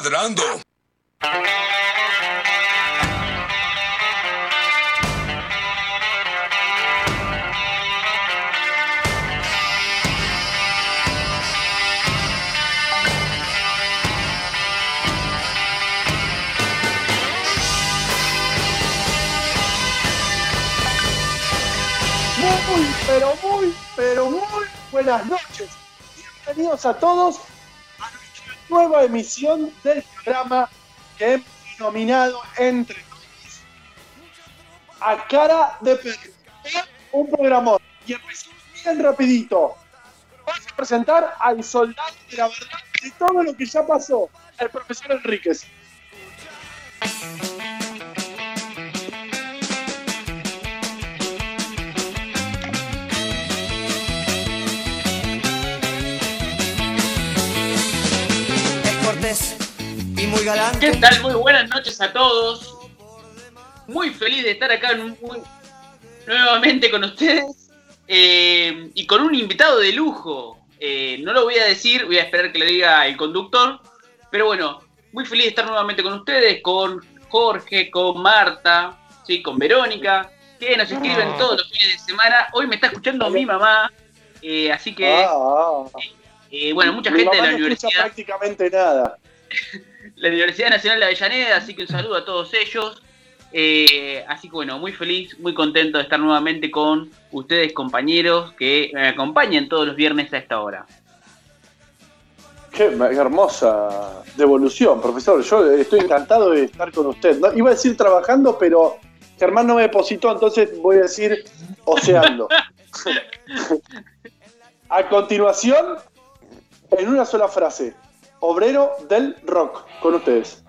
ladrando. Pero muy, pero muy buenas noches. Bienvenidos a todos nueva emisión del programa que hemos denominado entre todos a cara de perro. Un programón. Y empezamos bien rapidito. Vamos a presentar al soldado de la verdad de todo lo que ya pasó, el profesor Enríquez. Y muy galante. ¿Qué tal? Muy buenas noches a todos. Muy feliz de estar acá muy- nuevamente con ustedes eh, y con un invitado de lujo. Eh, no lo voy a decir, voy a esperar que lo diga el conductor. Pero bueno, muy feliz de estar nuevamente con ustedes, con Jorge, con Marta, ¿sí? con Verónica, que nos escriben todos los fines de semana. Hoy me está escuchando mi mamá, eh, así que, Eh, bueno, mucha Mi gente de la no universidad. prácticamente nada. la Universidad Nacional de Avellaneda, así que un saludo a todos ellos. Eh, así que bueno, muy feliz, muy contento de estar nuevamente con ustedes, compañeros, que me acompañan todos los viernes a esta hora. Qué hermosa devolución, profesor. Yo estoy encantado de estar con usted. No, iba a decir trabajando, pero Germán no me depositó, entonces voy a decir oceando. a continuación, en una sola frase, obrero del rock, con ustedes.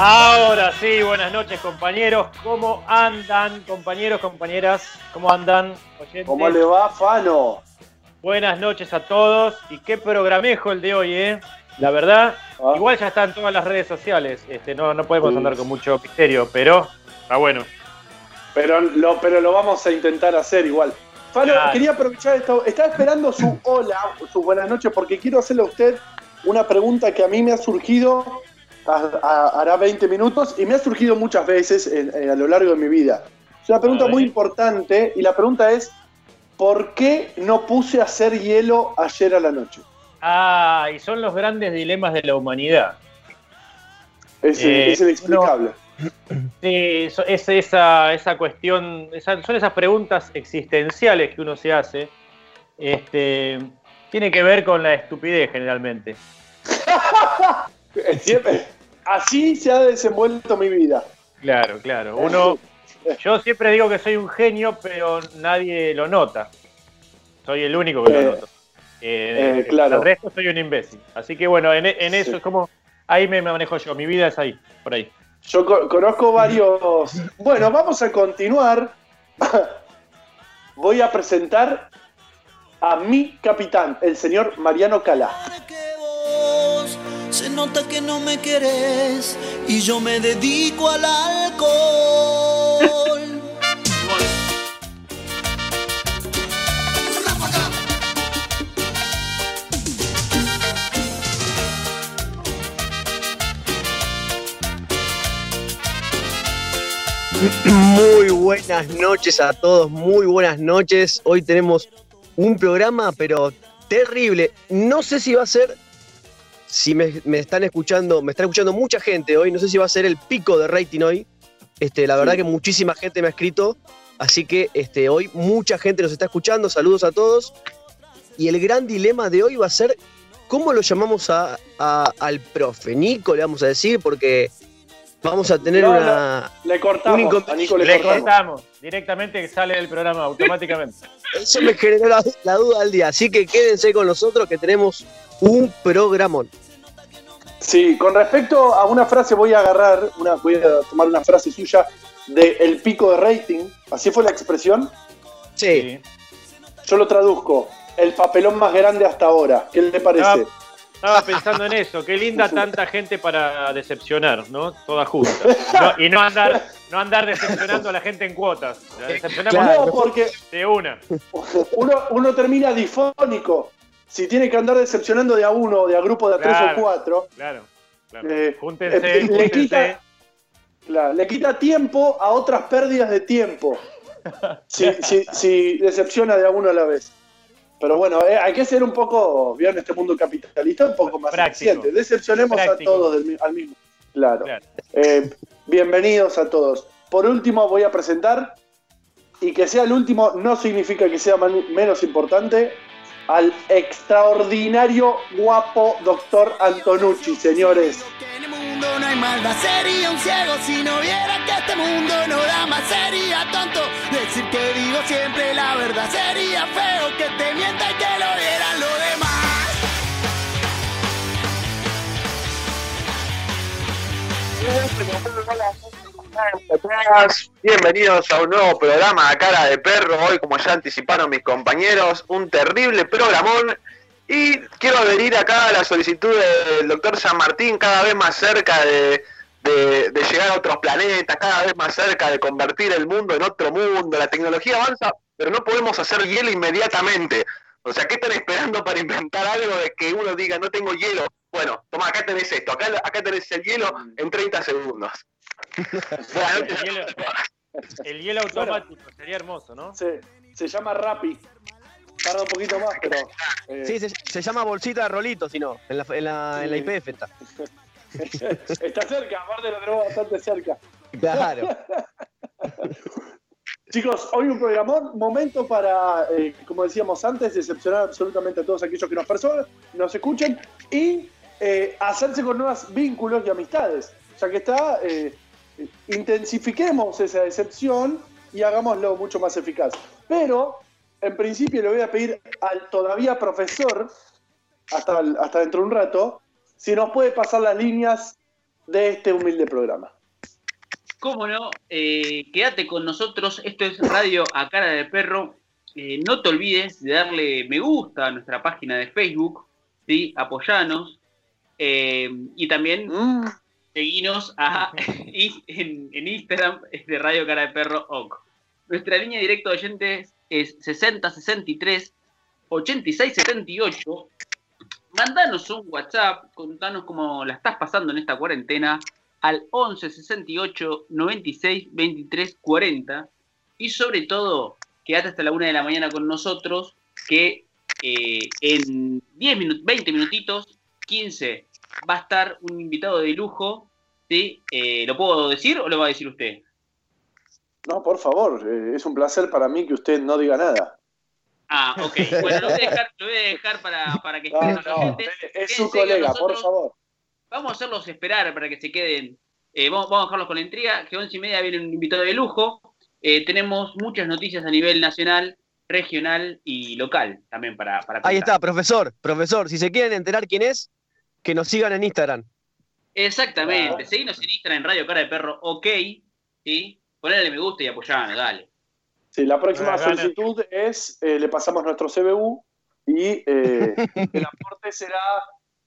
Ahora sí, buenas noches compañeros. ¿Cómo andan compañeros, compañeras? ¿Cómo andan? oyentes? ¿Cómo le va, Fano? Buenas noches a todos. Y qué programejo el de hoy, ¿eh? La verdad, Ah. igual ya está en todas las redes sociales. Este, no, no podemos Sí. andar con mucho misterio, pero está bueno. Pero lo, pero lo vamos a intentar hacer igual. Fano, Claro. quería aprovechar esto. Estaba esperando su hola, su buenas noches, porque quiero hacerle a usted una pregunta que a mí me ha surgido hará 20 minutos y me ha surgido muchas veces en- en- a lo largo de mi vida. Es una pregunta muy importante y la pregunta es, ¿por qué no puse a hacer hielo ayer a la noche? Ah, y son los grandes dilemas de la humanidad. Es, Eh, es inexplicable. Sí, so- es esa, esa cuestión, esa- son esas preguntas existenciales que uno se hace. Este, tiene que ver con la estupidez generalmente. Siempre- así se ha desenvuelto mi vida. Claro, claro. Uno, yo siempre digo que soy un genio, pero nadie lo nota. Soy el único que Eh, lo nota. Eh, eh, claro. El resto soy un imbécil. Así que bueno, en, en eso Sí. es como, ahí me manejo yo. Mi vida es ahí, por ahí. Yo co- conozco varios. Bueno, vamos a continuar. Voy a presentar a mi capitán, el señor Mariano Calá. Nota que no me querés y yo me dedico al alcohol. Muy buenas noches a todos, muy buenas noches. Hoy tenemos un programa, pero terrible. No sé si va a ser si me, me están escuchando, me están escuchando mucha gente hoy, no sé si va a ser el pico de rating hoy. Este, la verdad que muchísima gente me ha escrito, así que este, hoy mucha gente nos está escuchando, saludos a todos. Y el gran dilema de hoy va a ser cómo lo llamamos a, a- al profe. Nico le vamos a decir, porque vamos a tener No, una... Le cortamos, Un inconveniente. a Nico le, Le cortamos. cortamos. Directamente que sale del programa automáticamente. Eso me generó la, la duda al día, así que quédense con nosotros que tenemos un programón. Sí, con respecto a una frase voy a agarrar, una, voy a tomar una frase suya de el pico de rating, así fue la expresión, Sí, yo lo traduzco, el papelón más grande hasta ahora, ¿qué le parece? Estaba pensando en eso, qué linda tanta gente para decepcionar, ¿no? Toda junta. Y no, y no andar, no andar decepcionando a la gente en cuotas. La decepcionamos Claro. porque de una. uno, uno termina difónico, si tiene que andar decepcionando de a uno, de a grupo de a tres o cuatro, Claro. claro. Eh, júntense, le júntense. quita- Claro, le quita tiempo a otras pérdidas de tiempo. Si, si, si decepciona de a uno a la vez. Pero bueno, eh, hay que ser un poco, ¿vieron este mundo capitalista? Un poco más Práctico. eficiente. Decepcionemos Práctico. a todos del al mismo. Claro. Eh, bienvenidos a todos. Por último, voy a presentar, y que sea el último no significa que sea menos importante, al extraordinario, guapo doctor Antonucci, señores. Que en el mundo no hay maldad, sería un ciego si no viera que este mundo no da más, sería tonto decir que digo siempre la verdad, sería feo que te mienta y que lo vieran los demás. Bienvenidos a un nuevo programa de Cara de Perro. Hoy, como ya anticiparon mis compañeros, un terrible programón. Y quiero adherir acá a la solicitud del doctor San Martín, cada vez más cerca de llegar a otros planetas, cada vez más cerca de convertir el mundo en otro mundo. La tecnología avanza, pero no podemos hacer hielo inmediatamente. O sea, ¿qué están esperando para inventar algo de que uno diga no tengo hielo? Bueno, toma, acá tenés esto, acá, acá tenés el hielo en 30 segundos. El hielo, el hielo automático sería hermoso, ¿no? Se, se llama Rappi. Tarda un poquito más, pero. eh, sí se, se llama bolsita de rolito, si no, en la, en la, en la Sí. IPF está. está cerca, aparte lo tenemos bastante cerca. Claro. Chicos, hoy un programón, momento para, eh, como decíamos antes, decepcionar absolutamente a todos aquellos que nos personas, nos escuchen y eh, hacerse con nuevos vínculos y amistades. Ya que está, eh, intensifiquemos esa decepción y hagámoslo mucho más eficaz. Pero, en principio, le voy a pedir al todavía profesor, hasta, hasta dentro de un rato, si nos puede pasar las líneas de este humilde programa. Cómo no, eh, quédate con nosotros. Esto es Radio a Cara de Perro. Eh, no te olvides de darle me gusta a nuestra página de Facebook, ¿sí? apoyanos. Eh, y también seguinos a, en, en Instagram es de Radio Cara de Perro OC. Nuestra línea directa de oyentes es 6063 8678. Mandanos un WhatsApp, contanos cómo la estás pasando en esta cuarentena al 11 68 96 23 40 y sobre todo quédate hasta la una de la mañana con nosotros que eh, en 10 minutos 20 minutitos 15 va a estar un invitado de lujo ¿sí? Eh, ¿lo puedo decir o lo va a decir usted? No, por favor, eh, es un placer para mí que usted no diga nada. Ah, ok. Bueno, lo voy a dejar, lo voy a dejar para, para que No, estén los no, oyentes. es su colega, por favor. Vamos a hacerlos esperar para que se queden. eh, vamos, vamos a dejarlos con la intriga, que once y media viene un invitado de lujo. Eh, tenemos muchas noticias a nivel nacional, regional y local también para, para Ahí está, profesor, profesor. Si se quieren enterar quién es, que nos sigan en Instagram. Exactamente. Claro. Seguinos en Instagram en Radio Cara de Perro, ok. ¿sí? Ponle me gusta y apoyanos, dale. Sí, la próxima Ah, solicitud es, eh, le pasamos nuestro CBU y eh, el aporte será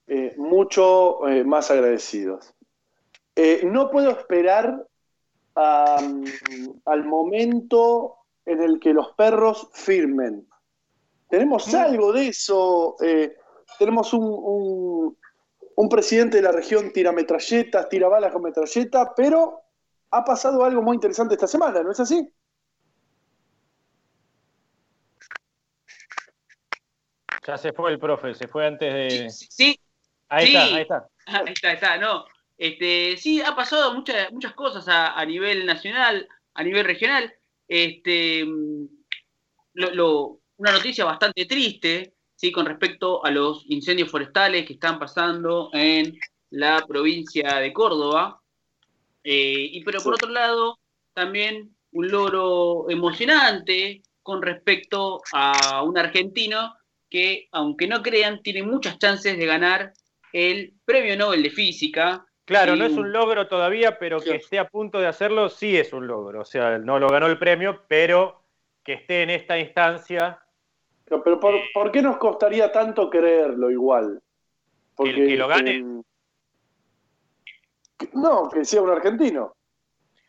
eh, mucho eh, más agradecidos. Eh, no puedo esperar al momento en el que los perros firmen. Tenemos algo de eso. eh, tenemos un, un- un presidente de la región tira metralletas, tira balas con metralleta, pero ha pasado algo muy interesante esta semana, ¿no es así? Ya se fue el profe, se fue antes de. Sí, sí, Ahí Sí. está, ahí está. Ahí está, ahí está, no. Este, sí, ha pasado muchas, muchas cosas a, a nivel nacional, a nivel regional. Este, mm, lo- lo- una noticia bastante triste, sí, con respecto a los incendios forestales que están pasando en la provincia de Córdoba. Eh, y pero por otro lado, también un logro emocionante con respecto a un argentino que, aunque no crean, tiene muchas chances de ganar el Premio Nobel de Física. Claro, Y- no es un logro todavía, pero que Sí. esté a punto de hacerlo sí es un logro. O sea, no lo ganó el premio, pero que esté en esta instancia, Pero, pero ¿por, Eh. por qué nos costaría tanto creerlo igual? ¿El que lo gane? eh, no, que sea un argentino.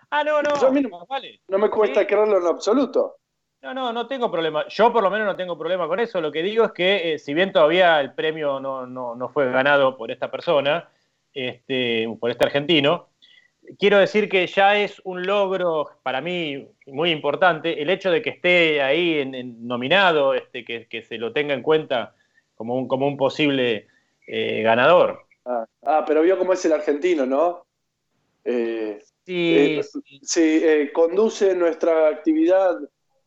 Ah, no, no, Yo a mí no- vale. No me cuesta Sí. creerlo en absoluto. No, no, no tengo problema. Yo por lo menos no tengo problema con eso. Lo que digo es que eh, si bien todavía el premio no, no, no fue ganado por esta persona, este, por este argentino, quiero decir que ya es un logro para mí muy importante el hecho de que esté ahí en- en nominado, este, que, que se lo tenga en cuenta como un, como un posible eh, ganador. Ah, ah, pero vio cómo es el argentino, ¿no? Eh, Sí, Eh, Sí, eh, conduce nuestra actividad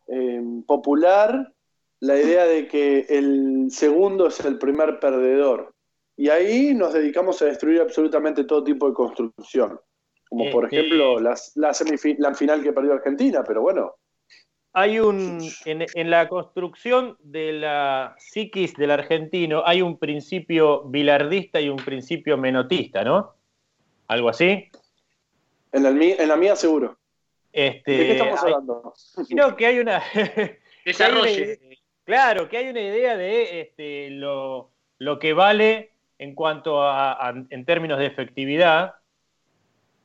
eh, popular la idea de que el segundo es el primer perdedor. Y ahí nos dedicamos a destruir absolutamente todo tipo de construcción. Como Eh, por eh, ejemplo las- la, la final que perdió Argentina, pero bueno, Hay un, en, en la construcción de la psiquis del argentino hay un principio bilardista y un principio menotista, ¿no? Algo así. en la, en la mía seguro. Este, ¿De qué estamos hay- hablando? creo que hay una, hay Desarrolle. idea- claro, que hay una idea de este, lo, lo que vale en cuanto a, a- en términos de efectividad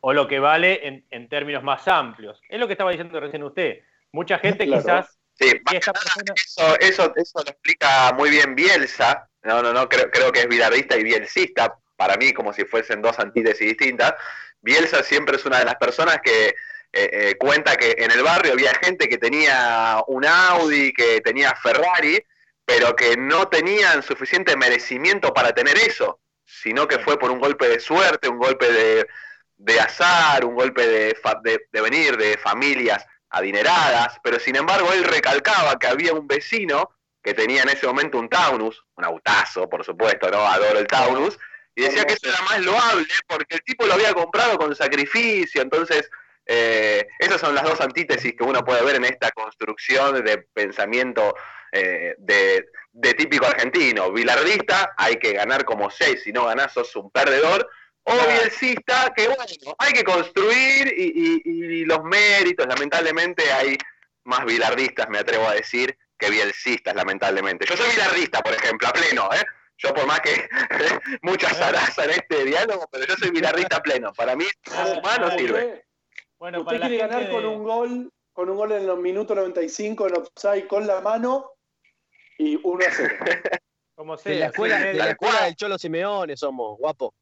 o lo que vale en, en términos más amplios. Es lo que estaba diciendo recién usted. Mucha gente Claro. quizás Sí, y esta persona Eso, eso, eso lo explica muy bien Bielsa. No, no, no, creo, creo que es bilardista y bielsista, para mí como si fuesen dos antítesis distintas. Bielsa siempre es una de las personas que eh, eh, cuenta que en el barrio había gente que tenía un Audi, que tenía Ferrari, pero que no tenían suficiente merecimiento para tener eso, sino que fue por un golpe de suerte, un golpe de, de azar, un golpe de, de, de venir de familias adineradas, pero sin embargo él recalcaba que había un vecino que tenía en ese momento un Taunus, un autazo, por supuesto, ¿no? Adoro el Taunus, y decía que eso era más loable porque el tipo lo había comprado con sacrificio, entonces eh, esas son las dos antítesis que uno puede ver en esta construcción de pensamiento eh, de, de típico argentino. Bilardista, hay que ganar como seis, si no ganás sos un perdedor, o bielcista, que bueno, hay que construir y, y- y los méritos, lamentablemente hay más bilardistas, me atrevo a decir, que bielcistas, lamentablemente. Yo soy bilardista, por ejemplo, a pleno, ¿eh? Yo por más que mucha zaraza en este diálogo, pero yo soy bilardista a pleno. Para mí, como humano Ah, sirve. Usted, Bueno, usted para la quiere ganar con de- un gol, con un gol en los minutos 95 en offside con la mano y 1 a 0. como De sea, la escuela, sí, de media- la escuela del Cholo Simeone somos, guapo.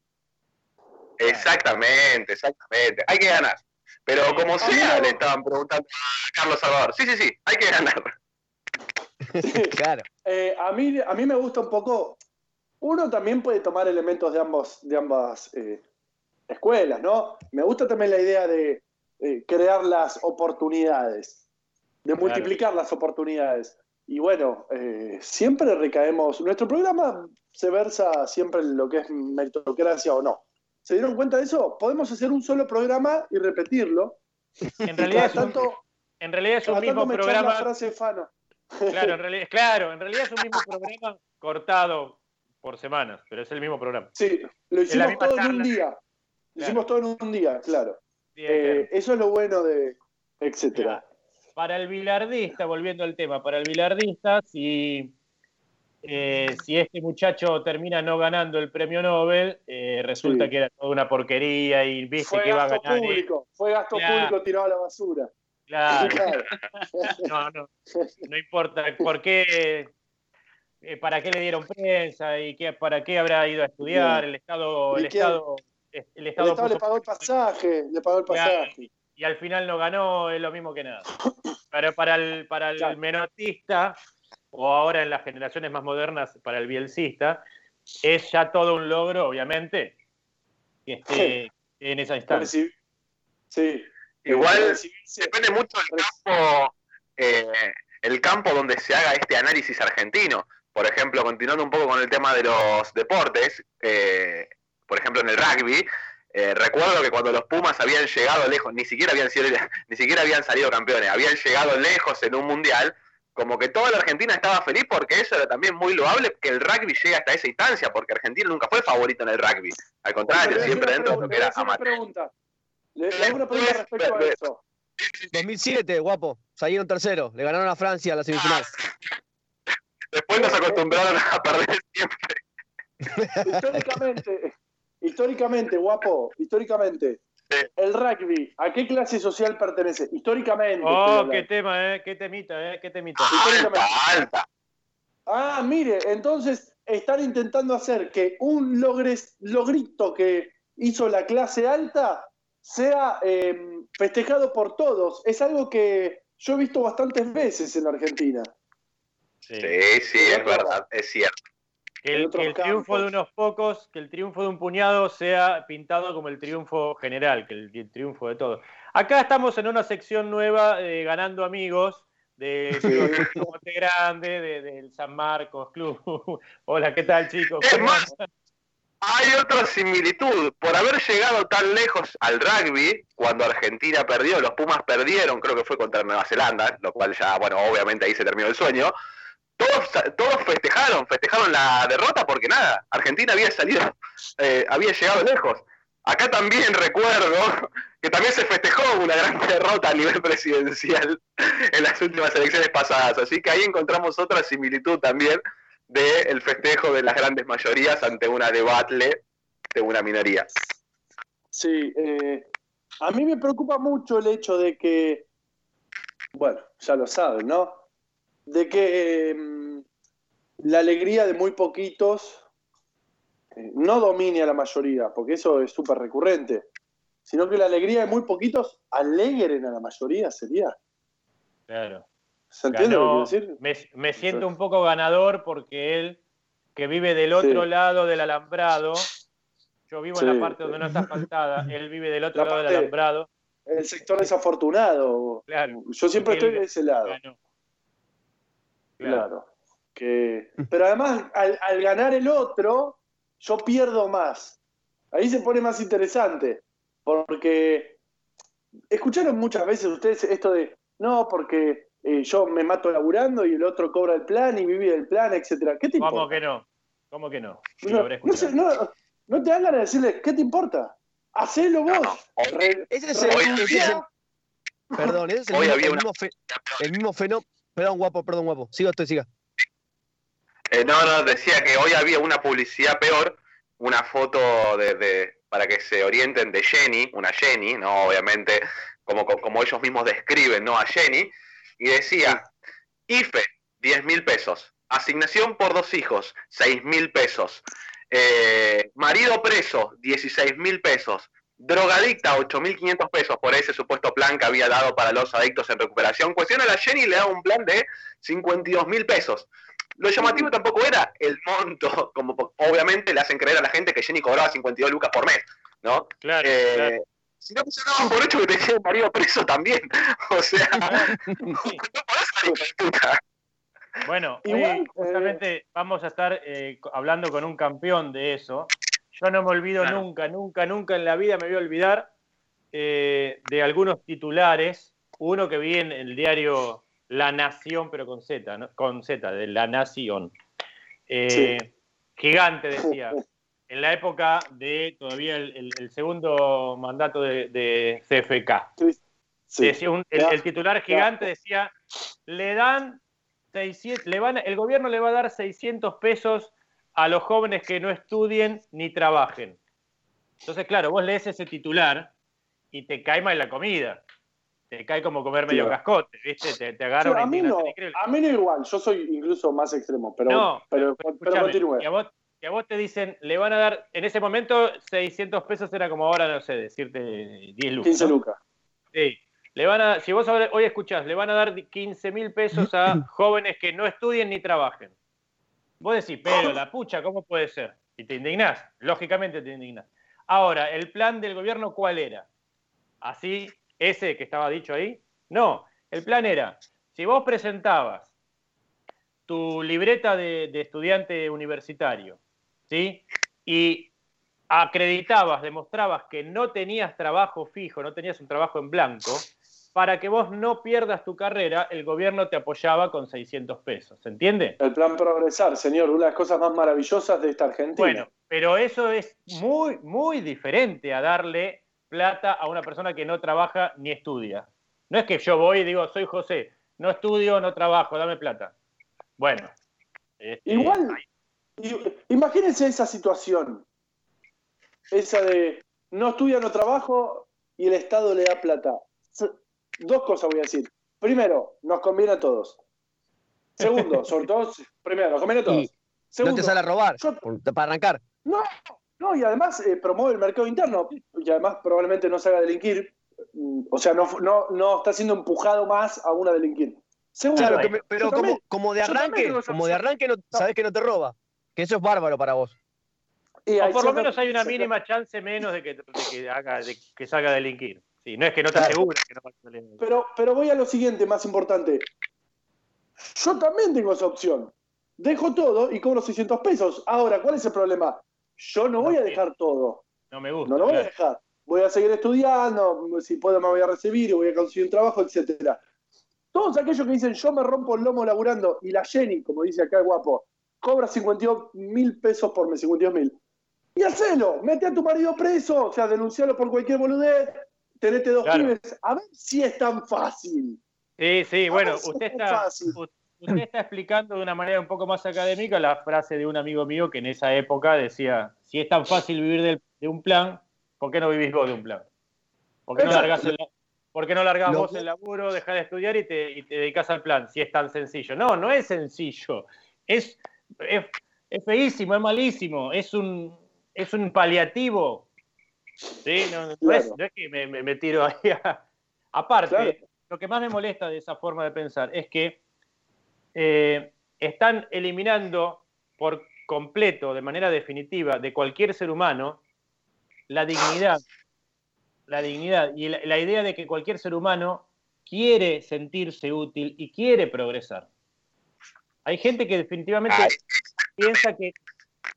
Exactamente, exactamente. Hay que ganar. Pero como sea, no. le estaban preguntando a Carlos Salvador. Sí, sí, sí, hay que ganar. Claro. Eh, a, mí, a mí me gusta un poco. Uno también puede tomar elementos de, ambos, de ambas eh, escuelas, ¿no? Me gusta también la idea de eh, crear las oportunidades, de Claro. multiplicar las oportunidades. Y bueno, eh, siempre recaemos. Nuestro programa se versa siempre en lo que es meritocracia o no. ¿Se dieron cuenta de eso? Podemos hacer un solo programa y repetirlo. En realidad es un, tanto, en realidad es un cada tanto mismo programa. frase. Claro, en realidad, claro, en realidad es un mismo programa cortado por semanas, pero es el mismo programa. Sí, lo hicimos todo en un día. Lo Claro. hicimos todo en un día, claro. Eh, eso es lo bueno de etcétera. Para el bilardista, volviendo al tema, para el bilardista, si, eh, si este muchacho termina no ganando el premio Nobel, eh, resulta Sí. que era toda una porquería y viste Fue que iba a gasto ganar. y- público, fue gasto Claro. público tirado a la basura. claro, Claro. no, no, no importa por qué, eh, para qué le dieron prensa y qué, para qué habrá ido a estudiar, el Estado, ¿Y el qué? Estado, el El Estado le pagó el pasaje, le pagó el Claro. pasaje. y al final no ganó, es lo mismo que nada. Pero para el, para el Claro. menotista, o ahora en las generaciones más modernas, para el bielcista, es ya todo un logro, obviamente, que esté en esa instancia. Sí. Igual depende mucho del campo, eh, el campo donde se haga este análisis argentino. Por ejemplo, continuando un poco con el tema de los deportes, eh, por ejemplo en el rugby, eh, recuerdo que cuando los Pumas habían llegado lejos, ni siquiera habían sido, ni siquiera habían salido campeones, habían llegado lejos en un mundial, como que toda la Argentina estaba feliz porque eso era también muy loable que el rugby llegue hasta esa instancia, porque Argentina nunca fue favorito en el rugby. Al contrario, siempre dentro de lo que era amateur. pregunta. Le, le hago una pregunta respecto a eso. 2007, guapo. Salieron tercero. Le ganaron a Francia en la semifinal. Después nos acostumbraron a perder siempre. Históricamente, históricamente, guapo, históricamente, Sí. el rugby, ¿a qué clase social pertenece? Históricamente. Oh, qué tema, eh, qué temita, eh, qué temita. Alta, alta. Ah, mire, entonces están intentando hacer que un logres, logrito que hizo la clase alta sea eh, festejado por todos. Es algo que yo he visto bastantes veces en Argentina. Sí. Sí, sí, es verdad, es cierto. Que el, otros que el triunfo de unos pocos, que el triunfo de un puñado sea pintado como el triunfo general, que el, el triunfo de todos. Acá estamos en una sección nueva, eh, ganando amigos, de Sí. Monte Grande, de- del San Marcos Club. Hola, ¿qué tal, chicos? Es ¿Cómo más? Hay otra similitud. Por haber llegado tan lejos al rugby, cuando Argentina perdió, los Pumas perdieron, creo que fue contra Nueva Zelanda, lo cual ya, bueno, obviamente ahí se terminó el sueño. Todos, todos festejaron, festejaron la derrota porque nada, Argentina había salido, eh, había llegado lejos. Acá también recuerdo que también se festejó una gran derrota a nivel presidencial en las últimas elecciones pasadas, así que ahí encontramos otra similitud también del festejo de las grandes mayorías ante una debacle de una minoría. Sí, eh, a mí me preocupa mucho el hecho de que, bueno, ya lo saben, ¿no? De que eh, la alegría de muy poquitos eh, no domine a la mayoría, porque eso es súper recurrente, sino que la alegría de muy poquitos alegren a la mayoría, sería. Claro. ¿Se entiende Ganó- lo que quiero decir? me, me siento un poco ganador porque él, que vive del otro Sí. lado del alambrado, yo vivo en la parte donde no está asfaltada, él vive del otro La lado del alambrado, El sector desafortunado. claro, Yo siempre estoy de ese lado. ganó. Claro. Que, pero además, al, al ganar el otro, yo pierdo más. Ahí se pone más interesante. Porque escucharon muchas veces ustedes esto de, no, porque eh, yo me mato laburando y el otro cobra el plan y vive del plan, etcétera. ¿Qué te ¿Cómo que no? ¿Cómo que no? No, no sé, no- no te dan ganas de decirle, ¿qué te importa? Hacelo vos. Re- Ese es el, Hoy ese es el- perdón, ese es el mismo, había el una- mismo fe- el mismo fenómeno. Perdón, guapo, perdón, guapo. Siga usted, siga. Eh, no, no, decía que hoy había una publicidad peor, una foto de, de- para que se orienten de Jenny, una Jenny, no, obviamente, como, como, como ellos mismos describen, ¿no? A Jenny, y decía, IFE, 10 mil pesos, asignación por dos hijos, 6 mil pesos, Eh, marido preso, 16 mil pesos, drogadicta, 8 mil 500 pesos por ese supuesto plan que había dado para los adictos en recuperación. Cuestiona a la Jenny y le da un plan de 52 mil pesos. Lo llamativo tampoco era el monto, como obviamente le hacen creer a la gente que Jenny cobraba 52 lucas por mes, ¿no? Claro, Eh, claro. Sino que se daban por hecho que tenía el marido preso también. O sea, no podés puta. Bueno, hoy Igual, eh, justamente vamos a estar eh, hablando con un campeón de eso. Yo no me olvido Claro. nunca, nunca, nunca en la vida me voy a olvidar eh, de algunos titulares. Uno que vi en el diario La Nación, pero con Z, ¿no? con Z, de La Nación. Eh, Gigante, decía. En la época de todavía el, el- el segundo mandato de, de CFK. Sí. Decía un- el, el titular gigante decía, le dan 600, le van, el gobierno le va a dar 600 pesos a los jóvenes que no estudien ni trabajen. Entonces, claro, vos lees ese titular y te cae mal la comida. Te cae como comer medio Claro. cascote, ¿viste? Te, te agarra Sí, una a, mí no, increíble. a mí no igual, yo soy incluso más extremo, pero, No, pero, pero continúe. y a vos, y a vos te dicen, le van a dar, en ese momento 600 pesos era como ahora, no sé, decirte 10 lucas. 15 ¿no? lucas. Sí. Le van a, si vos hoy escuchás, le van a dar 15 mil pesos a jóvenes que no estudien ni trabajen. Vos decís, pero la pucha, ¿cómo puede ser? Y te indignás, lógicamente te indignás. Ahora, ¿el plan del gobierno cuál era? ¿Así, ese que estaba dicho ahí? No, el plan era, si vos presentabas tu libreta de, de estudiante universitario, ¿sí? Y acreditabas, demostrabas que no tenías trabajo fijo, no tenías un trabajo en blanco, para que vos no pierdas tu carrera, el gobierno te apoyaba con 600 pesos. ¿Se entiende? El plan Progresar, señor, una de las cosas más maravillosas de esta Argentina. Bueno, pero eso es muy, muy diferente a darle plata a una persona que no trabaja ni estudia. No es que yo voy y digo, soy José, no estudio, no trabajo, dame plata. Bueno. este, Igual, imagínense esa situación. Esa de no estudia, no trabajo y el Estado le da plata. Dos cosas voy a decir. Primero, nos conviene a todos. Segundo, sobre todo, primero, nos conviene a todos. No te sale a robar yo- para arrancar. no, no, y además eh, promueve el mercado interno y además probablemente no se haga delinquir. Mm, O sea, no, no, no está siendo empujado más a una delinquir. Segundo, Claro, ahí. que me- pero como, también- como de arranque, como de arranque no, sabes que no te roba. Que eso es bárbaro para vos. y O por lo menos hay una mínima chance menos de que, de que, haga, de que salga a delinquir. Sí, no es que no te Claro. aseguras que no va a salir. Pero, pero voy a lo siguiente, más importante. Yo también tengo esa opción. Dejo todo y cobro 600 pesos. Ahora, ¿cuál es el problema? Yo no voy a dejar todo. No me gusta. No lo voy a dejar. Voy a seguir estudiando, si puedo me voy a recibir, voy a conseguir un trabajo, etcétera. Todos aquellos que dicen yo me rompo el lomo laburando y la Jenny, como dice acá el guapo, cobra 52 mil pesos por mes, 52 mil. Y hacelo, mete a tu marido preso, o sea, denuncialo por cualquier boludez, tenete dos Claro. pibes, a ver si es tan fácil. Sí, sí, bueno, usted es está, fácil. u- usted está explicando de una manera un poco más académica la frase de un amigo mío que en esa época decía, si es tan fácil vivir de un plan, ¿por qué no vivís vos de un plan? ¿Por qué no largás el, la- ¿por qué no largás Lo- vos el laburo, dejás de estudiar y te, y te dedicás al plan? Si es tan sencillo. No, no es sencillo. Es, es, es feísimo, es malísimo, es un, es un paliativo. ¿Sí? No, no es, no es que me, me- me tiro ahí a- Aparte, Claro. lo que más me molesta de esa forma de pensar es que eh, están eliminando por completo, de manera definitiva, de cualquier ser humano, la dignidad. La dignidad y la, la idea de que cualquier ser humano quiere sentirse útil y quiere progresar. Hay gente que definitivamente Ay. piensa que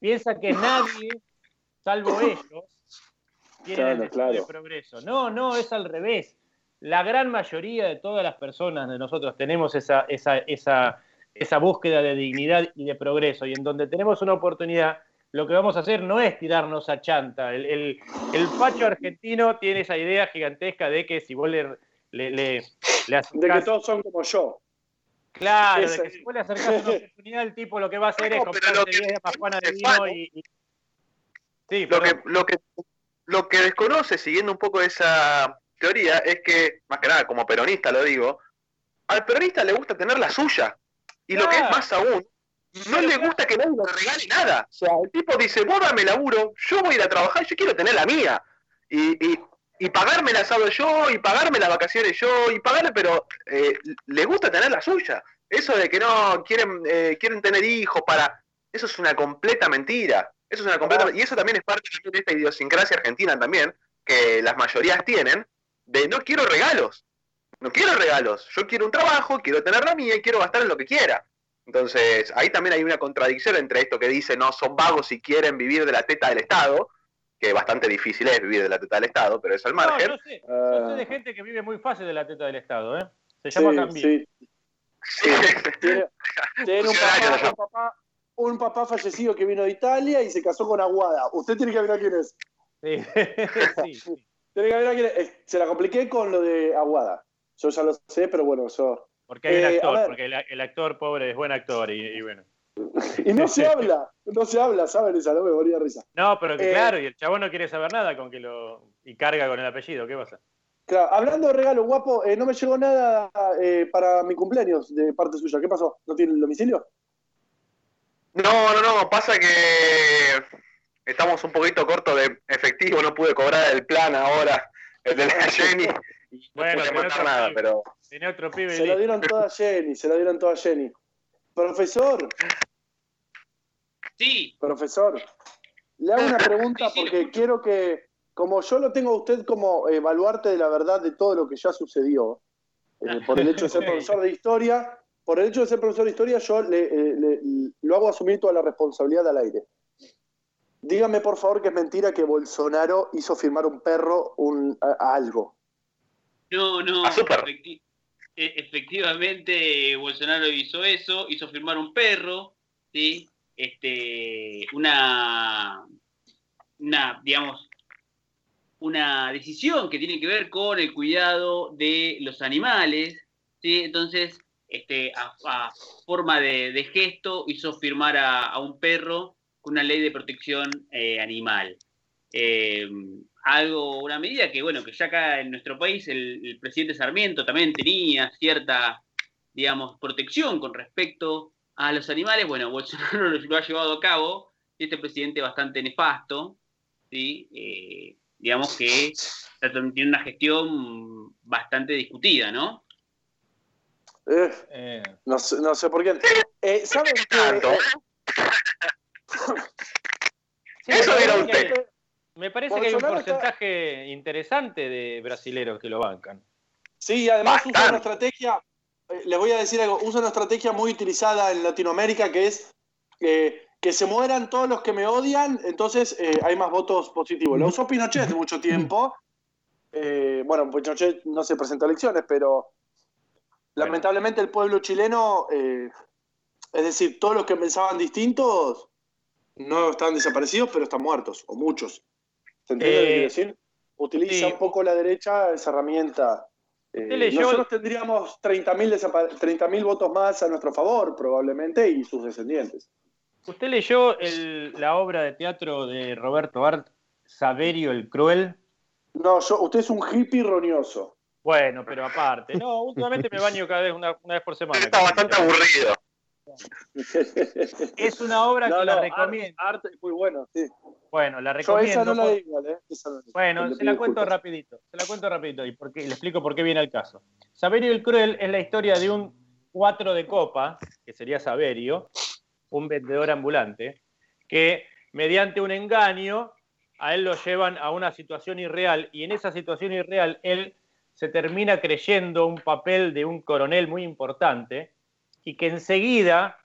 piensa que nadie, salvo ellos, tienen el Claro, de claro. progreso. No, no, es al revés. La gran mayoría de todas las personas de nosotros tenemos esa, esa, esa, esa búsqueda de dignidad y de progreso. Y en donde tenemos una oportunidad, lo que vamos a hacer no es tirarnos a chanta. El, el, el facho argentino tiene esa idea gigantesca de que si vos le, le, le, le De acercás- que todos son como yo. Claro, de que si vos le acercás una oportunidad, el tipo lo que va a hacer es No, lo comprarte que 10 majuanas de vino y, y- Sí, Lo que, perdón. lo, que, lo que desconoce, siguiendo un poco esa teoría, es que, más que nada, como peronista lo digo, al peronista le gusta tener la suya. Y lo que es Claro. más aún, no le gusta que nadie le regale nada. O sea, el tipo dice, vos dame laburo, yo voy a ir a trabajar, yo quiero tener la mía. Y, y, y pagarme el asado yo, y pagarme las vacaciones yo, y pagarle, pero eh, le gusta tener la suya. Eso de que no quieren, eh, quieren tener hijos para... Eso es una completa mentira. Eso es una completa... Y eso también es parte también de esta idiosincrasia argentina también, que las mayorías tienen, de no quiero regalos. No quiero regalos. Yo quiero un trabajo, quiero tener la mía y quiero gastar en lo que quiera. Entonces, ahí también hay una contradicción entre esto que dice, no, son vagos y quieren vivir de la teta del Estado, que bastante difícil es vivir de la teta del Estado, pero eso al No, margen. yo sé, yo sé de Ah, gente que vive muy fácil de la teta del Estado, ¿eh? Se llama sí, sí. Sí. Tiene, tiene un, Funcionario, papá, yo. un, papá, un papá fallecido que vino de Italia y se casó con Aguada. Usted tiene que ver a quién es. Sí. Sí. Tiene que ver a quién es. Eh, Se la compliqué con lo de Aguada. Yo ya lo sé, pero bueno, yo. Porque hay un Eh, a actor, porque el, el actor pobre es buen actor y, y bueno. Y no se habla, no se habla, ¿saben? Esa no me moría risa. No, pero que Eh, claro, y el chabón no quiere saber nada con que lo. y carga con el apellido, ¿qué pasa? Claro, hablando de regalo, guapo, eh, no me llegó nada para mi cumpleaños de parte suya. ¿Qué pasó? ¿No tiene el domicilio? No, no, no, pasa que estamos un poquito cortos de efectivo, no pude cobrar el plan ahora, el de la Jenny, y no Bueno, pude otro nada, pibe. pero Tiene otro pibe Se lo dieron toda a Jenny, se lo dieron toda a Jenny. Profesor, Sí, profesor, le hago una pregunta Sí, sí, lo porque quiero que, como yo lo tengo a usted como baluarte de la verdad de todo lo que ya sucedió, eh, por el hecho de ser profesor de historia, por el hecho de ser profesor de historia, yo le, eh, le- lo hago asumir toda la responsabilidad al aire. Dígame, por favor, que es mentira que Bolsonaro hizo firmar un perro un, a- a algo. No, no, A su perro. efecti- e- efectivamente Bolsonaro hizo eso, hizo firmar un perro, ¿sí? Este, una, una, digamos, una decisión que tiene que ver con el cuidado de los animales, ¿sí? Entonces, este, a, a forma de, de gesto, hizo firmar a, a un perro con una ley de protección eh, animal. Eh, algo, una medida que, bueno, que ya acá en nuestro país el, el presidente Sarmiento también tenía cierta, digamos, protección con respecto a los animales. Bueno, Bolsonaro lo, ha llevado a cabo, este presidente bastante nefasto, ¿sí? Eh, digamos que tiene una gestión bastante discutida, ¿no? Eh, no, sé, no sé por qué. Eh, ¿Saben qué? Tanto. Eh, sí, Eso me dirá parece usted. que- Me parece que hay un está- porcentaje interesante de brasileros que lo bancan. Sí, y además usa una estrategia, les voy a decir algo, usa una estrategia muy utilizada en Latinoamérica que es eh, que se mueran todos los que me odian, entonces eh, hay más votos positivos. Lo usó Pinochet mucho tiempo. Eh, bueno, Pinochet no se presentó a elecciones, pero lamentablemente el pueblo chileno, eh, es decir, todos los que pensaban distintos no están desaparecidos, pero están muertos, o muchos. ¿Se entiende lo que Eh, quiero decir? Utiliza sí. un poco la derecha esa herramienta. Eh, Usted leyó- nosotros tendríamos 30.000 desapa- 30.000 votos más a nuestro favor, probablemente, y sus descendientes. ¿Usted leyó el- la obra de teatro de Roberto Art, Saverio el Cruel? No, yo, usted es un hippie roñoso. Bueno, pero aparte. No, últimamente me baño cada vez, una, una vez por semana. Está bastante aburrido. Es una obra No, que la recomiendo. Arte es muy bueno, sí. Bueno, la Yo recomiendo. esa no la igual, ¿eh? Esa no la digo. Bueno, Le se la cuento disculpas. rapidito, se la cuento rapidito y, por qué- y le explico por qué viene el caso. Saverio el Cruel es la historia de un cuatro de copa, que sería Saverio, un vendedor ambulante, que mediante un engaño a él lo llevan a una situación irreal y en esa situación irreal él se termina creyendo un papel de un coronel muy importante y que enseguida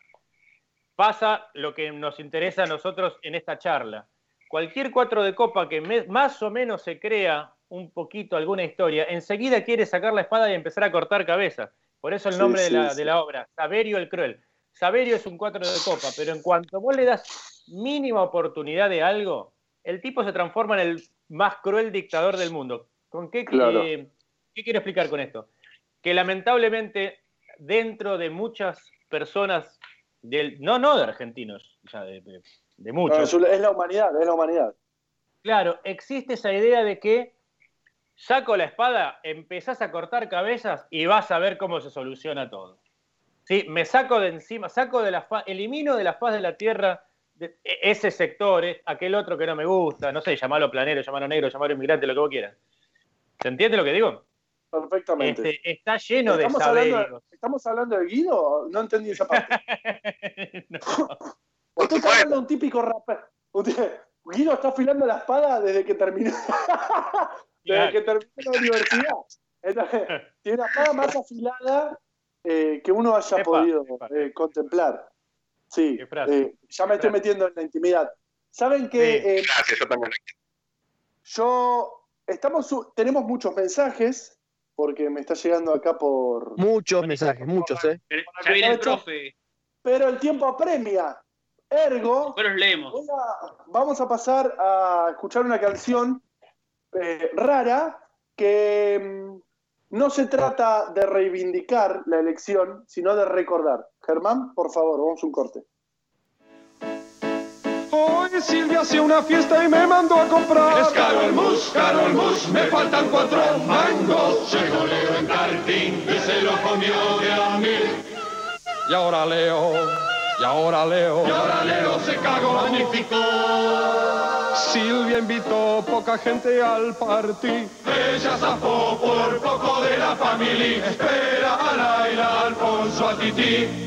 pasa lo que nos interesa a nosotros en esta charla cualquier cuatro de copa que más o menos se crea un poquito alguna historia, enseguida quiere sacar la espada y empezar a cortar cabezas. Por eso el nombre sí, de, la, sí. de la obra, Saverio el Cruel. Saverio es un cuatro de copa, pero en cuanto vos le das mínima oportunidad de algo, el tipo se transforma en el más cruel dictador del mundo. ¿Con qué, Claro. eh, qué quiero explicar con esto? Que lamentablemente dentro de muchas personas, del, no, no de argentinos, ya de, de- de No, muchos, es es la humanidad, es la humanidad. Claro, existe esa idea de que saco la espada, empezás a cortar cabezas y vas a ver cómo se soluciona todo. Sí, me saco de encima, saco de la faz, elimino de la faz de la tierra de- e- ese sector, eh, aquel otro que no me gusta, no sé, llamarlo planero, llamarlo negro, llamarlo inmigrante, lo que vos quieras. ¿Se entiende lo que digo? Perfectamente. Este, está lleno de ¿Estamos, hablando, saberios. ¿Estamos hablando de Guido? No entendí esa parte. No. Usted está hablando de un típico rapper. Usted- Guido está afilando la espada desde que terminó. desde Claro. que terminó la universidad. Entonces, tiene la espada más afilada eh, que uno haya Epa, podido epa. eh, contemplar. Sí, frase. eh, ya me estoy metiendo en la intimidad. ¿Saben que Sí. eh, Gracias, yo también. yo estamos tenemos muchos mensajes porque me está llegando acá por Muchos mensajes, muchos, ¿eh? Ya viene el profe, pero el tiempo apremia. Ergo, los leemos. A- vamos a pasar a escuchar una canción eh, rara que mm, no se trata de reivindicar la elección, sino de recordar. Germán, por favor, vamos a un corte. Silvia hacía una fiesta y me mandó a comprar. Es caro el mus, caro el mus, me faltan cuatro mangos. Llegó Leo en cartín y se lo comió de a mil. Y ahora Leo, y ahora Leo. Y ahora Leo se cagó magnífico. Silvia invitó poca gente al party. Ella zafó por poco de la familia. Espera a Laila, Alfonso, a Titi.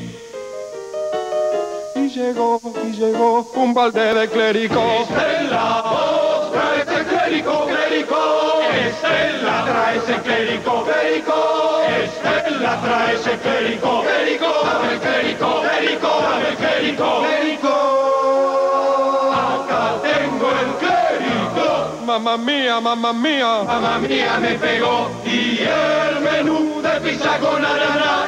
Y llegó, y llegó un balde de clérigo. Estela, vos trae ese clérigo, clérigo. Estela, trae ese clérigo, clérigo. Estela, trae ese clérigo, clérigo. Dame el clérigo, clérigo, dame el clérigo, clérigo. Acá tengo el clérigo. Mamma mía, mamma mía. Mamma mía me pegó y el menú de pizza con arana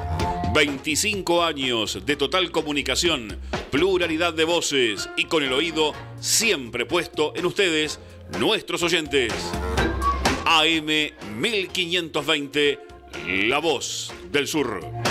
25 años de total comunicación, pluralidad de voces y con el oído siempre puesto en ustedes, nuestros oyentes. AM 1520, La Voz del Sur.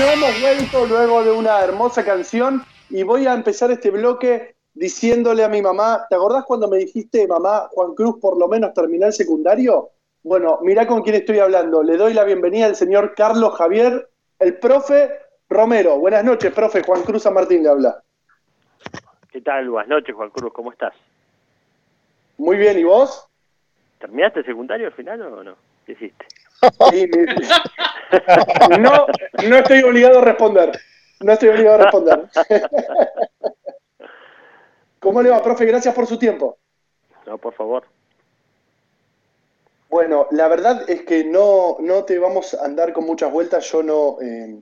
Bueno, hemos vuelto luego de una hermosa canción y voy a empezar este bloque diciéndole a mi mamá, ¿te acordás cuando me dijiste, mamá, Juan Cruz por lo menos terminó el secundario? Bueno, mirá con quién estoy hablando. Le doy la bienvenida al señor Carlos Javier, el profe Romero. Buenas noches, profe. Juan Cruz San Martín le habla. ¿Qué tal? Buenas noches, Juan Cruz. ¿Cómo estás? Muy bien, ¿y vos? ¿Terminaste el secundario al final o no? ¿Qué hiciste? No, no estoy obligado a responder. No estoy obligado a responder. ¿Cómo le va, profe? Gracias por su tiempo. No, por favor. Bueno, la verdad es que no, no te vamos a andar con muchas vueltas. Yo no. eh,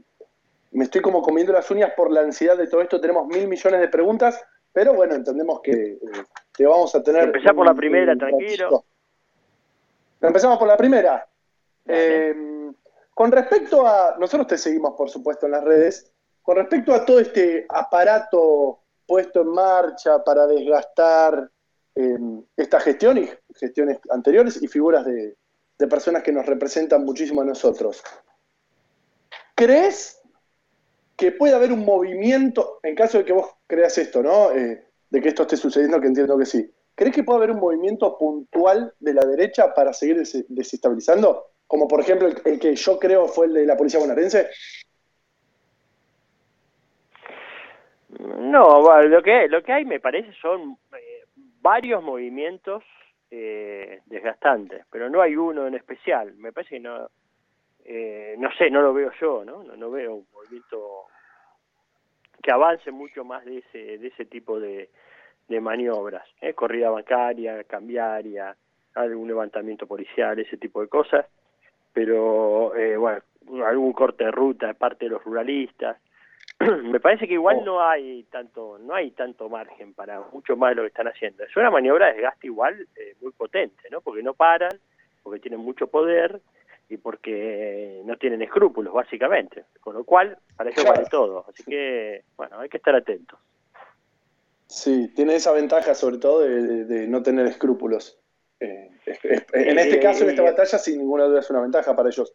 me estoy como comiendo las uñas por la ansiedad de todo esto. Tenemos mil millones de preguntas, pero bueno, entendemos que eh, te vamos a tener. Empezá por la primera, un tranquilo. Empezamos por la primera. Eh, con respecto a. Nosotros te seguimos, por supuesto, en las redes. Con respecto a todo este aparato puesto en marcha para desgastar eh, esta gestión y gestiones anteriores y figuras de, personas que nos representan muchísimo a nosotros. ¿Crees que puede haber un movimiento, en caso de que vos creas esto, ¿no? Eh, de que esto esté sucediendo, que entiendo que sí. ¿Crees que puede haber un movimiento puntual de la derecha para seguir des- desestabilizando? Como por ejemplo el, el que yo creo fue el de la policía bonaerense. No, lo que lo que hay me parece son eh, varios movimientos eh, desgastantes, pero no hay uno en especial. Me parece que no, eh, no sé, no lo veo yo, ¿no? No, no veo un movimiento que avance mucho más de ese de ese tipo de, de maniobras, ¿eh? corrida bancaria, cambiaria, algún levantamiento policial, ese tipo de cosas. Pero eh, bueno, algún corte de ruta de parte de los ruralistas. Me parece que igual no hay tanto no hay tanto margen para mucho más de lo que están haciendo. Es una maniobra de desgaste igual eh, muy potente no porque no paran porque tienen mucho poder y porque no tienen escrúpulos básicamente. Con lo cual para eso vale todo. Así que bueno hay que estar atentos. Sí, tiene esa ventaja sobre todo de, de- de no tener escrúpulos. Eh, en este Eh, caso, en esta eh, batalla, sin ninguna duda es una ventaja para ellos.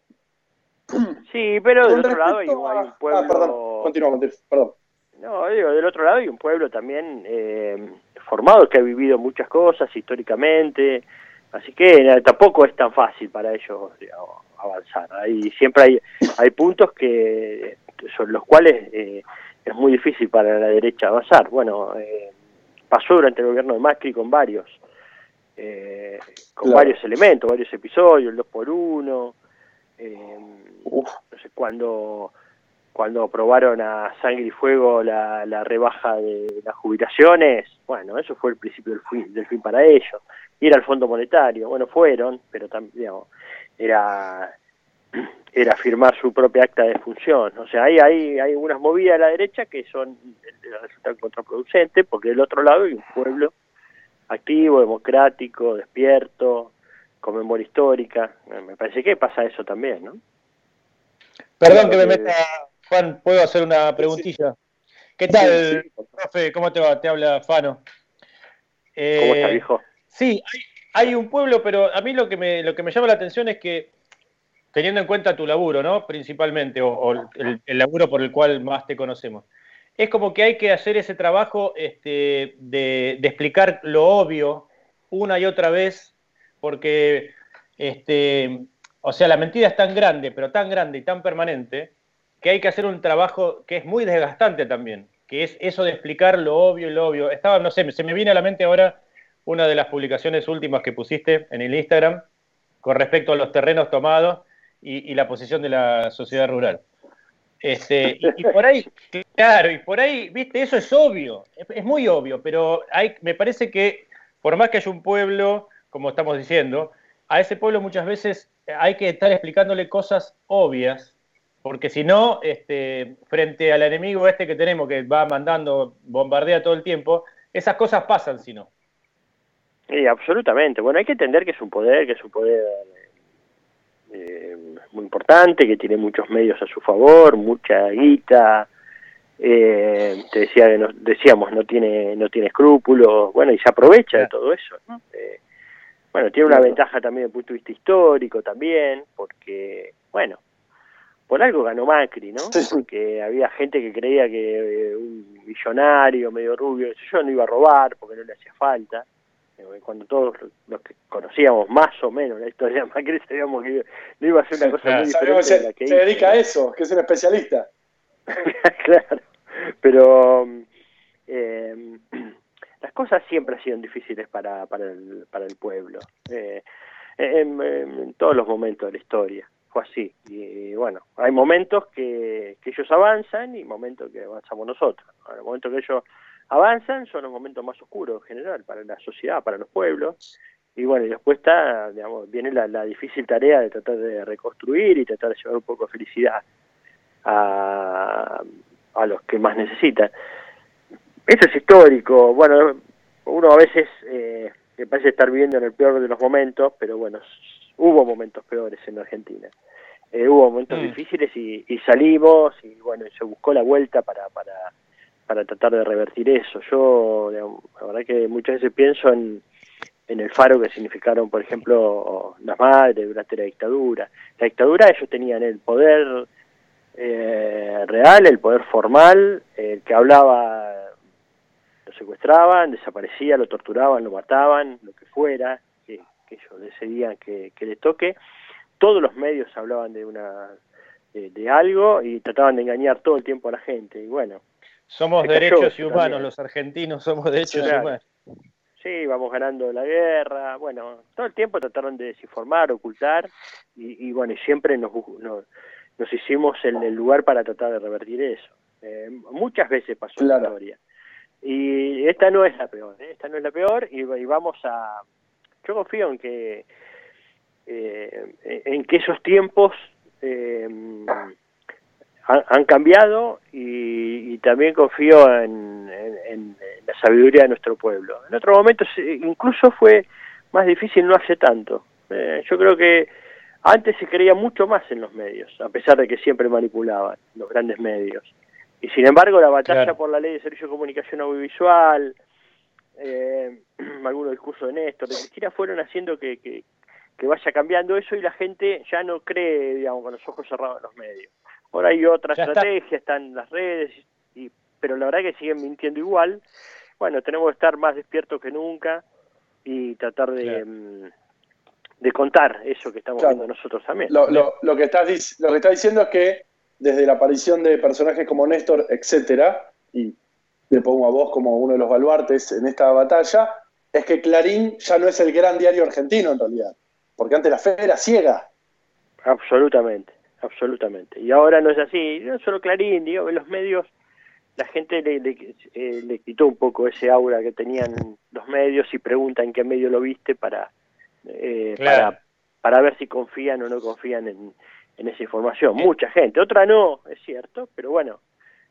sí pero del otro lado hay, un pueblo Ah, perdón, continúa, Montiel, perdón. No, digo, del otro lado hay un pueblo también eh, formado que ha vivido muchas cosas históricamente, así que eh, tampoco es tan fácil para ellos digamos, avanzar. Hay, siempre hay, hay puntos que sobre los cuales eh, es muy difícil para la derecha avanzar. Bueno, eh, pasó durante el gobierno de Macri con varios, eh, con Claro. varios elementos, varios episodios, el 2 por 1 eh, no sé, cuando cuando aprobaron a sangre y fuego la, la rebaja de las jubilaciones, bueno, eso fue el principio del fin, del fin para ellos. Ir al Fondo Monetario, bueno, fueron, pero también, digamos, era era firmar su propia acta de función. O sea, hay, hay, hay unas movidas a la derecha que son resultan contraproducentes, porque del otro lado hay un pueblo activo, democrático, despierto, con memoria histórica. Me parece que pasa eso también, ¿no? Perdón que me meta, Juan, ¿puedo hacer una preguntilla? ¿Qué tal, profe? ¿Cómo te va? Te habla Fano. ¿Cómo está, hijo? Sí, hay, hay, un pueblo, pero a mí lo que, me, lo que me llama la atención es que, teniendo en cuenta tu laburo, ¿no? Principalmente, o, el, el, laburo por el cual más te conocemos, es como que hay que hacer ese trabajo este, de, explicar lo obvio una y otra vez, porque este, o sea, la mentira es tan grande, pero tan grande y tan permanente, que hay que hacer un trabajo que es muy desgastante también, que es eso de explicar lo obvio y lo obvio. Estaba, no sé, se me viene a la mente ahora una de las publicaciones últimas que pusiste en el Instagram con respecto a los terrenos tomados y, la posición de la sociedad rural. Este, y, por ahí, claro, y por ahí, viste, eso es obvio, es, muy obvio, pero hay, me parece que por más que haya un pueblo, como estamos diciendo, a ese pueblo muchas veces hay que estar explicándole cosas obvias, porque si no, este, frente al enemigo este que tenemos, que va mandando, bombardea todo el tiempo, esas cosas pasan si no. Sí, absolutamente. Bueno, hay que entender que es un poder, que es un poder eh, muy importante, que tiene muchos medios a su favor, mucha guita. Eh, te decía que decíamos no tiene no tiene escrúpulos, bueno y se aprovecha de todo eso. ¿no? Eh, bueno, tiene una ventaja también desde el punto de vista histórico también, porque, bueno, por algo ganó Macri, ¿no? Porque había gente que creía que eh, un millonario medio rubio, yo no iba a robar porque no le hacía falta. Eh, cuando todos los que conocíamos más o menos la historia de Macri sabíamos que no iba a ser una cosa muy diferente se, la que se dedica a eso, que es un especialista. claro, pero eh, las cosas siempre han sido difíciles para, para, el, para el pueblo, eh, en, todos los momentos de la historia, fue así. Y, bueno, hay momentos que, que, ellos avanzan y momentos que avanzamos nosotros. Los momentos que ellos avanzan son los momentos más oscuros en general para la sociedad, para los pueblos. Y bueno, y después está, digamos, viene la, la difícil tarea de tratar de reconstruir y tratar de llevar un poco de felicidad a, a los que más necesitan. Eso es histórico. Bueno, uno a veces eh, me parece estar viviendo en el peor de los momentos, pero bueno, hubo momentos peores en Argentina. Eh, hubo momentos mm. difíciles y, y, salimos y bueno, se buscó la vuelta para, para, para tratar de revertir eso. Yo, la verdad que muchas veces pienso en, el faro que significaron, por ejemplo, las madres durante la dictadura. La dictadura ellos tenían el poder eh, real, el poder formal, el que hablaba lo secuestraban, desaparecía, lo torturaban, lo mataban, lo que fuera, que, ellos decidían que, que le toque. Todos los medios hablaban de una de, algo y trataban de engañar todo el tiempo a la gente. Y bueno. Somos derechos y humanos, los argentinos somos derechos y humanos. Sí, vamos ganando la guerra, bueno, todo el tiempo trataron de desinformar, ocultar, y, y bueno, y siempre nos, nos, nos hicimos en el lugar para tratar de revertir eso. Eh, muchas veces pasó la historia. Y esta no es la peor, ¿eh? esta no es la peor y, vamos a... Yo confío en que eh, en que esos tiempos eh, han, cambiado y, también confío en, en, la sabiduría de nuestro pueblo. En otro momento incluso fue más difícil no hace tanto. yo creo que antes se creía mucho más en los medios, a pesar de que siempre manipulaban los grandes medios. Y sin embargo, la batalla por la ley de servicio de comunicación audiovisual, eh, algunos discursos de Néstor, de Cristina, fueron haciendo que, que, vaya cambiando eso y la gente ya no cree, digamos, con los ojos cerrados en los medios. Ahora hay otra estrategia, están las redes, y, pero la verdad que siguen mintiendo igual. Bueno, tenemos que estar más despiertos que nunca y tratar de, mm, de contar eso que estamos viendo nosotros también. Lo, lo, lo, que estás, lo que estás diciendo es que desde la aparición de personajes como Néstor, etcétera, y le pongo a vos como uno de los baluartes en esta batalla, es que Clarín ya no es el gran diario argentino en realidad, porque antes la fe era ciega. Absolutamente, absolutamente. Y ahora no es así, no solo Clarín, digo, en los medios la gente le, le, eh, le, quitó un poco ese aura que tenían los medios y pregunta en qué medio lo viste para, eh, para, para ver si confían o no confían en, en esa información, mucha gente, otra no, es cierto, pero bueno,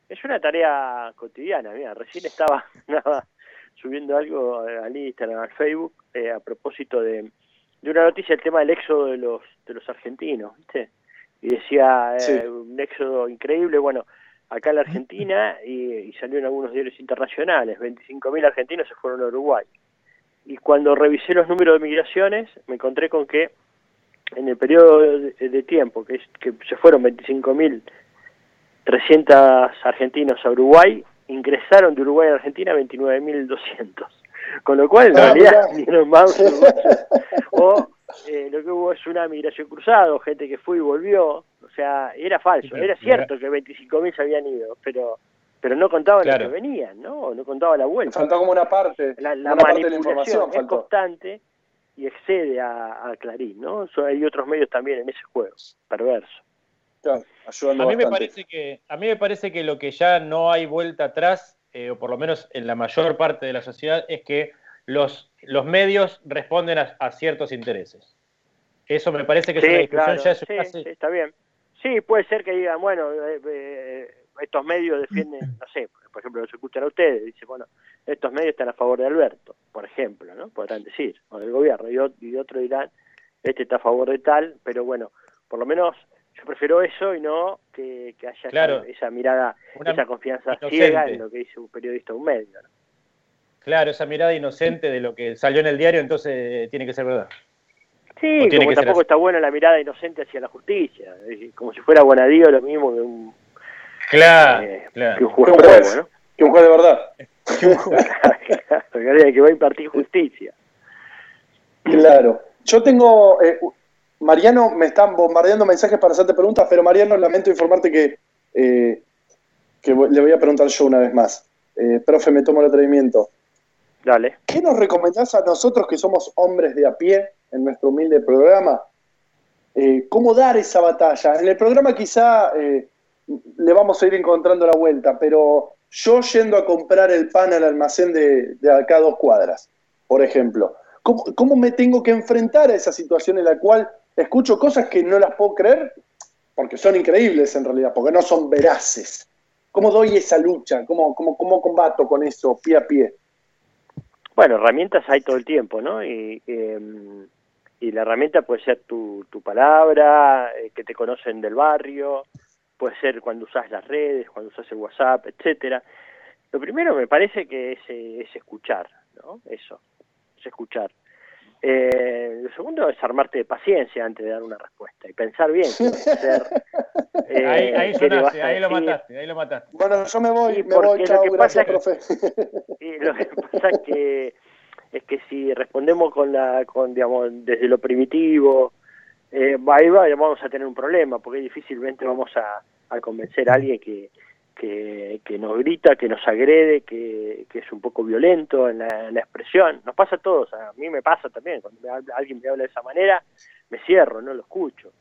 es una tarea cotidiana, mira, recién estaba nada, subiendo algo al Instagram, al Facebook, eh, a propósito de, de una noticia, el tema del éxodo de los, de los argentinos, ¿viste? Y decía, eh, un éxodo increíble, bueno, acá en la Argentina, y, y salió en algunos diarios internacionales, 25.000 argentinos se fueron a Uruguay. Y cuando revisé los números de migraciones, me encontré con que en el periodo de, de tiempo que, es, que se fueron 25.300 argentinos a Uruguay, ingresaron de Uruguay a Argentina 29.200. Con lo cual, en Ah, realidad, los más. O eh, lo que hubo es una migración cruzada, gente que fue y volvió. O sea, era falso. Sí, Era cierto que 25.000 se habían ido, pero pero no contaban Claro. los que venían, ¿no? No contaba la vuelta. Faltó como una parte, La, la una parte de la manipulación información. es Faltó. constante y excede a, a Clarín, ¿no? So- hay otros medios también en ese juego, perverso. Claro, ayudando A mí me parece que a mí me parece que lo que ya no hay vuelta atrás, eh, o por lo menos en la mayor parte de la sociedad, es que los, los medios responden a, a ciertos intereses. Eso me parece que es una discusión claro, ya es sí, casi- sí, está bien. Sí, puede ser que digan, bueno, eh, eh, estos medios defienden, no sé, por ejemplo, los escuchan a ustedes, dice, bueno, estos medios están a favor de Alberto, por ejemplo, ¿no? Podrán decir, o del gobierno, y, y otros dirán, este está a favor de tal, pero bueno, por lo menos yo prefiero eso y no que, que haya Claro. esa, esa mirada, Una esa confianza inocente. ciega en lo que dice un periodista o un medio, ¿no? Claro, esa mirada inocente de lo que salió en el diario, entonces eh, tiene que ser verdad. Sí, tiene como que tampoco está buena la mirada inocente hacia la justicia, como si fuera Bonadío lo mismo que un, Claro, eh, claro. que un juez Que un juez. ¿no? Que un juez de verdad. Que va a impartir justicia. Claro. Yo tengo. eh, Mariano, me están bombardeando mensajes para hacerte preguntas, pero Mariano, lamento informarte que, eh, que voy- le voy a preguntar yo una vez más. Eh, profe, me tomo el atrevimiento. ¿Qué nos recomendás a nosotros que somos hombres de a pie en nuestro humilde programa? Eh, ¿Cómo dar esa batalla? En el programa quizá eh, le vamos a ir encontrando la vuelta, pero yo yendo a comprar el pan al almacén de, acá a dos cuadras, por ejemplo, ¿cómo, me tengo que enfrentar a esa situación en la cual escucho cosas que no las puedo creer? Porque son increíbles en realidad, porque no son veraces. ¿Cómo doy esa lucha? ¿Cómo, cómo, cómo combato con eso pie a pie? Bueno, herramientas hay todo el tiempo, ¿no? Y, y la herramienta puede ser tu, tu palabra, eh, que te conocen del barrio, puede ser cuando usas las redes, cuando usas el WhatsApp, etcétera. Lo primero me parece que es, eh, es escuchar, ¿no? Eso, es escuchar. Eh, lo segundo es armarte de paciencia antes de dar una respuesta y pensar bien qué hacer. eh, ahí ahí qué le vas sonaste, ahí lo mataste, ahí lo mataste. Bueno, yo me voy, Sí, me voy, lo chao, que pasa gracias, es profe. Y lo que pasa es que es que si respondemos con la con digamos desde lo primitivo eh, ahí va, vamos a tener un problema porque difícilmente vamos a, a convencer a alguien que, que, que nos grita, que nos agrede, que, que es un poco violento en la, en la expresión. Nos pasa a todos, a mí me pasa también. Cuando me habla- alguien me habla de esa manera, me cierro, no lo escucho.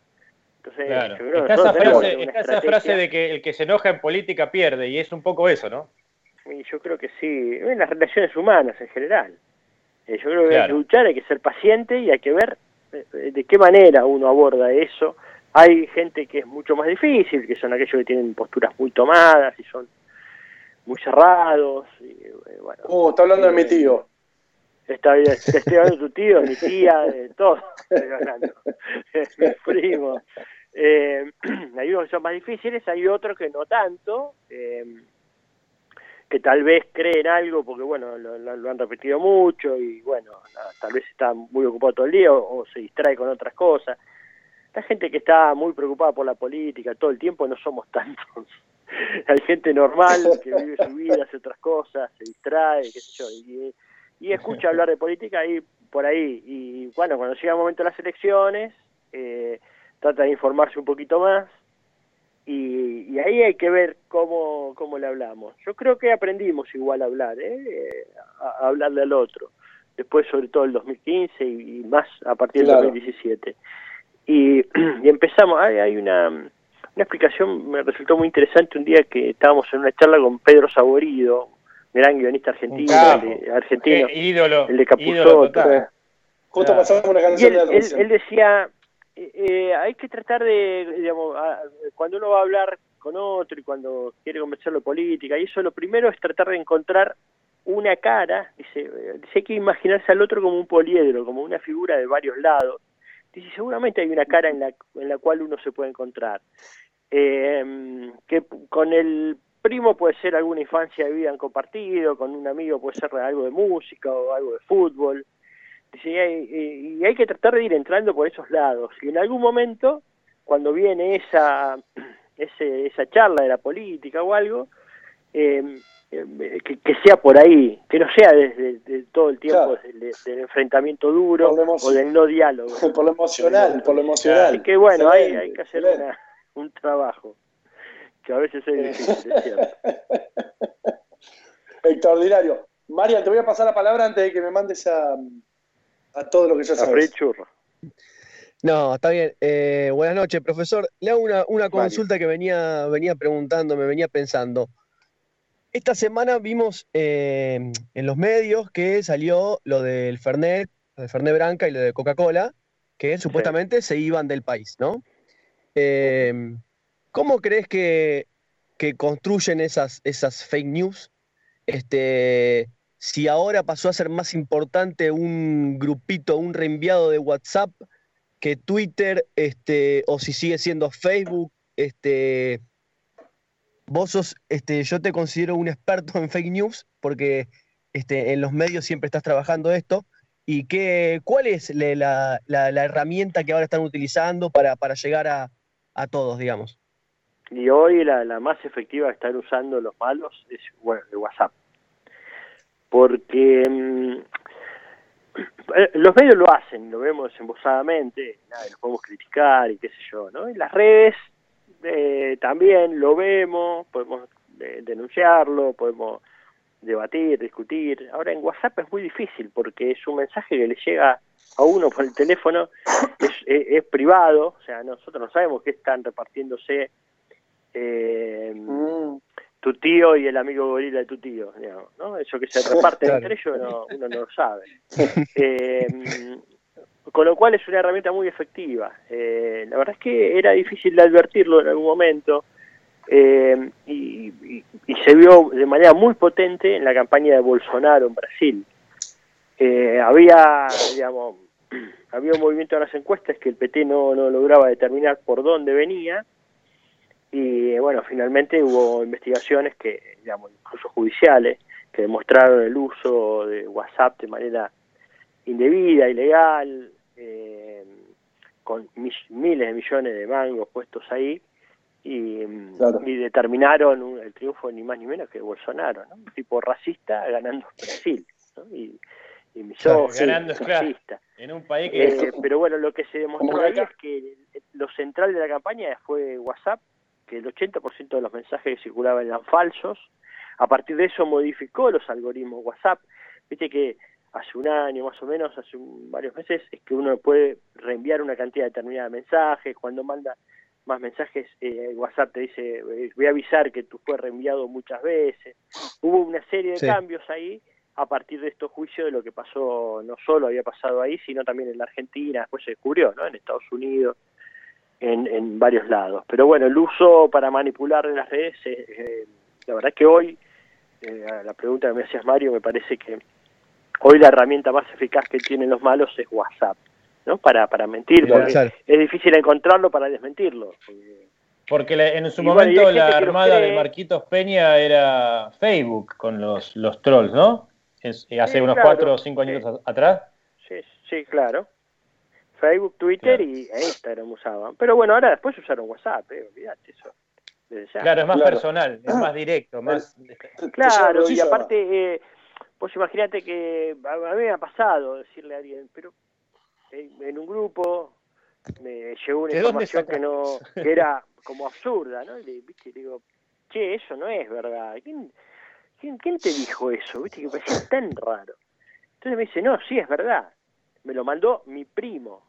Entonces, Claro. yo creo que Está, esa frase, está esa frase de que el que se enoja en política pierde, y es un poco eso, ¿no? Y yo creo que sí, en las relaciones humanas en general. Eh, yo creo que hay que luchar, hay que ser paciente y hay que ver eh, de qué manera uno aborda eso. Hay gente que es mucho más difícil, que son aquellos que tienen posturas muy tomadas y son muy cerrados. Y, eh, bueno, Oh, está hablando de mi tío. Está estoy hablando de tu tío, de mi tía, de todo. Estoy hablando. Mi primo. Eh, hay unos que son más difíciles, hay otros que no tanto, eh, que tal vez creen algo porque, bueno, lo, lo- lo han repetido mucho y, bueno, nada, tal vez está muy ocupado todo el día o, o se distrae con otras cosas. La gente que está muy preocupada por la política todo el tiempo no somos tantos. Hay gente normal que vive su vida, hace otras cosas, se distrae, qué sé yo, y, y escucha hablar de política ahí por ahí. Y bueno, cuando llega el momento de las elecciones, eh, trata de informarse un poquito más y, y ahí hay que ver cómo, cómo le hablamos. Yo creo que aprendimos igual a hablar, ¿eh? a, a hablarle al otro. Después, sobre todo el 2015 y, y más a partir Claro. del 2017. Y, y empezamos, hay, hay una, una explicación, me resultó muy interesante un día que estábamos en una charla con Pedro Saborido, gran guionista argentino, el de- argentino, Qué ídolo, el de total. Justo Claro. pasamos una canción él, de él él, él decía eh, eh, hay que tratar de, digamos, a- cuando uno va a hablar con otro y cuando quiere conversarlo de política, y eso lo primero es tratar de encontrar una cara, dice, eh, dice hay que imaginarse al otro como un poliedro, como una figura de varios lados. Dice, seguramente hay una cara en la, en la cual uno se puede encontrar. Eh, que con el primo puede ser alguna infancia de vida en compartido, con un amigo puede ser algo de música o algo de fútbol. Y hay, y hay que tratar de ir entrando por esos lados. Y en algún momento, cuando viene esa, ese, esa charla de la política o algo, eh, eh, que, que sea por ahí, que no sea desde de todo el tiempo Claro. del, del enfrentamiento duro o del no diálogo. Por lo emocional, por lo emocional. Así que bueno, hay, hay que hacer una- un trabajo, que a veces es difícil, es cierto. Extraordinario. María, te voy a pasar la palabra antes de que me mandes a, a todo lo que ya A Fred sabes. Churro. No, está bien. Eh, buenas noches, profesor. Le hago una, una consulta que venía, venía preguntando, me venía pensando. Esta semana vimos eh, en los medios que salió lo del Fernet, lo de Fernet Branca y lo de Coca-Cola, que supuestamente se iban del país, ¿no? Eh, ¿Cómo crees que, que construyen esas, esas fake news? Este, si ahora pasó a ser más importante un grupito, un reenviado de WhatsApp que Twitter, este, o si sigue siendo Facebook, este, vos sos, este, yo te considero un experto en fake news, porque este, en los medios siempre estás trabajando esto. ¿Y qué, cuál es la, la- la herramienta que ahora están utilizando para, para llegar a, a todos, digamos? Y hoy la, la más efectiva que están usando los malos es bueno, el WhatsApp. Porque mm, eh, los medios lo hacen, lo vemos embosadamente, nada, los podemos criticar y qué sé yo, ¿no? Y las redes eh, también lo vemos, podemos eh, denunciarlo, podemos debatir, discutir. Ahora en WhatsApp es muy difícil porque es un mensaje que le llega a uno por el teléfono, es, es- es privado, o sea, nosotros no sabemos qué están repartiéndose eh, tu tío y el amigo gorila de tu tío, digamos, ¿no? Eso que se reparten Claro. entre ellos no, uno no lo sabe. Eh, con lo cual es una herramienta muy efectiva. Eh, la verdad es que era difícil de advertirlo en algún momento eh, y, y- se vio de manera muy potente en la campaña de Bolsonaro en Brasil. Eh, había, digamos, había un movimiento en las encuestas que el PT no, no lograba determinar por dónde venía y bueno, finalmente hubo investigaciones que, digamos, incluso judiciales, que demostraron el uso de WhatsApp de manera indebida, ilegal, eh, con mi- miles de millones de mangos puestos ahí, y, y determinaron un- el triunfo ni más ni menos que Bolsonaro, ¿no? un tipo racista ganando Brasil, ¿no? y, y misógino, ganando, racista. en un país que... Eh, pero bueno, lo que se demostró ahí es que lo central de la campaña fue WhatsApp, que el 80% de los mensajes que circulaban eran falsos. A partir de eso modificó los algoritmos WhatsApp. Viste que hace un año más o menos, hace un- varios meses, es que uno puede reenviar una cantidad determinada de mensajes. Cuando manda más mensajes, eh, WhatsApp te dice, eh, voy a avisar que tú fue reenviado muchas veces. Hubo una serie de Sí. cambios ahí a partir de estos juicios de lo que pasó, no solo había pasado ahí, sino también en la Argentina, después se descubrió, ¿no? En Estados Unidos, en, en varios lados. Pero bueno, el uso para manipular las redes, eh, la verdad es que hoy, eh, la pregunta que me hacías Mario, me parece que hoy la herramienta más eficaz que tienen los malos es WhatsApp, ¿no? Para, para mentir, Claro. porque Claro. es difícil encontrarlo para desmentirlo. porque- la- en su Y y momento la armada de. Marquitos Peña era Facebook con los, los trolls, ¿no? Es- eh, hace Sí, unos claro. cuatro o cinco años atrás. Sí, sí, claro. Facebook, Twitter y e Instagram usaban. Pero bueno, ahora después usaron WhatsApp, eh, olvídate eso. Desde ya. Claro, es más personal, es más directo, más... Claro, Sí, y aparte, eh, pues imagínate que a, mí me ha pasado decirle a alguien, pero en, en un grupo me llegó una ¿De dónde información que no que era como absurda, ¿no? Y le, ¿viste? Y le digo, che, eso no es verdad. ¿Quién, quién, quién te dijo eso? ¿Viste? Que parecía tan raro. Entonces me dice, no, sí, es verdad. Me lo mandó mi primo.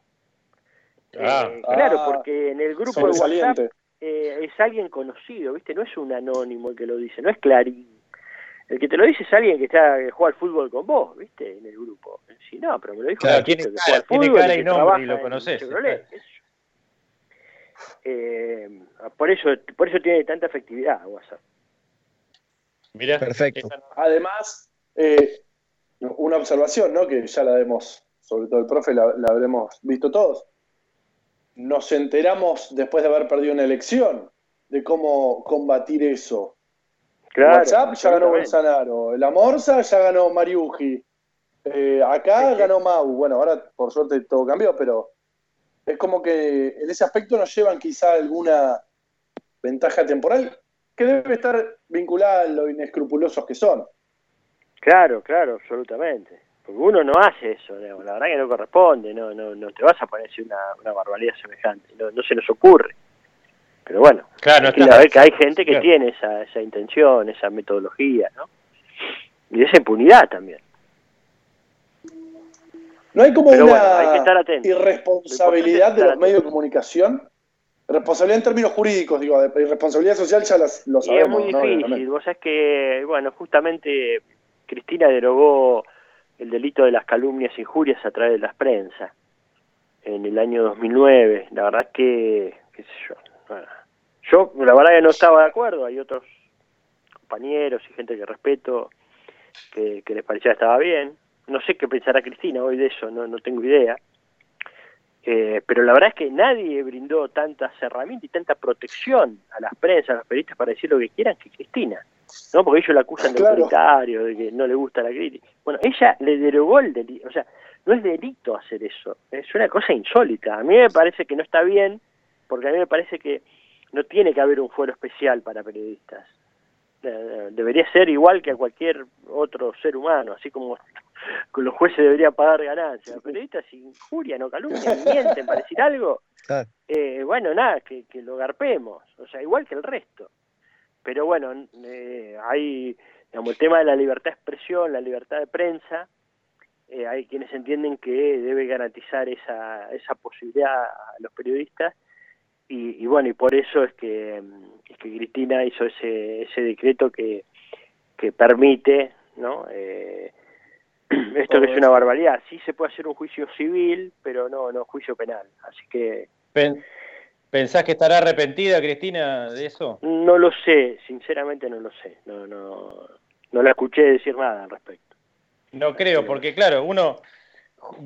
Ah. Eh, claro, Ah, porque en el grupo de WhatsApp eh, es alguien conocido, ¿viste? No es un anónimo el que lo dice, no es Clarín. El que te lo dice es alguien que está que juega al fútbol con vos, ¿iste? En el grupo. Sí, no, pero me lo dijo Claro, tiene que cara- juega al tiene fútbol cara y nombre trabaja y lo Chevrolet, claro. Eh, por eso por eso tiene tanta efectividad WhatsApp. Mira, Perfecto. Además, eh, una observación, ¿no? Que ya la hemos, sobre todo el profe, la, la habremos visto todos. Nos enteramos después de haber perdido una elección de cómo combatir eso. Claro, WhatsApp ya ganó. Bolsonaro, la Morsa ya ganó Mariuji, eh, acá ganó Mau. Bueno, ahora por suerte todo cambió, pero es como que en ese aspecto nos llevan quizá alguna ventaja temporal que debe estar vinculada a lo inescrupulosos que son. Claro, claro, absolutamente. Porque uno no hace eso, digamos, la verdad que no corresponde, no, no, no te vas a poner una, una barbaridad semejante, no, no se nos ocurre. Pero bueno, Claro, hay que está- saber que hay gente que Claro. tiene esa, esa intención, esa metodología, ¿no? Y esa impunidad también. ¿No hay como Pero una bueno, hay que estar atento. irresponsabilidad es de los medios de comunicación? Responsabilidad en términos jurídicos, digo, de irresponsabilidad social ya las, lo Y es sabemos. muy difícil, vos sabés que, bueno, justamente Cristina derogó el delito de las calumnias e injurias a través de las prensas en el año 2009. La verdad que, qué sé yo, yo la verdad que no estaba de acuerdo, hay otros compañeros y gente que respeto que, que les parecía que estaba bien. No sé qué pensará Cristina hoy de eso, no, no tengo idea. Eh, pero la verdad es que nadie brindó tantas herramientas y tanta protección a las prensas, a los periodistas para decir lo que quieran que Cristina. ¿no? Porque ellos la acusan de autoritario, de que no le gusta la crítica. Bueno, ella le derogó el delito, o sea, no es delito hacer eso, es una cosa insólita. A mí me parece que no está bien, porque a mí me parece que no tiene que haber un fuero especial para periodistas. Eh, Debería ser igual que a cualquier otro ser humano, así como con los jueces deberían pagar ganancias. Los periodistas si injurian o calumnian, mienten para decir algo, eh, bueno, nada, que, que lo garpemos, o sea, igual que el resto. Pero bueno, eh, hay, digamos, el tema de la libertad de expresión, la libertad de prensa, eh, hay quienes entienden que debe garantizar esa, esa posibilidad a los periodistas y, y bueno, y por eso es que, es que Cristina hizo ese, ese decreto que, que permite, ¿no? Eh, esto que es una barbaridad. Sí se puede hacer un juicio civil, pero no, no juicio penal. Así que Pen- ¿Pensás que estará arrepentida Cristina de eso? no lo sé, sinceramente no lo sé. No, no, no la escuché decir nada al respecto. No creo, porque claro, uno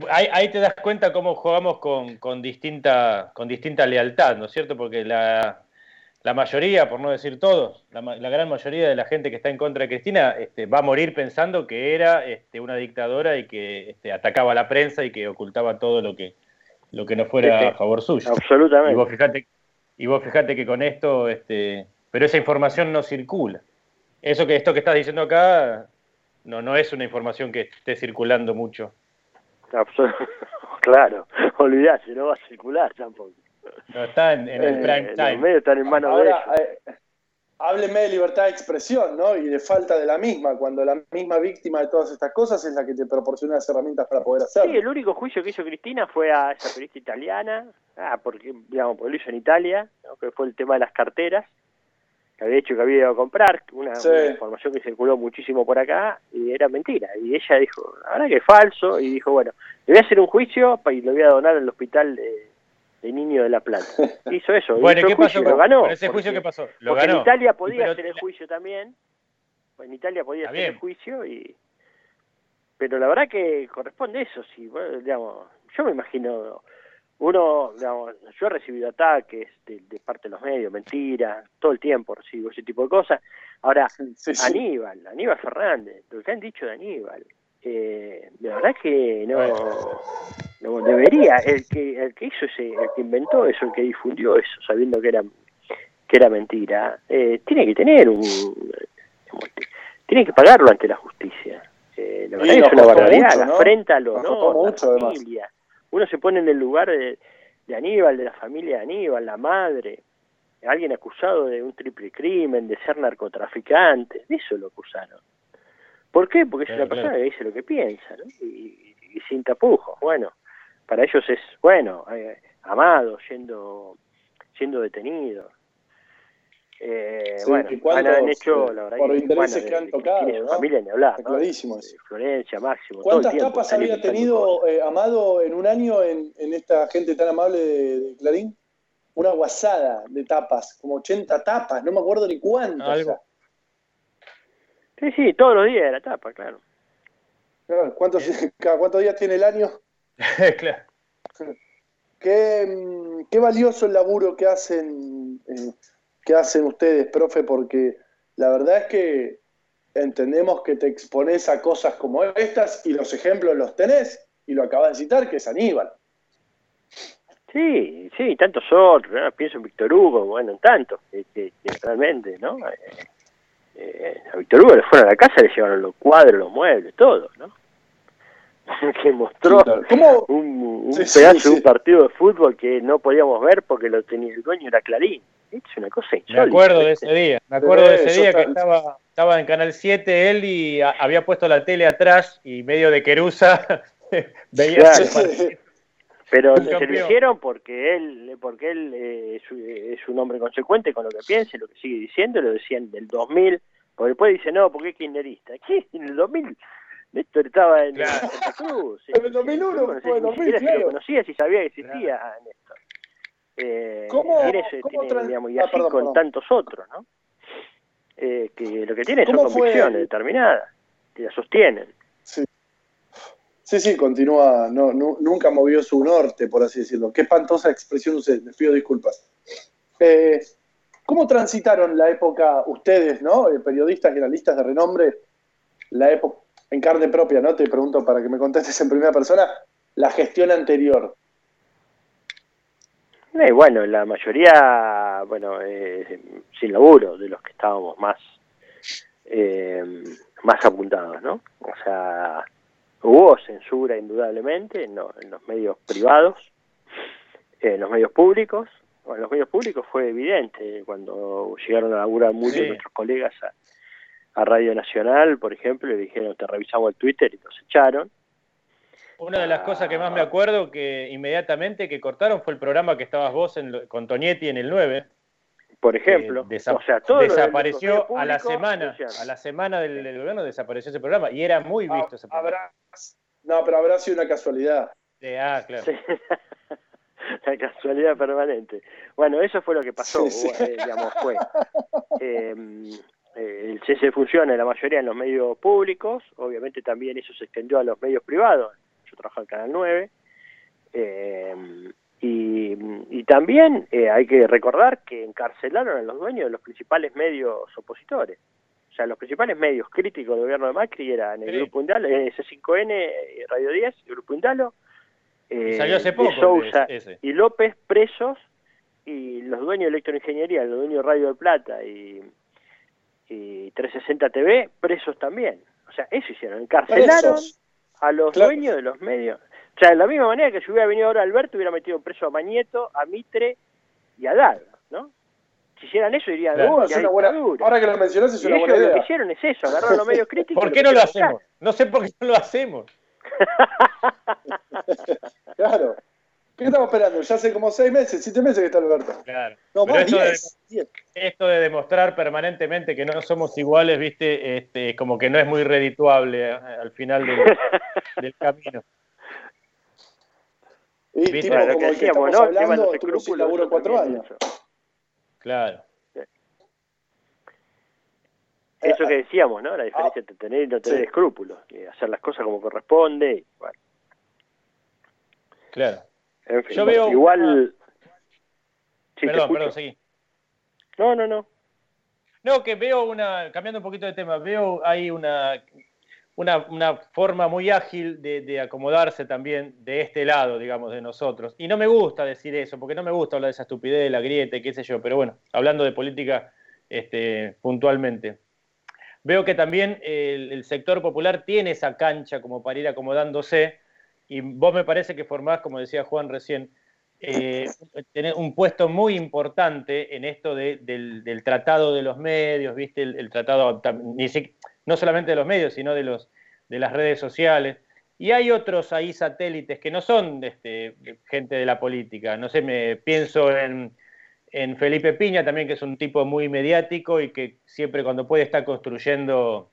ahí, ahí te das cuenta cómo jugamos con, con distinta con distinta lealtad, ¿no es cierto? Porque la, la mayoría, por no decir todos, la, gran mayoría de la gente que está en contra de Cristina este, va a morir pensando que era este, una dictadora y que este, atacaba a la prensa y que ocultaba todo lo que lo que no fuera sí. a favor suyo. Absolutamente. Y vos fijate, y vos fijate que con esto, este, pero esa información no circula. Eso que esto que estás diciendo acá no, no es una información que esté circulando mucho. Absol- claro, olvidate, no va a circular tampoco. No está en, en el Eh, prime Los time. medios están en manos de Ahora, ellos. eh, hábleme de libertad de expresión, ¿no? Y de falta de la misma, cuando la misma víctima de todas estas cosas es la que te proporciona las herramientas para poder hacerlo. Sí, el único juicio que hizo Cristina fue a esa periodista italiana, ah, porque, digamos, porque lo hizo en Italia, ¿no? que fue el tema de las carteras, que había dicho que había ido a comprar, una, Sí. una información que circuló muchísimo por acá, y era mentira. Y ella dijo, la verdad que es falso, y dijo, bueno, le voy a hacer un juicio y lo voy a donar al hospital de, de Niño de la Plata. Hizo eso, Bueno, ¿y hizo qué juicio pasó lo ganó. con ese porque- juicio? ¿Qué pasó? Lo porque ganó. en Italia podía pero- hacer el juicio también. En Italia podía hacer el juicio y pero la verdad que corresponde eso, sí, bueno, digamos, yo me imagino uno, digamos, yo he recibido ataques de, de parte de los medios, mentiras, todo el tiempo recibo ese tipo de cosas. Ahora, Sí, sí. Aníbal, Aníbal Fernández, lo que han dicho de Aníbal, eh, de verdad que no, no debería, el que, el que hizo ese, el que inventó eso, el que difundió eso, sabiendo que era que era mentira, eh, tiene que tener un, tiene que pagarlo ante la justicia. Eh, la verdad es una barbaridad, mucho, la ¿no? honor, costó la familia. Uno se pone en el lugar de, de Aníbal, de la familia de Aníbal, la madre, alguien acusado de un triple crimen, de ser narcotraficante, de eso lo acusaron. ¿Por qué? Porque es Claro, una persona claro. que dice lo que piensa, ¿no? Y, y sin tapujos. Bueno, para ellos es, bueno, eh, amado, siendo, siendo detenido. Eh, Sí, bueno, ¿y cuántos, han, hecho, eh, la verdad, por que, intereses bueno, que han tocado, ¿no? familia ni hablar, Está ¿no? clarísimo eso. De Florencia, Máximo, todo el ¿Cuántas tiempo están había tenido eh, Amado en un año en, en esta gente tan amable de, de Clarín? una guasada de tapas, como 80 tapas, no me acuerdo ni cuántas. Algo. Sí, sí, todos los días era tapa, claro. Claro, ¿Cuántos, cada cuántos días tiene el año? claro. Qué, qué valioso el laburo que hacen, eh, que hacen ustedes, profe, porque la verdad es que entendemos que te expones a cosas como estas y los ejemplos los tenés, y lo acabas de citar, que es Aníbal. Sí, sí, tantos otros, ¿no? pienso en Víctor Hugo, bueno, en tantos, que, que- que realmente, ¿no? Eh, eh, a Víctor Hugo le fueron a la casa, le llevaron los cuadros, los muebles, todo, ¿no? que mostró un, un Sí, sí, pedazo sí. de un partido de fútbol que no podíamos ver porque lo tenía el dueño, era Clarín. Es una cosa insólita. Me acuerdo de ese día, me acuerdo de Eh, ese día que ta- estaba, estaba en Canal 7 él y a- había puesto la tele atrás y medio de querusa veía Claro. el. Pero se lo hicieron porque él, porque él eh, es, un- es un hombre consecuente con lo que piensa y lo que sigue diciendo, lo decían del 2000, porque después dice, no, porque es kirchnerista. ¿Qué? En el 2000 Néstor estaba en Claro. Santa Cruz. En el 2001 no sé, fue ni 2000, siquiera si claro. lo conocía, si sabía que existía Néstor. Eh, ¿Cómo- tiene tiene, digamos, y ah, así perdón, con perdón. tantos otros, ¿no? Eh, que lo que tienen son ¿Cómo fue convicciones determinadas, que la sostienen. Sí, sí, continúa, no, nu- nunca movió su norte, por así decirlo. Qué espantosa expresión usé, les pido disculpas. Eh, ¿Cómo transitaron la época ustedes, no? Eh, periodistas y analistas de renombre, la época en carne propia, ¿no? Te pregunto para que me contestes en primera persona, la gestión anterior. Eh, bueno, la mayoría, bueno, eh, sin laburo, de los que estábamos más, eh, más apuntados, ¿no? O sea, hubo censura indudablemente en, lo- en los medios privados, en los medios públicos. Bueno, en los medios públicos fue evidente cuando llegaron a laburar muchos de Sí. nuestros colegas a, a Radio Nacional, por ejemplo, le dijeron, te revisamos el Twitter y los echaron. Una de las cosas que más me acuerdo que inmediatamente que cortaron fue el programa que estabas vos en lo- con Tonietti en el 9. Por ejemplo, Eh, desa- o sea, todo desapareció a la semana, a la semana del, del gobierno desapareció ese programa y era muy visto ese programa. Habrá, no, pero habrá sido una casualidad. Sí, ah, claro. Sí. La casualidad permanente. Bueno, eso fue lo que pasó, Sí, sí. hubo, eh, digamos, fue eh, eh, el cese de funciones la mayoría en los medios públicos, obviamente también eso se extendió a los medios privados, yo trabajaba en Canal 9, eh, y, y también eh, hay que recordar que encarcelaron a los dueños de los principales medios opositores. O sea, los principales medios críticos del gobierno de Macri eran el Sí. Grupo Indalo, eh, C5N, eh, Radio 10, el Grupo Indalo, Y eh, salió hace de poco Sousa ese. y López presos y los dueños de Electroingeniería, los dueños de Radio del Plata y, y 360 TV presos también. O sea, eso hicieron, encarcelaron Presos. A los Claro. dueños de los medios. O sea, de la misma manera que si hubiera venido ahora Alberto hubiera metido preso a Mañeto, a Mitre y a Dal, ¿no? Si hicieran eso dirían, Claro. "Uy, Es una buena- dictadura". ahora que lo mencionás es Y una ellos buena lo que idea. hicieron es eso, agarraron los medios críticos. ¿Por qué no lo hacemos? No sé por qué no lo hacemos. Claro. ¿Qué estamos esperando? Ya hace como seis meses, siete meses que está Alberto. Claro. No, más esto de- diez. diez. Esto de demostrar permanentemente que no somos iguales, viste, este, como que no es muy redituable eh, al final del, del camino. Y Viste, tipo Claro, como que el que decíamos, estamos ¿no? El tema de hablando, los estuvo sin escrúpulos, laburo cuatro años. eso. Claro. Eso que decíamos, ¿no? La diferencia entre tener y no tener Sí. escrúpulos, y hacer las cosas como corresponde. y, bueno, Claro. En fin, Yo veo igual. Sí, perdón, perdón, seguí. No, no, no. No, que veo una, cambiando un poquito de tema, veo ahí una, una, una forma muy ágil de, de acomodarse también de este lado, digamos, de nosotros. Y no me gusta decir eso, porque no me gusta hablar de esa estupidez, de la grieta, qué sé yo, pero bueno, hablando de política este, puntualmente. Veo que también el, el sector popular tiene esa cancha como para ir acomodándose, y vos me parece que formás, como decía Juan recién, eh, un puesto muy importante en esto de- del, tratado de los medios, ¿viste? El, tratado no solamente de los medios, sino de, los, de las redes sociales. Y hay otros ahí satélites que no son este, gente de la política. No sé, me pienso en, en Felipe Piña también, que es un tipo muy mediático y que siempre cuando puede está construyendo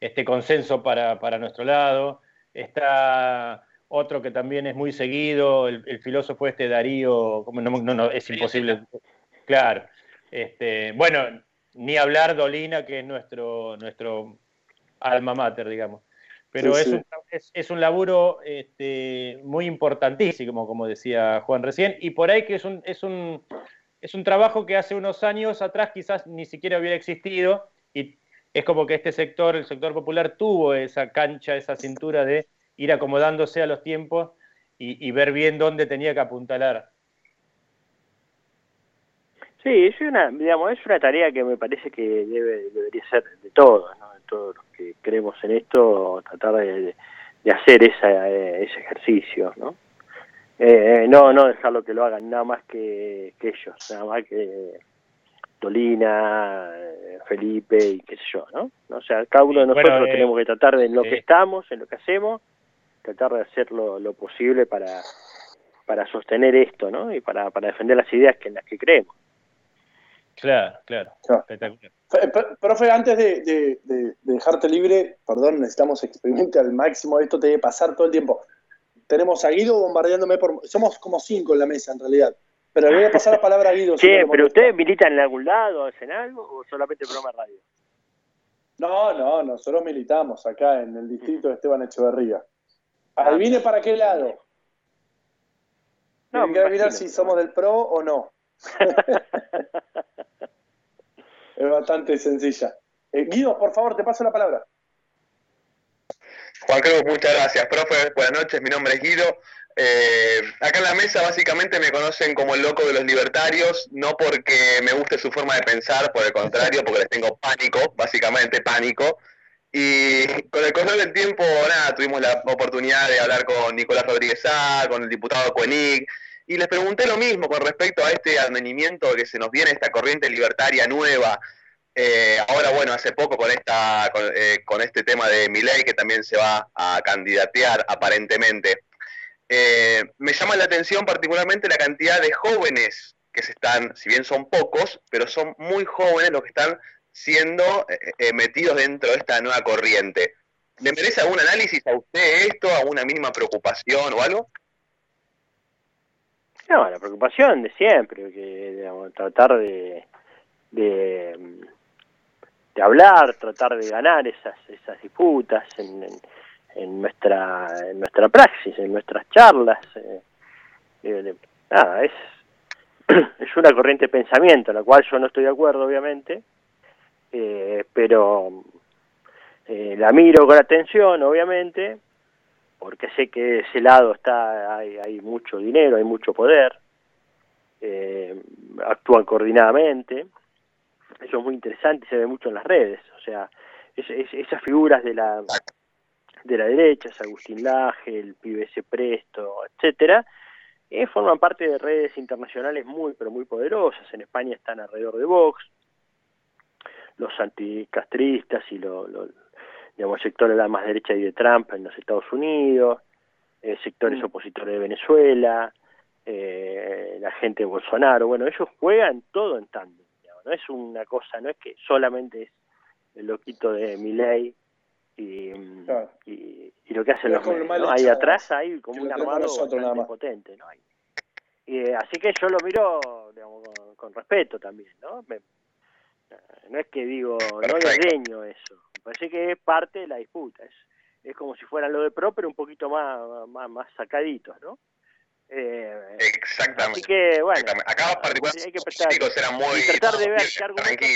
este consenso para, para nuestro lado. Está otro que también es muy seguido, el, el filósofo este Darío, ¿cómo? no, no, no, es imposible. Claro. Este, bueno, ni hablar Dolina, que es nuestro, nuestro alma mater, digamos. Pero Sí, es, sí. Un, es, es un laburo este, muy importantísimo, como decía Juan recién, y por ahí que es un, es, un, es un trabajo que hace unos años atrás quizás ni siquiera hubiera existido, es como que este sector, el sector popular, tuvo esa cancha, esa cintura de ir acomodándose a los tiempos y, ver bien dónde tenía que apuntalar. Sí, es una, digamos, es una tarea que me parece que debe, debería ser de todos, ¿no? de todos los que creemos en esto, tratar de, hacer esa, eh, ese ejercicio, ¿no? Eh, no, no dejarlo que lo hagan nada más que, ellos, nada más que Dolina, eh, Felipe y qué sé yo, ¿no? O sea, cada uno de bueno, nosotros eh, tenemos que tratar de en lo que estamos, en lo que hacemos, tratar de hacer lo, lo posible para, para sostener esto, ¿no? Y para, para defender las ideas que en las que creemos. Claro, claro. Claro. Espectacular. Fe- pe- Profe, antes de, de- de- de dejarte libre, perdón, necesitamos experimente al máximo, esto te debe pasar todo el tiempo. Tenemos a Guido bombardeándome por... Somos como cinco en la mesa, en realidad. Pero le voy a pasar la palabra a Guido. si le pero ustedes militan en algún lado, hacen algo o solamente programa radio? No, no, nosotros militamos acá en el distrito de Esteban Echeverría. Adivine para qué lado. No, que adivinar imagino. si somos del PRO o no. Es bastante sencilla. Eh, Guido, por favor, te paso la palabra. Juan Carlos, muchas gracias, profe. Buenas noches, mi nombre es Guido. Eh, acá en la mesa básicamente me conocen como el loco de los libertarios, no porque me guste su forma de pensar, por el contrario, porque les tengo pánico, básicamente pánico. Y con el correr del tiempo, nada, tuvimos la oportunidad de hablar con Nicolás Rodríguez Sá, con el diputado Koenig, y les pregunté lo mismo con respecto a este advenimiento que se nos viene, esta corriente libertaria nueva, eh, ahora, bueno, hace poco con esta con, eh, con este tema de Milei que también se va a candidatear aparentemente. Eh, me llama la atención particularmente la cantidad de jóvenes que se están, si bien son pocos, pero son muy jóvenes los que están siendo eh, eh, metidos dentro de esta nueva corriente. ¿Le merece algún análisis a usted esto, alguna mínima preocupación o algo? No, la preocupación de siempre, que digamos, tratar de, de, de hablar, tratar de ganar esas, esas disputas en, en nuestra en nuestra praxis, en nuestras charlas. eh, eh, nada, es, es una corriente de pensamiento, la cual yo no estoy de acuerdo, obviamente, eh, pero eh, la miro con atención, obviamente, porque sé que de ese lado está hay, hay mucho dinero, hay mucho poder, eh, actúan coordinadamente, eso es muy interesante y se ve mucho en las redes, o sea, es- es- esas figuras de la de la derecha, es Agustín Laje, el pibe ese Presto, etcétera, eh, forman parte de redes internacionales muy pero muy poderosas, en España están alrededor de Vox, los anticastristas y lo, lo- digamos, el sector de la más derecha y de Trump en los Estados Unidos, eh, sectores opositores de Venezuela, eh, la gente de Bolsonaro, bueno, ellos juegan todo en tándem, digamos, no es una cosa, no es que solamente es el loquito de Milei y, Claro. y, y lo que hacen No los medios, ¿no? Ahí atrás hay como un armado bastante potente, ¿no? Y, eh, así que yo lo miro digamos, con, con respeto también, ¿no? Me- no es que digo, no Perfecto. desdeño eso. Me parece que es parte de la disputa. Es, es como si fueran lo de pro, pero un poquito más, más, más sacaditos, ¿no? Eh, Exactamente. así que, bueno. Acá particularmente hay que los prestar- chicos eran muy y tratar de ver qué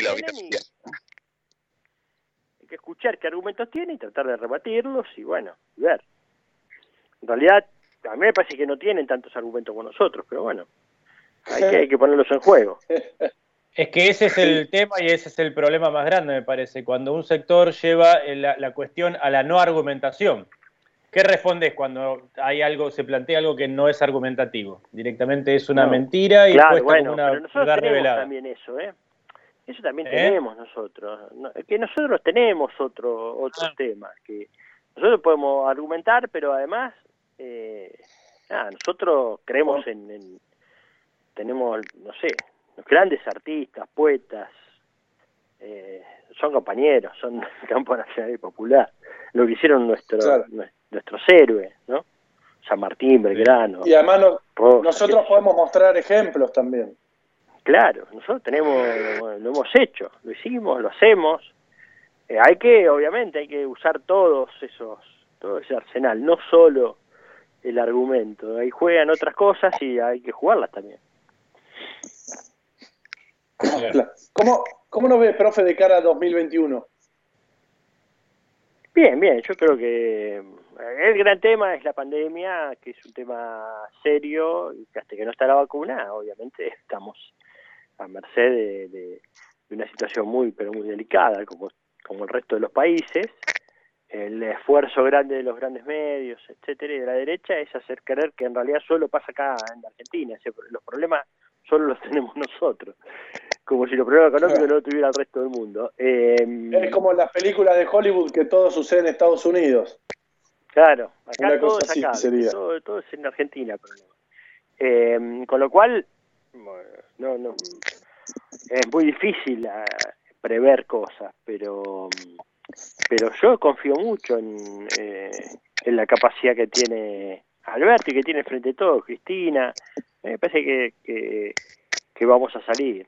que escuchar qué argumentos tiene y tratar de rebatirlos y, bueno, y ver. En realidad, a mí me parece que no tienen tantos argumentos como nosotros, pero bueno, hay que, hay que ponerlos en juego. Es que ese es el tema y ese es el problema más grande, me parece, cuando un sector lleva eh, la, la cuestión a la no argumentación. ¿Qué respondes cuando hay algo, se plantea algo que no es argumentativo? Directamente es una No. mentira y Claro, bueno, una pero nosotros verdad tenemos revelada. también eso, ¿eh? Eso también ¿Eh? tenemos nosotros. No, es que nosotros tenemos otro otros Ah. temas que nosotros podemos argumentar, pero además, eh, nada, nosotros creemos en, en- tenemos, no sé, los grandes artistas, poetas, eh, son compañeros, son del campo nacional y popular. Lo que hicieron nuestro, Claro. nuestros héroes, ¿no? San Martín, Belgrano. Y además no- nosotros podemos mostrar ejemplos también. Claro, nosotros tenemos, lo hemos hecho, lo hicimos, lo hacemos. Eh, hay que, obviamente, hay que usar todos esos, todo ese arsenal, no solo el argumento. Ahí juegan otras cosas y hay que jugarlas también. ¿Cómo, ¿Cómo nos ves, profe, de cara a 2021? Bien, bien, yo creo que eh, el gran tema es la pandemia, que es un tema serio y que hasta que no está la vacuna, obviamente estamos a merced de, de- de una situación muy, pero muy delicada, como, como el resto de los países. El esfuerzo grande de los grandes medios, etcétera, y de la derecha es hacer creer que en realidad solo pasa acá en Argentina, ese- los problemas solo los tenemos nosotros, como si los problemas económicos no lo tuviera el resto del mundo. Eh, Es como las películas de Hollywood que todo sucede en Estados Unidos. Claro, acá Una todo es acá, todo, todo es en Argentina el problema. Eh, con lo cual, bueno, no, no, es muy difícil ah, prever cosas, pero, pero yo confío mucho en, eh, en la capacidad que tiene Alberto y que tiene frente a todo Cristina. Me parece que, que, que vamos a salir.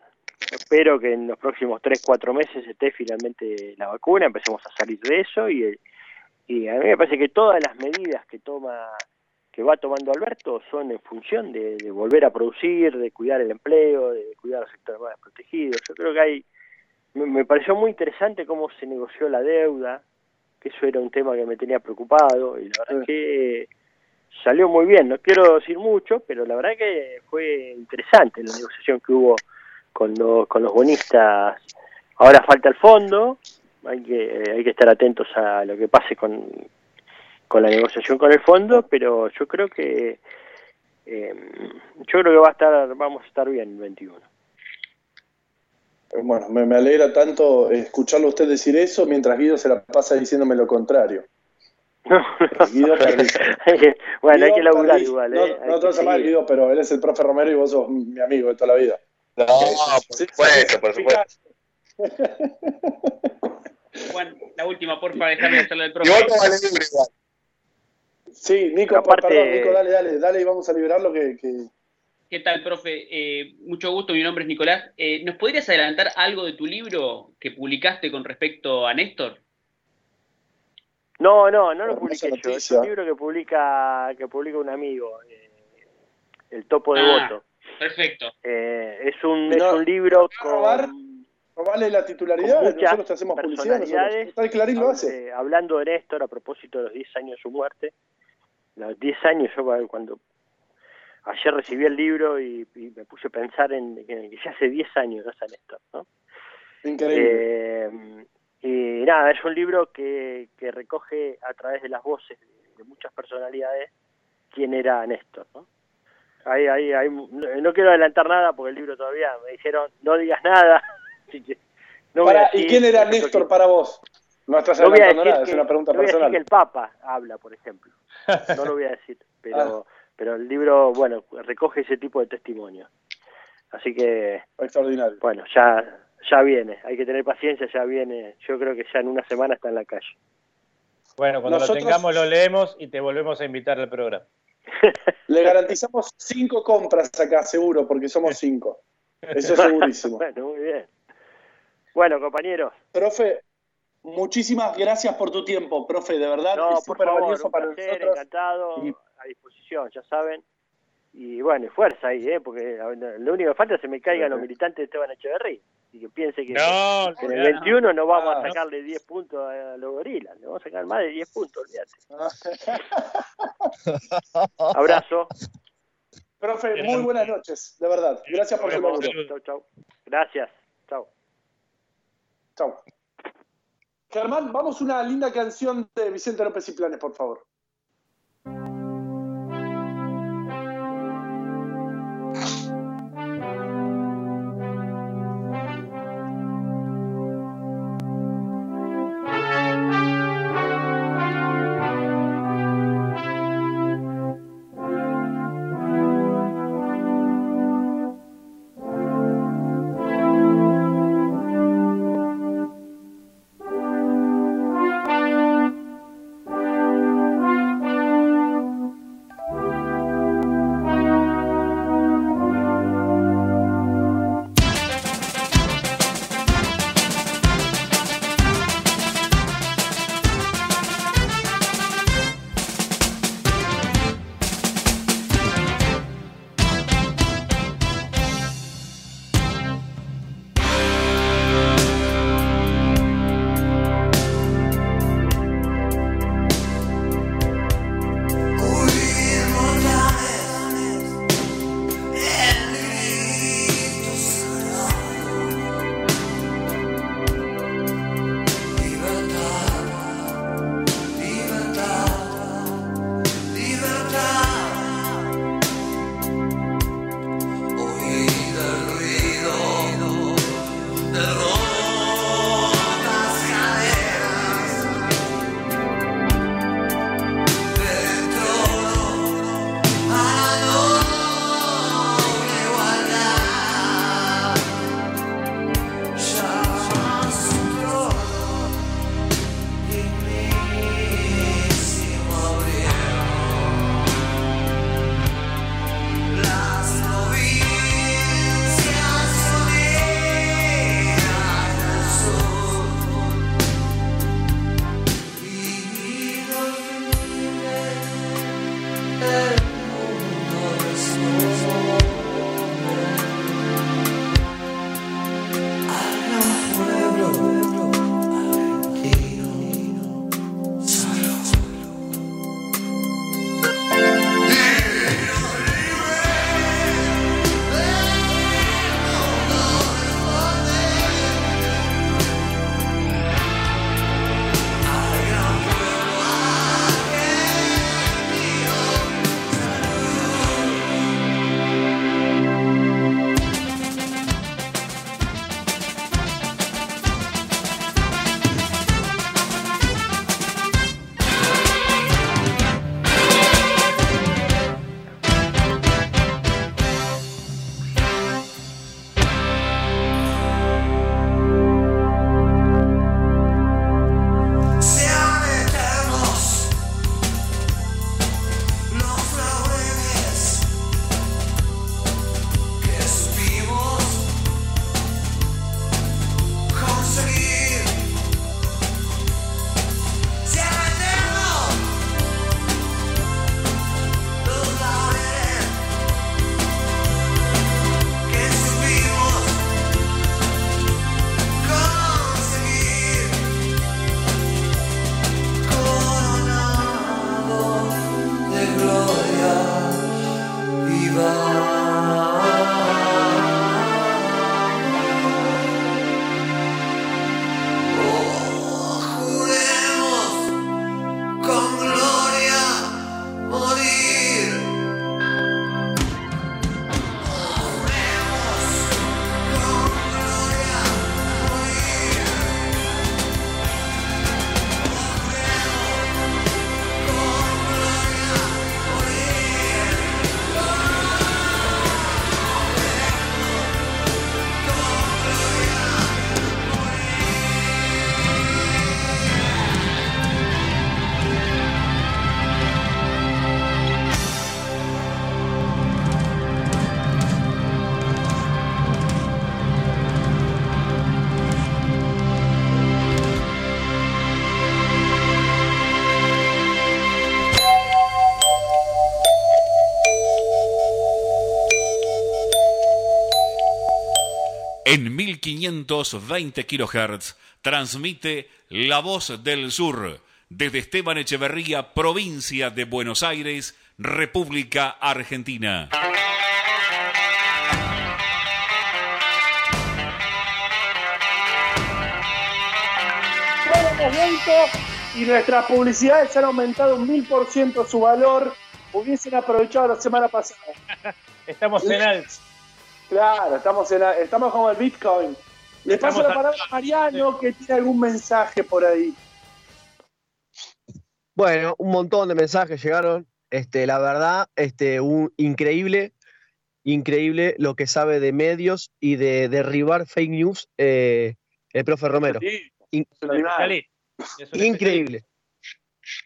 Espero que en los próximos 3, 4 meses esté finalmente la vacuna, empecemos a salir de eso y, y a mí me parece que todas las medidas que toma que va tomando Alberto son en función de, de volver a producir, de cuidar el empleo, de cuidar los sectores más desprotegidos. Yo creo que hay, me, me pareció muy interesante cómo se negoció la deuda, que eso era un tema que me tenía preocupado y la verdad es que salió muy bien. No quiero decir mucho, pero la verdad que fue interesante la negociación que hubo con los, con los bonistas. Ahora falta el fondo, hay que, hay que estar atentos a lo que pase con, con la negociación con el fondo, pero yo creo que eh, yo creo que va a estar, vamos a estar bien el 21. Eh, Bueno, me, me alegra tanto escucharlo a usted decir eso mientras Guido se la pasa diciéndome lo contrario. Guido bueno, hay que laburar igual, No, ¿eh? No te vas a llamar. Guido, pero él es el profe Romero y vos sos mi amigo de toda la vida. No, por supuesto, por supuesto. Juan, la última, porfa, déjame hacerle el profe. vos no vale libre igual. Sí, Nico, aparte- perdón, Nico, dale, dale, dale y vamos a liberarlo que, que- ¿Qué tal, profe? Eh, mucho gusto, mi nombre es Nicolás. Eh, ¿Nos podrías adelantar algo de tu libro que publicaste con respecto a Néstor? No, no, no lo publiqué yo. Es un libro que publica que publica un amigo, eh, El Topo de Ah. Voto. Perfecto. Eh, es un No, es un libro ¿vas robarle la titularidad, nosotros te hacemos publicidad, nosotros. personalidades. Tal Clarín lo hace. Hablando de Néstor a propósito de los 10 años de su muerte, los 10 años, yo cuando ayer recibí el libro y, y me puse a pensar en que, ya hace 10 años no está Néstor, ¿no? Increíble. Eh, y nada, es un libro que, que recoge a través de las voces de, muchas personalidades quién era Néstor, ¿no? Hay, hay, hay, no quiero adelantar nada porque el libro todavía me dijeron no digas nada, así que no voy a Pará, decir, ¿Y quién era Néstor que- para vos? No estás no decir nada, que, es una pregunta no voy a decir personal. que el Papa habla, por ejemplo. No lo voy a decir, pero, Ah. pero el libro, bueno, recoge ese tipo de testimonios. Así que, Extraordinario. bueno, ya ya viene. Hay que tener paciencia, ya viene. Yo creo que ya en una semana está en la calle. Bueno, cuando Nosotros- lo tengamos lo leemos y te volvemos a invitar al programa. Le garantizamos cinco compras acá, seguro, porque somos cinco. Eso es segurísimo. bueno, muy bien. Bueno, compañeros, Profe, muchísimas gracias por tu tiempo, profe, de verdad, no, es por súper favor, valioso un para placer, nosotros. encantado, Y- a disposición, ya saben. Y bueno, y fuerza ahí, ¿eh? porque lo único que falta es que se me caigan los militantes de Esteban Echeverría y que piense que, No, que en el no. 21 no vamos Ah, a sacarle 10 puntos a los gorilas, le vamos a sacar más de 10 puntos, olvídate. Abrazo. profe, muy buenas noches, de verdad. Gracias por su laburo. Chau, chau. Gracias. Chau. Chau. Germán, vamos a una linda canción de Vicente López y Planes, por favor. 1520 kHz transmite La Voz del Sur desde Esteban Echeverría, provincia de Buenos Aires, República Argentina. Y nuestras publicidades han aumentado un mil por ciento su valor. Hubiesen aprovechado la semana pasada. Estamos en alto. Claro, estamos, en la- estamos como el Bitcoin. Le Estamos paso la palabra a Mariano que tiene algún mensaje por ahí. Bueno, un montón de mensajes llegaron. Este, la verdad, este, un, increíble, increíble lo que sabe de medios y de derribar fake news eh, el profe Romero. In- Es un increíble.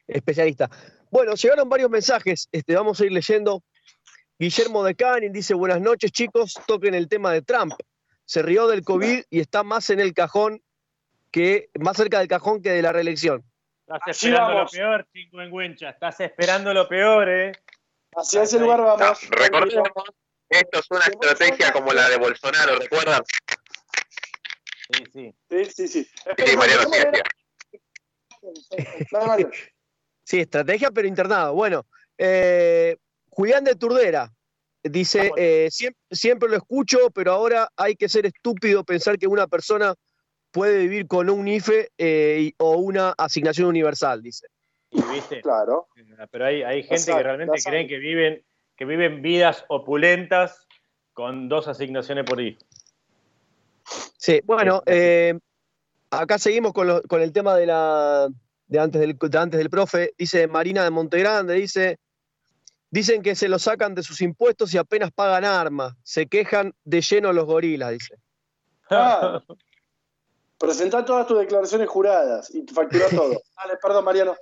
Especialista. Bueno, llegaron varios mensajes, este, vamos a ir leyendo. Guillermo de Canin dice, buenas noches chicos, toquen el tema de Trump. Se rió del COVID y está más en el cajón que, más cerca del cajón que de la reelección. Estás Así esperando vamos. lo peor, chingüengüencha. Estás esperando lo peor, ¿eh? Hacia ese lugar vamos. Recordemos, esto es una estrategia como la de Bolsonaro, ¿recuerdan? Sí, sí. Sí, sí, sí. Sí. Sí, estrategia, pero internado. Bueno, eh, Julián de Turdera dice, eh, siempre, siempre lo escucho, pero ahora hay que ser estúpido pensar que una persona puede vivir con un IFE eh, y- o una asignación universal, dice. Y viste, Claro. pero hay, hay gente sabe, que realmente creen que viven, que viven vidas opulentas con dos asignaciones por hijo. Sí, bueno, eh, acá seguimos con, lo- con el tema de la de antes del, de antes del profe. Dice Marina de Montegrande, dice, dicen que se lo sacan de sus impuestos y apenas pagan armas. Se quejan de lleno los gorilas, dice. Ah, presentá todas tus declaraciones juradas y facturá todo. Dale, perdón, Mariano.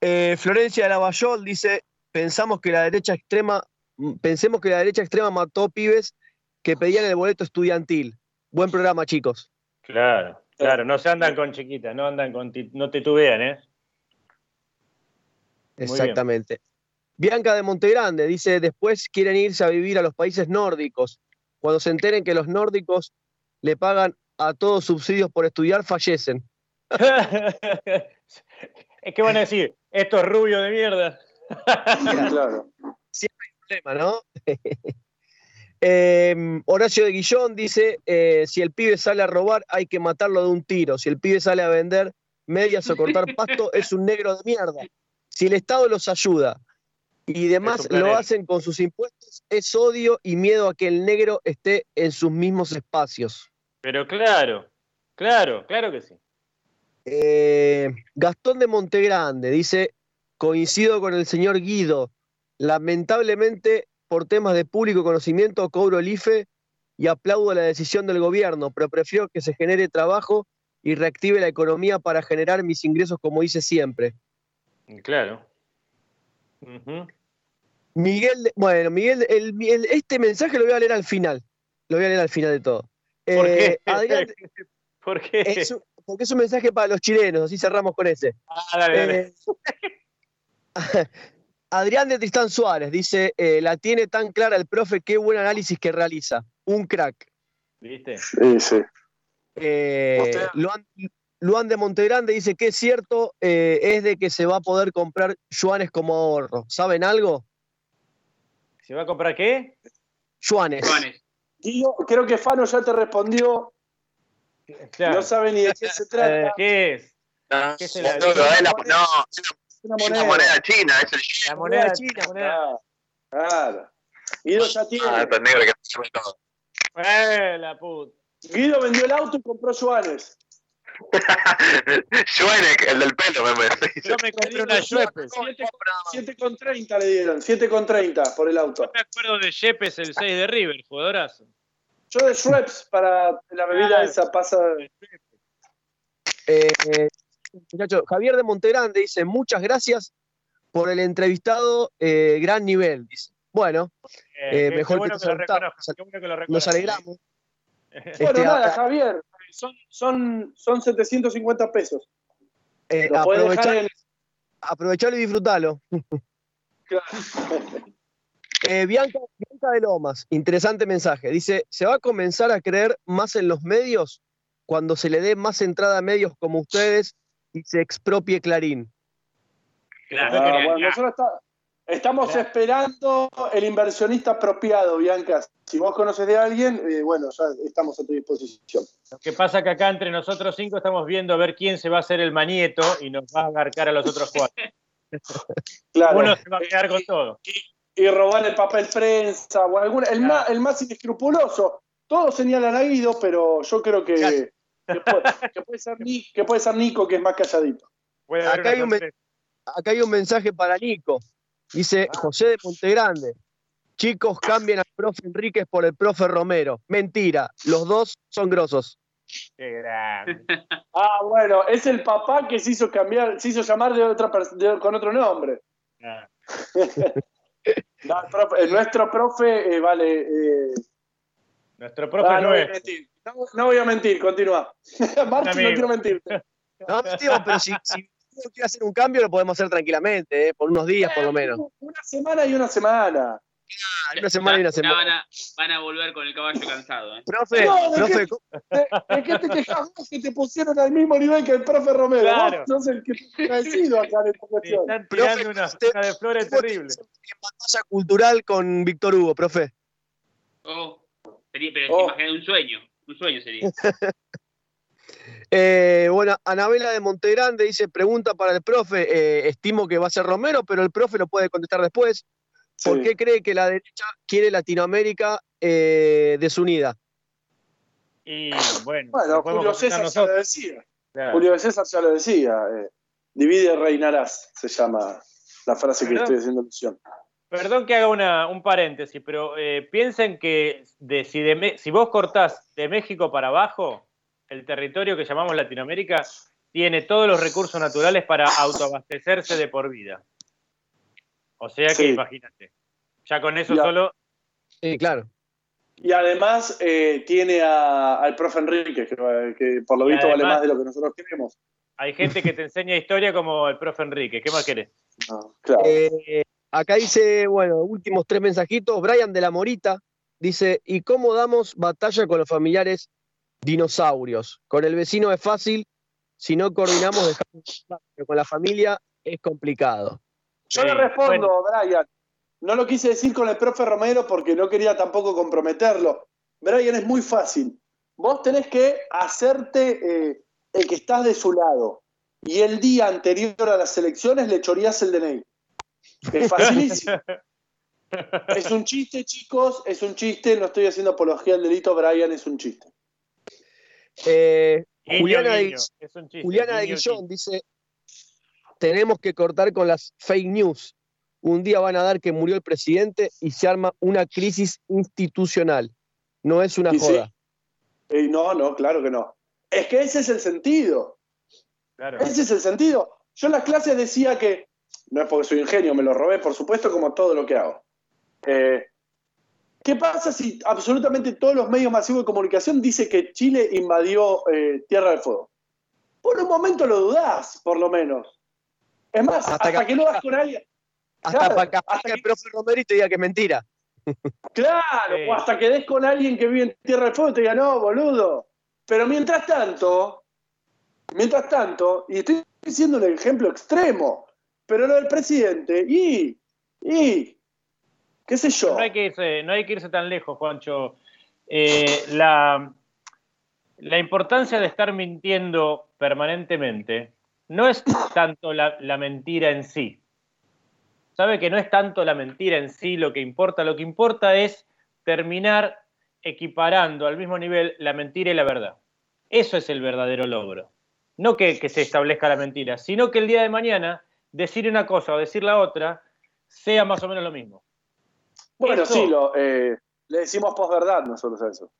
Eh, Florencia de Lavallol dice, pensamos que la derecha extrema, pensemos que la derecha extrema mató pibes que pedían el boleto estudiantil. Buen programa, chicos. Claro, claro, no se andan con chiquitas, no andan con ti- no titubean, ¿eh? Muy bien. Exactamente. Bianca de Montegrande dice, después quieren irse a vivir a los países nórdicos. Cuando se enteren que los nórdicos le pagan a todos subsidios por estudiar, fallecen. es que van a decir, estos rubios de mierda. Claro. problema, ¿no? Eh, Horacio de Guillón dice, eh, si el pibe sale a robar, hay que matarlo de un tiro. Si el pibe sale a vender medias o cortar pasto, es un negro de mierda. Si el Estado los ayuda y demás lo hacen con sus impuestos, es odio y miedo a que el negro esté en sus mismos espacios. Pero claro, claro, claro que sí. Eh, Gastón de Montegrande dice, coincido con el señor Guido, lamentablemente por temas de público conocimiento cobro el IFE y aplaudo la decisión del gobierno, pero prefiero que se genere trabajo y reactive la economía para generar mis ingresos como hice siempre. Claro. Miguel, bueno, Miguel, el- el- este mensaje lo voy a leer al final, lo voy a leer al final de todo. ¿Por Eh, qué? Adrián, ¿Por qué? es un- porque es un mensaje para los chilenos, así cerramos con ese. Ah, dale, dale. Eh, Adrián de Tristán Suárez dice, eh, la tiene tan clara el profe, qué buen análisis que realiza. Un crack. ¿Viste? Sí, sí. Eh, Usted- Luan, de Montegrande dice que es cierto, eh, es de que se va a poder comprar yuanes como ahorro. ¿Saben algo? ¿Se va a comprar qué? Yuanes. Juanes. Guido, creo que Fano ya te respondió. Claro. No sabe ni de qué se Eh, trata. ¿Qué es? No, ¿Qué no, no, es la, no, Es una es una moneda. moneda china, es el La moneda moneda china. Moneda. Claro. Guido ya tiene. Ah, negro que se todo. Eh, la puta. Guido vendió el auto y compró yuanes. Schwenek, el del pelo, me parece. Yo me compré una Schweppes. 7,30 le dieron. 7,30 por el auto. Yo me acuerdo de Yepes el 6 de River, jugadorazo. Yo de Schweppes para la bebida Claro. esa pasa. Eh, eh, muchacho, Javier de Montegrande dice, muchas gracias por el entrevistado, eh, gran nivel. Dice. Bueno, Eh, Eh, mejor qué bueno que que, lo te salta- reconozcas. Qué bueno que lo nos alegramos. Bueno, Este, nada, Javier. Son, son, son 750 pesos. eh, Lo puedes dejar aprovechá- en. aprovechalo y disfrutalo. Eh, Bianca, de Lomas, interesante mensaje. Dice, ¿se va a comenzar a creer más en los medios cuando se le dé más entrada a medios como ustedes y se expropie Clarín? Claro, Ah, claro. bueno, nosotros está- estamos esperando el inversionista apropiado, Bianca. Si vos conoces de alguien, eh, bueno, ya estamos a tu disposición. Lo que pasa que acá entre nosotros cinco estamos viendo a ver quién se va a hacer el manieto y nos va a agarcar a los otros cuatro. Claro. Uno se va a quedar con todo. y robar el papel prensa o alguna, el, más, el más inescrupuloso. Todos señalan a Guido, pero yo creo que, que, puede, que puede ser, Ni- que puede ser Nico, que es más calladito. Acá hay, un, acá hay un mensaje para Nico. Dice José de Montegrande. Chicos, cambien al profe Enríquez por el profe Romero. Mentira, los dos son grosos. Qué grande. Ah, bueno, es el papá que se hizo cambiar, se hizo llamar de otra de- con otro nombre. Ah, No, el profe- el nuestro profe, eh, vale. eh, Nuestro profe ah, no, voy a nuestro. mentir. No, no voy a mentir, continúa. Martín, no quiero mentirte. No, tío, pero si, si uno quiere hacer un cambio, lo podemos hacer tranquilamente, ¿eh? por unos días por lo menos. Una semana y una semana. Ah, Una semana y una semana. van a, van a volver con el caballo cansado. ¿eh? Profe, No, ¿de profe, ¿De, de qué te quejas vos que te pusieron al mismo nivel que el profe Romero? Claro. Vos sos el que te ha agradecido acá en esta cuestión. están Profe, tirando una, usted- una de flores ¿cómo terrible. te- en pantalla cultural con Víctor Hugo, profe. Oh, sería, pero Oh. imagínate un sueño. Un sueño sería. Eh, bueno, Anabela de Montegrande dice, pregunta para el profe, eh, estimo que va a ser Romero, pero el profe lo puede contestar después. ¿Por Sí. qué cree que la derecha quiere Latinoamérica eh, desunida? Y bueno, Bueno, Julio César ya lo decía. Claro. Julio César ya lo decía. eh, divide y reinarás, se llama la frase que ¿Verdad? estoy haciendo alusión. Perdón que haga una- un paréntesis, pero eh, piensen que de, si, de si vos cortás de México para abajo, el territorio que llamamos Latinoamérica tiene todos los recursos naturales para autoabastecerse de por vida. O sea que Sí. imagínate. Ya con eso Ya. solo. Sí, claro. Y además eh, tiene a- al profe Enrique, que, que por lo Y visto vale más de lo que nosotros queremos. Hay gente que te enseña historia como el profe Enrique. ¿Qué más querés? No, claro. Eh, acá dice, bueno, últimos tres mensajitos. Brian de la Morita dice, ¿y cómo damos batalla con los familiares dinosaurios? Con el vecino es fácil, si no coordinamos dejamos pero con la familia es complicado. Yo Sí, le respondo, bueno. Brian. No lo quise decir con el profe Romero porque no quería tampoco comprometerlo. Brian, es muy fácil. Vos tenés que hacerte eh, el que estás de su lado. Y el día anterior a las elecciones le choreás el DNI. Es facilísimo. es un chiste, chicos, es un chiste. No estoy haciendo apología al delito, Brian, es un chiste. Eh, Guiño, Juliana, de, guiño. Es un chiste. Juliana de Guiño, Guillón dice, tenemos que cortar con las fake news. Un día van a dar que murió el presidente y se arma una crisis institucional. No es una Y sí. joda. Eh, no, no, claro que no. Es que ese es el sentido. Claro. Ese es el sentido. Yo en las clases decía que, no es porque soy ingenio, me lo robé, por supuesto, como todo lo que hago. Eh, ¿Qué pasa si absolutamente todos los medios masivos de comunicación dicen que Chile invadió eh, Tierra del Fuego? Por un momento lo dudás, por lo menos. Es más, Hasta hasta, que- que, no das con alguien. Hasta Claro, que hasta el profe Romero y te diga que es mentira. Claro, o hasta que des con alguien que vive en Tierra del Fuego y te diga, no, boludo. Pero mientras tanto, mientras tanto, y estoy diciendo un ejemplo extremo, pero lo del presidente, y, y, qué sé yo. No hay que irse, tan lejos, Juancho. Eh, la, importancia de estar mintiendo permanentemente no es tanto la, mentira en sí. Sabe que no es tanto la mentira en sí lo que importa, lo que importa es terminar equiparando al mismo nivel la mentira y la verdad. Eso es el verdadero logro. No que se establezca la mentira, sino que el día de mañana decir una cosa o decir la otra sea más o menos lo mismo. Bueno, eso- sí, lo, eh, le decimos posverdad nosotros a eso.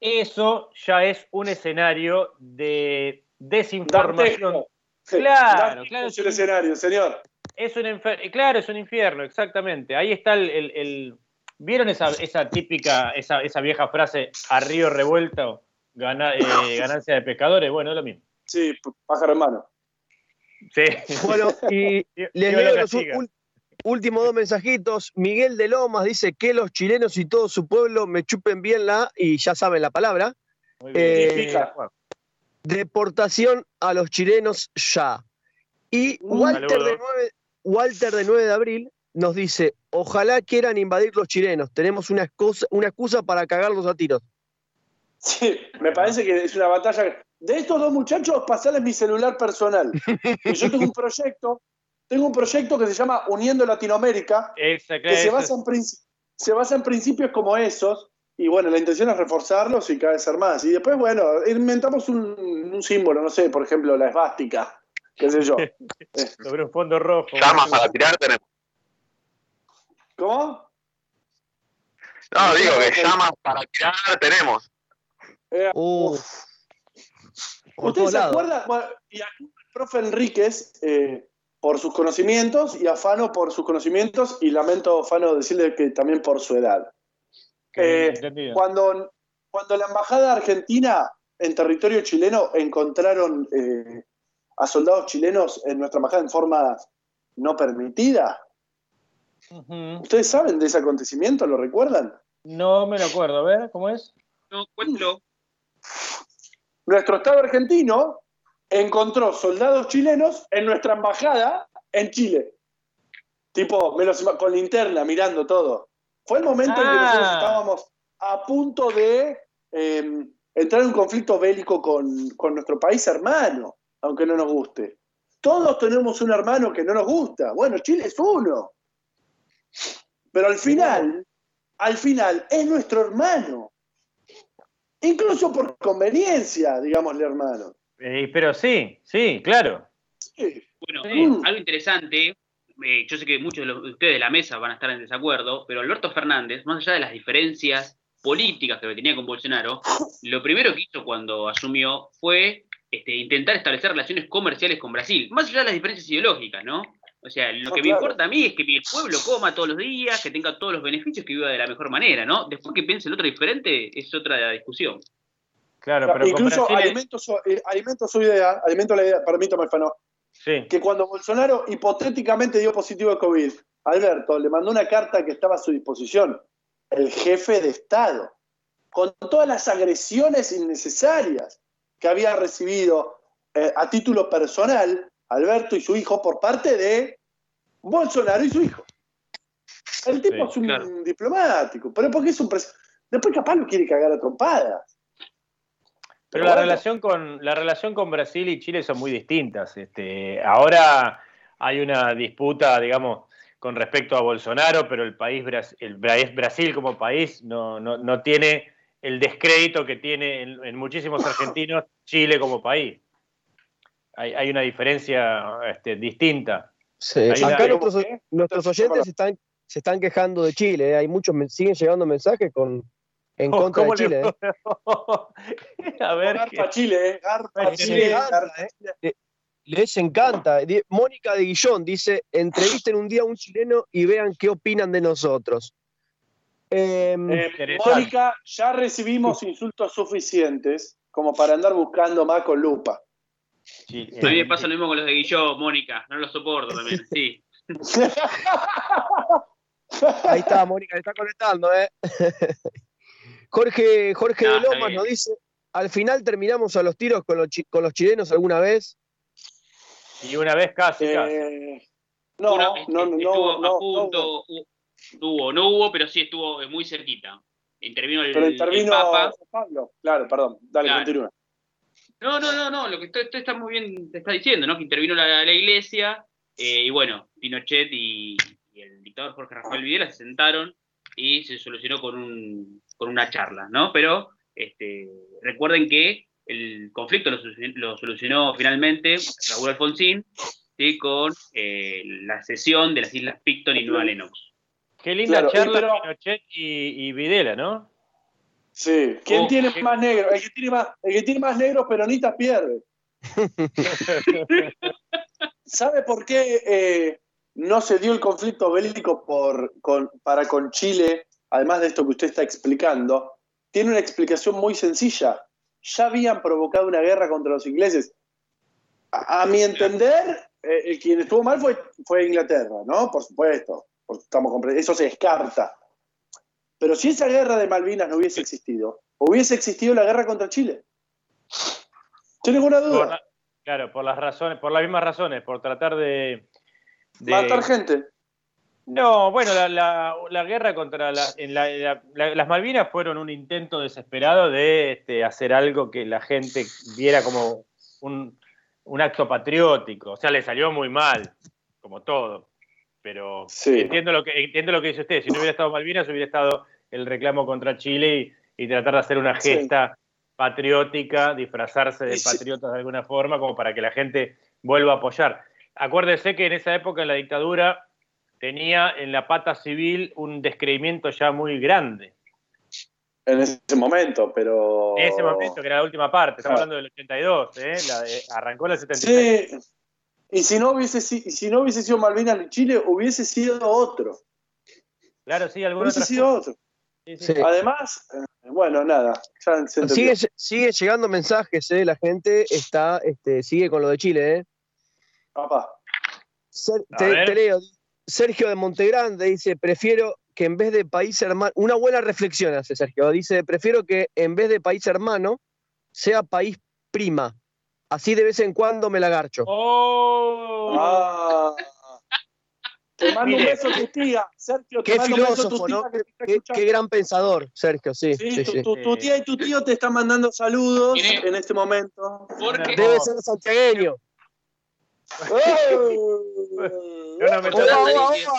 Eso ya es un escenario de desinformación. Claro, claro, es sí. escenario, señor. Es un infer- claro, es un infierno, exactamente. Ahí está el. el- el- ¿Vieron esa, esa típica, esa, esa vieja frase, a río revuelto, gana- eh, ganancia de pescadores? Bueno, es lo mismo. Sí, pájaro hermano. Sí. Bueno, y les leo los. Últimos dos mensajitos. Miguel de Lomas dice que los chilenos y todo su pueblo me chupen bien la, y ya saben la palabra, Muy Eh, deportación a los chilenos ya. Y Uh, Walter de, 9, Walter de 9 de abril nos dice, ojalá quieran invadir los chilenos, tenemos una excusa, una excusa para cagarlos a tiros. Sí, me parece que es una batalla. De estos dos muchachos, pasarles mi celular personal. Yo tengo un proyecto, tengo un proyecto que se llama Uniendo Latinoamérica, Esa, que se basa, en princi- se basa en principios como esos, y bueno, la intención es reforzarlos y cada vez ser más. Y después, bueno, inventamos un, un símbolo, no sé, por ejemplo, la esvástica, qué sé yo. sobre un fondo rojo. Llamas para tirar tenemos. ¿Cómo? No, digo que llamas para tirar tenemos. Eh, ¿Ustedes se acuerdan? Bueno, y aquí el profe Enríquez, eh, por sus conocimientos, y a Fano por sus conocimientos, y lamento, Fano, decirle que también por su edad. Eh, entendido. Cuando, cuando la embajada argentina en territorio chileno encontraron eh, a soldados chilenos en nuestra embajada en forma no permitida. ¿ustedes saben de ese acontecimiento? ¿Lo recuerdan? No me lo acuerdo, a ver, ¿cómo es? No, cuéntalo. Nuestro Estado argentino encontró soldados chilenos en nuestra embajada en Chile. Tipo, me los ima- con linterna, mirando todo. Fue el momento en que Ah. nosotros estábamos a punto de eh, entrar en un conflicto bélico con, con nuestro país hermano, aunque no nos guste. Todos tenemos un hermano que no nos gusta. Bueno, Chile es uno. Pero al final, al final, es nuestro hermano. Incluso por conveniencia, digámosle hermano. Eh, pero sí, sí, claro. Sí. Bueno, Sí. eh, algo interesante, eh, yo sé que muchos de, los- de ustedes de la mesa van a estar en desacuerdo, pero Alberto Fernández, más allá de las diferencias políticas que tenía con Bolsonaro, lo primero que hizo cuando asumió fue este, intentar establecer relaciones comerciales con Brasil, más allá de las diferencias ideológicas, ¿no? O sea, lo No, que me importa a mí es que mi pueblo coma todos los días, que tenga todos los beneficios, que viva de la mejor manera, ¿no? Después que piense el otro diferente, es otra discusión. Claro, pero con Incluso Brasil alimento su, eh, alimento su idea, alimento la idea, permítame, Fano, Sí. que cuando Bolsonaro hipotéticamente dio positivo de COVID, Alberto le mandó una carta que estaba a su disposición, el jefe de Estado, con todas las agresiones innecesarias que había recibido eh, a título personal Alberto y su hijo por parte de Bolsonaro y su hijo. El tipo Sí, es un claro. diplomático, pero porque es un pres- Después capaz lo quiere cagar a trompadas. Pero Pero la bueno. relación con la relación con Brasil y Chile son muy distintas. Este, ahora hay una disputa, digamos, con respecto a Bolsonaro, pero el país el Brasil como país no, no, no tiene el descrédito que tiene en, en muchísimos argentinos Chile como país. Hay, hay una diferencia este, distinta. Sí, una- Acá nuestros, nuestros oyentes se están, se están quejando de Chile. ¿eh? Hay muchos, siguen llegando mensajes con, en contra de ¿Cómo le- Chile. ¿eh? a ver, Garpa qué- Chile, eh, Garpa Chile. Garpa Chile. Les encanta. Mónica de Guillón dice: entrevisten un día a un chileno y vean qué opinan de nosotros. Em, Eh. Mónica, ya recibimos insultos suficientes como para andar buscando más con lupa. Sí, A mí me eh, pasa lo mismo con los de Guilló, Mónica, no los soporto también, sí. ahí está, Mónica, le está conectando, ¿eh? Jorge, Jorge No, de Lomas nos dice: al final terminamos a los tiros con los, chi- con los chilenos alguna vez. Y una vez casi, casi. Eh, no, Una- no, no, estuvo no, a no, punto, hu- hubo, no hubo, pero sí estuvo muy cerquita. Intervino el, Pero el intervino Papa. Pablo. Claro, perdón, dale, Claro. continúa. No, no, no, no, lo que esto, esto está muy bien, te está diciendo, ¿no? Que intervino la, la iglesia, eh, y bueno, Pinochet y, y el dictador Jorge Rafael Videla se sentaron y se solucionó con, un, con una charla, ¿no? Pero este, recuerden que el conflicto lo solucionó, lo solucionó finalmente Raúl Alfonsín, ¿sí? Con eh, la cesión de las Islas Picton y Nueva Lennox. Qué linda Claro, charla pero- Pinochet y, y Videla, ¿no? Sí. ¿Quién Oh, tiene qué- más negro? El que tiene más, el que tiene más negros peronistas pierde. ¿Sabe por qué eh, no se dio el conflicto bélico por, con- para con Chile, además de esto que usted está explicando? Tiene una explicación muy sencilla. Ya habían provocado una guerra contra los ingleses. A, a mi entender, eh, quien estuvo mal fue, fue Inglaterra, ¿no? Por supuesto. estamos eso se descarta. Pero si esa guerra de Malvinas no hubiese existido, hubiese existido la guerra contra Chile. Sin ninguna Por duda. la- claro, por las razones, por las mismas razones, por tratar de. de- Matar gente. No, bueno, la, la- la guerra contra la, en las Malvinas fueron un intento desesperado de este, hacer algo que la gente viera como un, un acto patriótico. O sea, le salió muy mal, como todo. Pero Sí. entiendo, lo que, entiendo lo que dice usted. Si no hubiera estado Malvinas, hubiera estado el reclamo contra Chile y, y tratar de hacer una Sí. gesta patriótica, disfrazarse de patriotas de alguna forma, como para que la gente vuelva a apoyar. Acuérdese que en esa época, en la dictadura, tenía en la pata civil un descreimiento ya muy grande. En ese momento, pero. En ese momento, que era la última parte, estamos Claro. hablando del 82, ¿eh? La de- arrancó en el 76. Sí. Y si no hubiese, si, no hubiese sido Malvinas ni Chile, hubiese sido otro. Claro, sí, alguna Hubiese otra sido otro. Sí, sí. Sí. Además, eh, bueno, nada. Ya se. Sigue, sigue llegando mensajes, ¿eh? La gente está, este, sigue con lo de Chile, ¿eh? Papá. Ser- te, te leo. Sergio de Montegrande dice, prefiero que en vez de país hermano, una buena reflexión hace Sergio, dice, prefiero que en vez de país hermano sea país prima. Así de vez en cuando me la garcho. ¡Oh! Ah. Te mando un beso a tu tía, Sergio. Te Qué mando un beso a tu filósofo, tía ¿no? Qué, gran pensador, Sergio, sí. Sí, sí, tu, sí. tu- tu tía y tu tío te están mandando saludos en este momento. Porque Debe ser santiagueño. Yo no me Sergio.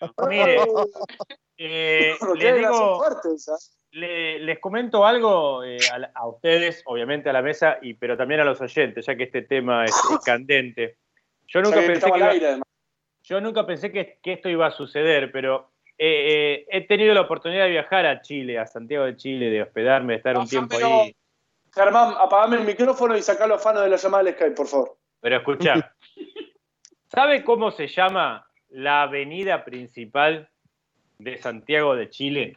Mire, eh, les digo, le- les comento algo eh, a, a ustedes, obviamente a la mesa, y, pero también a los oyentes, ya que este tema es, es candente. Yo nunca pensé que al iba- aire, además. Yo nunca pensé que, que esto iba a suceder, pero eh, eh, he tenido la oportunidad de viajar a Chile, a Santiago de Chile, de hospedarme, de estar un tiempo ahí. Germán, apagame el micrófono y sacá los fanos de la llamada del Skype, por favor. Pero escuchá, ¿sabe cómo se llama la avenida principal de Santiago de Chile?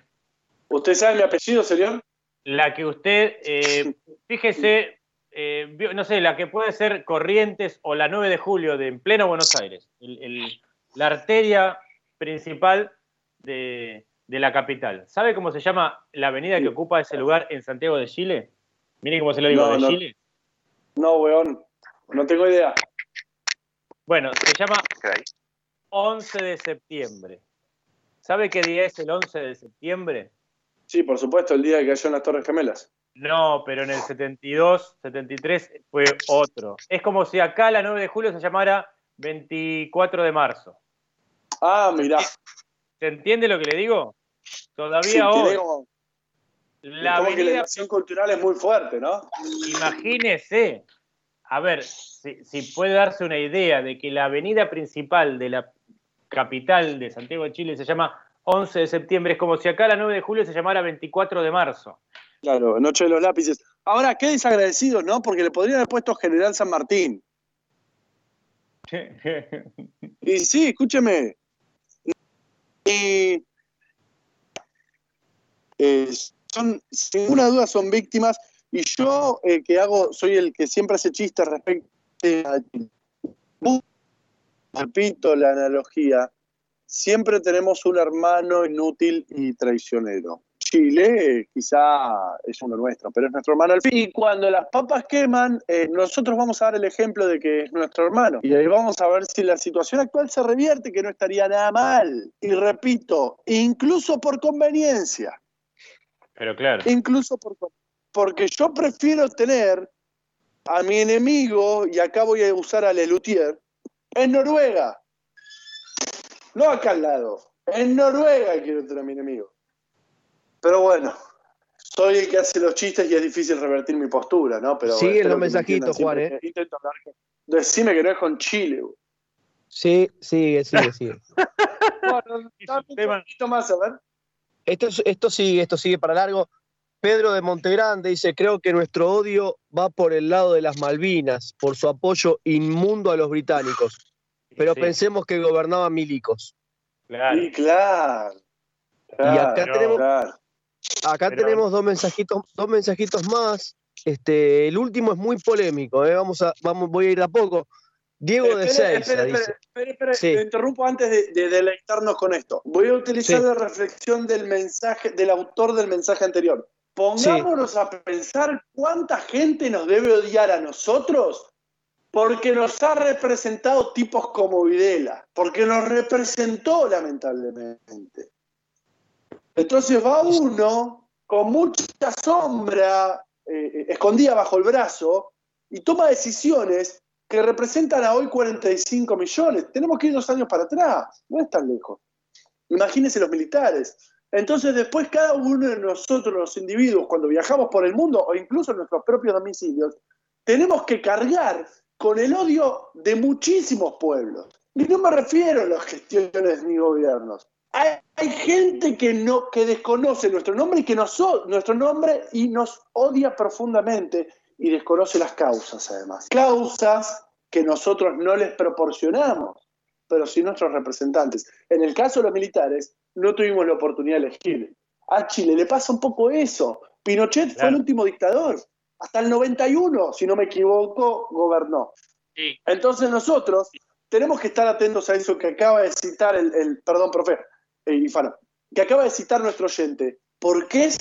¿Usted sabe mi apellido, señor? La que usted, eh, fíjese, eh, no sé, la que puede ser Corrientes o la 9 de julio de en pleno Buenos Aires, el- el- la arteria principal de, de la capital. ¿Sabe cómo se llama la avenida que ocupa ese lugar en Santiago de Chile? Mire cómo se lo digo, No, de no. Chile. No, weón. No tengo idea. Bueno, se llama Ok. 11 de septiembre. ¿Sabe qué día es el 11 de septiembre? Sí, por supuesto, el día que cayó en las Torres Gemelas. No, pero en el 72, 73 fue otro. Es como si acá la 9 de julio se llamara 24 de marzo. Ah, mirá. ¿Se entiende lo que le digo? Todavía Sí, hoy, la como que la avenida, cultural es muy fuerte, ¿no? imagínese, a ver, si, si puede darse una idea de que la avenida principal de la capital de Santiago de Chile se llama 11 de septiembre, es como si acá la 9 de julio se llamara 24 de marzo. Claro, Noche de los Lápices. Ahora, qué desagradecidos, ¿no? Porque le podrían haber puesto General San Martín. Y sí, escúcheme. Y, eh, son, sin ninguna duda son víctimas. Y yo, eh, que hago, soy el que siempre hace chistes respecto a. Repito la analogía. Siempre tenemos un hermano inútil y traicionero. Chile quizá es uno nuestro, pero es nuestro hermano al fin. Y cuando las papas queman, eh, nosotros vamos a dar el ejemplo de que es nuestro hermano. Y ahí vamos a ver si la situación actual se revierte, que no estaría nada mal. Y repito, incluso por conveniencia, Pero claro, incluso por con- porque yo prefiero tener a mi enemigo, y acá voy a usar a Lelutier, en Noruega. No acá al lado. En Noruega quiero tener a mi enemigo. Pero bueno, soy el que hace los chistes y es difícil revertir mi postura, ¿no? Pero Siguen espero los me mensajitos, Juan, que intento hablar Decime que no es con Chile. güey. Sí, sigue, sigue, sigue. Bueno, dame un poquito más, a ver. Esto, es- esto sigue, esto sigue para largo. Pedro de Montegrande dice, creo que nuestro odio va por el lado de las Malvinas, por su apoyo inmundo a los británicos. Pero Sí, pensemos que gobernaban milicos. claro. Sí, claro. Y acá tenemos- claro. Acá Pero- tenemos dos mensajitos, dos mensajitos más. Este, el último es muy polémico, ¿eh? vamos a, vamos, voy a ir a poco. Diego de Espere, Seiza espere, dice. espere, espere, espere, Sí. te interrumpo antes de, de deleitarnos con esto. Voy a utilizar Sí. la reflexión del mensaje, del autor del mensaje anterior. Pongámonos a pensar cuánta gente nos debe odiar a nosotros porque nos ha representado tipos como Videla, porque nos representó lamentablemente. Entonces va uno con mucha sombra eh, escondida bajo el brazo y toma decisiones que representan a hoy 45 millones. Tenemos que ir dos años para atrás, no es tan lejos. Imagínense los militares. Entonces después cada uno de nosotros, los individuos, cuando viajamos por el mundo o incluso en nuestros propios domicilios, tenemos que cargar con el odio de muchísimos pueblos. Y no me refiero a las gestiones ni gobiernos. Hay, gente que no que desconoce nuestro nombre y que nos nuestro nombre y nos odia profundamente y desconoce las causas además. Causas que nosotros no les proporcionamos, pero sí nuestros representantes. En el caso de los militares, no tuvimos la oportunidad de elegir. A Chile le pasa un poco eso. Pinochet fue el último dictador. Hasta el 91, si no me equivoco, gobernó. Sí. Entonces nosotros tenemos que estar atentos a eso que acaba de citar el, el- perdón, profe, eh, que acaba de citar nuestro oyente, porque es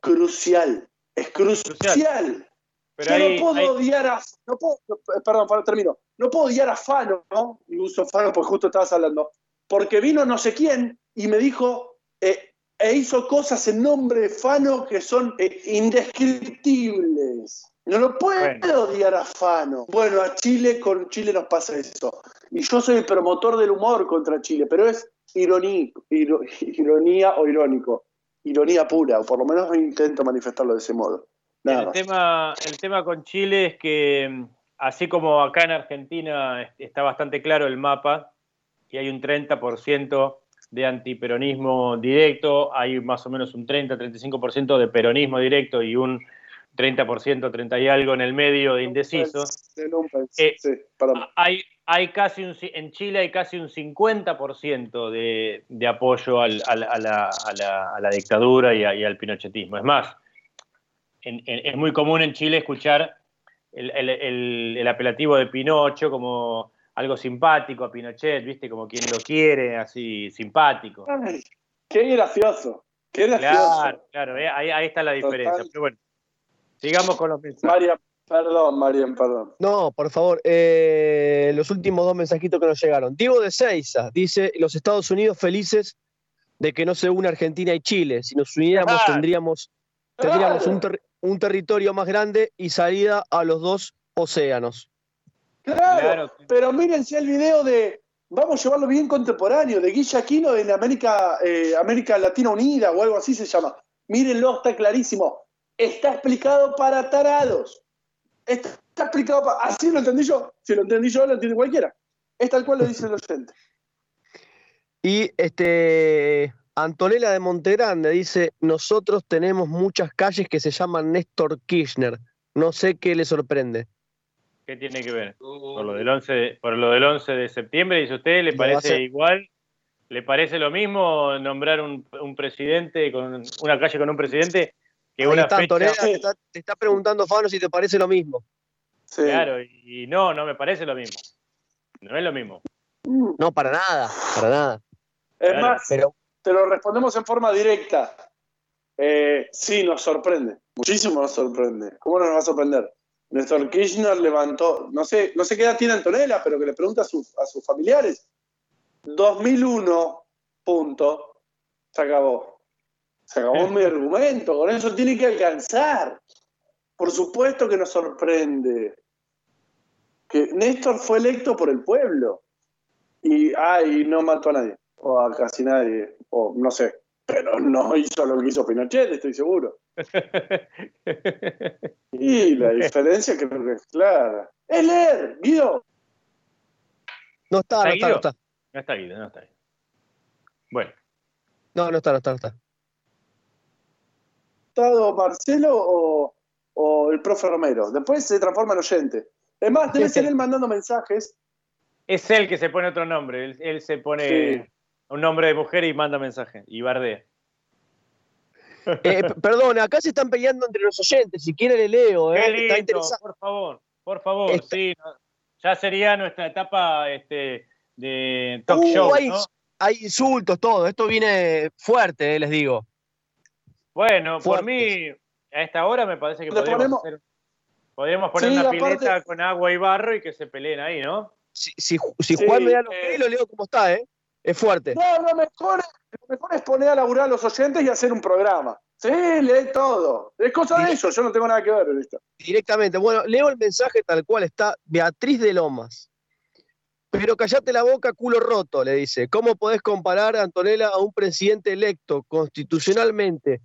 crucial, es crucial. Pero Yo ahí- no puedo ahí- odiar a, no puedo- no, perdón, Fano, termino, no puedo odiar a Fano, ¿no? y uso Fano porque justo estabas hablando, porque vino no sé quién y me dijo, eh, e hizo cosas en nombre de Fano que son eh, indescriptibles. No lo puedo Bueno. odiar a Fano. Bueno, a Chile, con Chile nos pasa eso. Y yo soy el promotor del humor contra Chile, pero es ironía, iro- ironía o irónico. Ironía pura, o por lo menos intento manifestarlo de ese modo. Nada El más. tema, el tema con Chile es que, así como acá en Argentina es- está bastante claro el mapa, y hay un 30% de antiperonismo directo, hay más o menos un 30-35% de peronismo directo y un 30%, 30 y algo en el medio de indecisos. De. Eh, sí. Hay, hay casi un, en Chile hay casi un 50% de, de apoyo al- al- a, la, a la- a la dictadura y, a- y al pinochetismo. Es más, en- en- es muy común en Chile escuchar el, el- el- el apelativo de Pinocho como algo simpático a Pinochet, ¿viste? Como quien lo quiere, así simpático. Ay, qué gracioso. Qué gracioso. Claro, claro, eh, ahí, ahí está la diferencia. Total. Pero bueno, sigamos con los mensajes. Marian, perdón, Marian, perdón. No, por favor, eh, los últimos dos mensajitos que nos llegaron. Diego de Seiza dice, los Estados Unidos felices de que no se une Argentina y Chile. Si nos uniéramos Claro. tendríamos, tendríamos un, ter- un territorio más grande y salida a los dos océanos. Claro, Claro. pero mírense el video de, vamos a llevarlo bien contemporáneo, de Guilla Aquino en América, eh, América Latina Unida o algo así se llama. Mírenlo, está clarísimo. Está explicado para tarados. Está, está explicado para... Así lo entendí yo. Si lo entendí yo, lo entiende cualquiera. Es tal cual lo dice el oyente. Y este Antonella de Montegrande dice, nosotros tenemos muchas calles que se llaman Néstor Kirchner. No sé qué le sorprende. ¿Qué tiene que ver? Por lo del 11 de, por lo del 11 de septiembre, dice usted, ¿le parece igual? ¿Le parece lo mismo nombrar un, un presidente con una calle con un presidente que Ahí una está, fecha? Antonella, te está, te está preguntando, Fano, si te parece lo mismo. Sí. Claro, y, y no, no me parece lo mismo. No es lo mismo. No, para nada, para nada. Es Claro. más, Pero te lo respondemos en forma directa. Eh, sí, nos sorprende. Muchísimo nos sorprende. ¿Cómo no nos va a sorprender? Néstor Kirchner levantó, no sé, no sé qué edad tiene Antonella, pero que le pregunta a sus, a sus familiares. 2001, punto. Se acabó. Se acabó mi argumento. Con eso tiene que alcanzar. Por supuesto que nos sorprende. Que Néstor fue electo por el pueblo. Y, ay, no mató a nadie. O a casi nadie. O no sé. Pero no hizo lo que hizo Pinochet, estoy seguro. Y la diferencia creo que es clara. Es leer, Guido. no está, no está, no está. No está Guido, no está Guido. Bueno, No, no está, no está, no está. ¿Estado Marcelo o, o el profe Romero? Después se transforma en oyente. Es más, debe ser él mandando mensajes. es él que se pone otro nombre. Él, él se pone Sí. un nombre de mujer y manda mensaje. Y bardea. Eh, perdón, acá se están peleando entre los oyentes. Si quiere le leo, Qué ¿eh? Está interesante. por favor, por favor. Está- Sí, ya sería nuestra etapa este, de talk Uh, show, hay, ¿no? hay insultos, todo. Esto viene fuerte, eh, les digo. Bueno, por mí, a esta hora me parece que podríamos, ponemos- hacer- podríamos poner Sí, una aparte- pileta con agua y barro y que se peleen ahí, ¿no? Si, si, si Sí, Juan me da los eh. pelos, le digo cómo está, ¿eh? Es fuerte. No, lo mejor, lo mejor es poner a laburar a los oyentes y hacer un programa. Sí, lee todo. Es cosa de ellos, yo no tengo nada que ver en esto. Directamente. Bueno, leo el mensaje tal cual está. Beatriz de Lomas. Pero callate la boca, culo roto, le dice. ¿Cómo podés comparar, Antonella, a un presidente electo constitucionalmente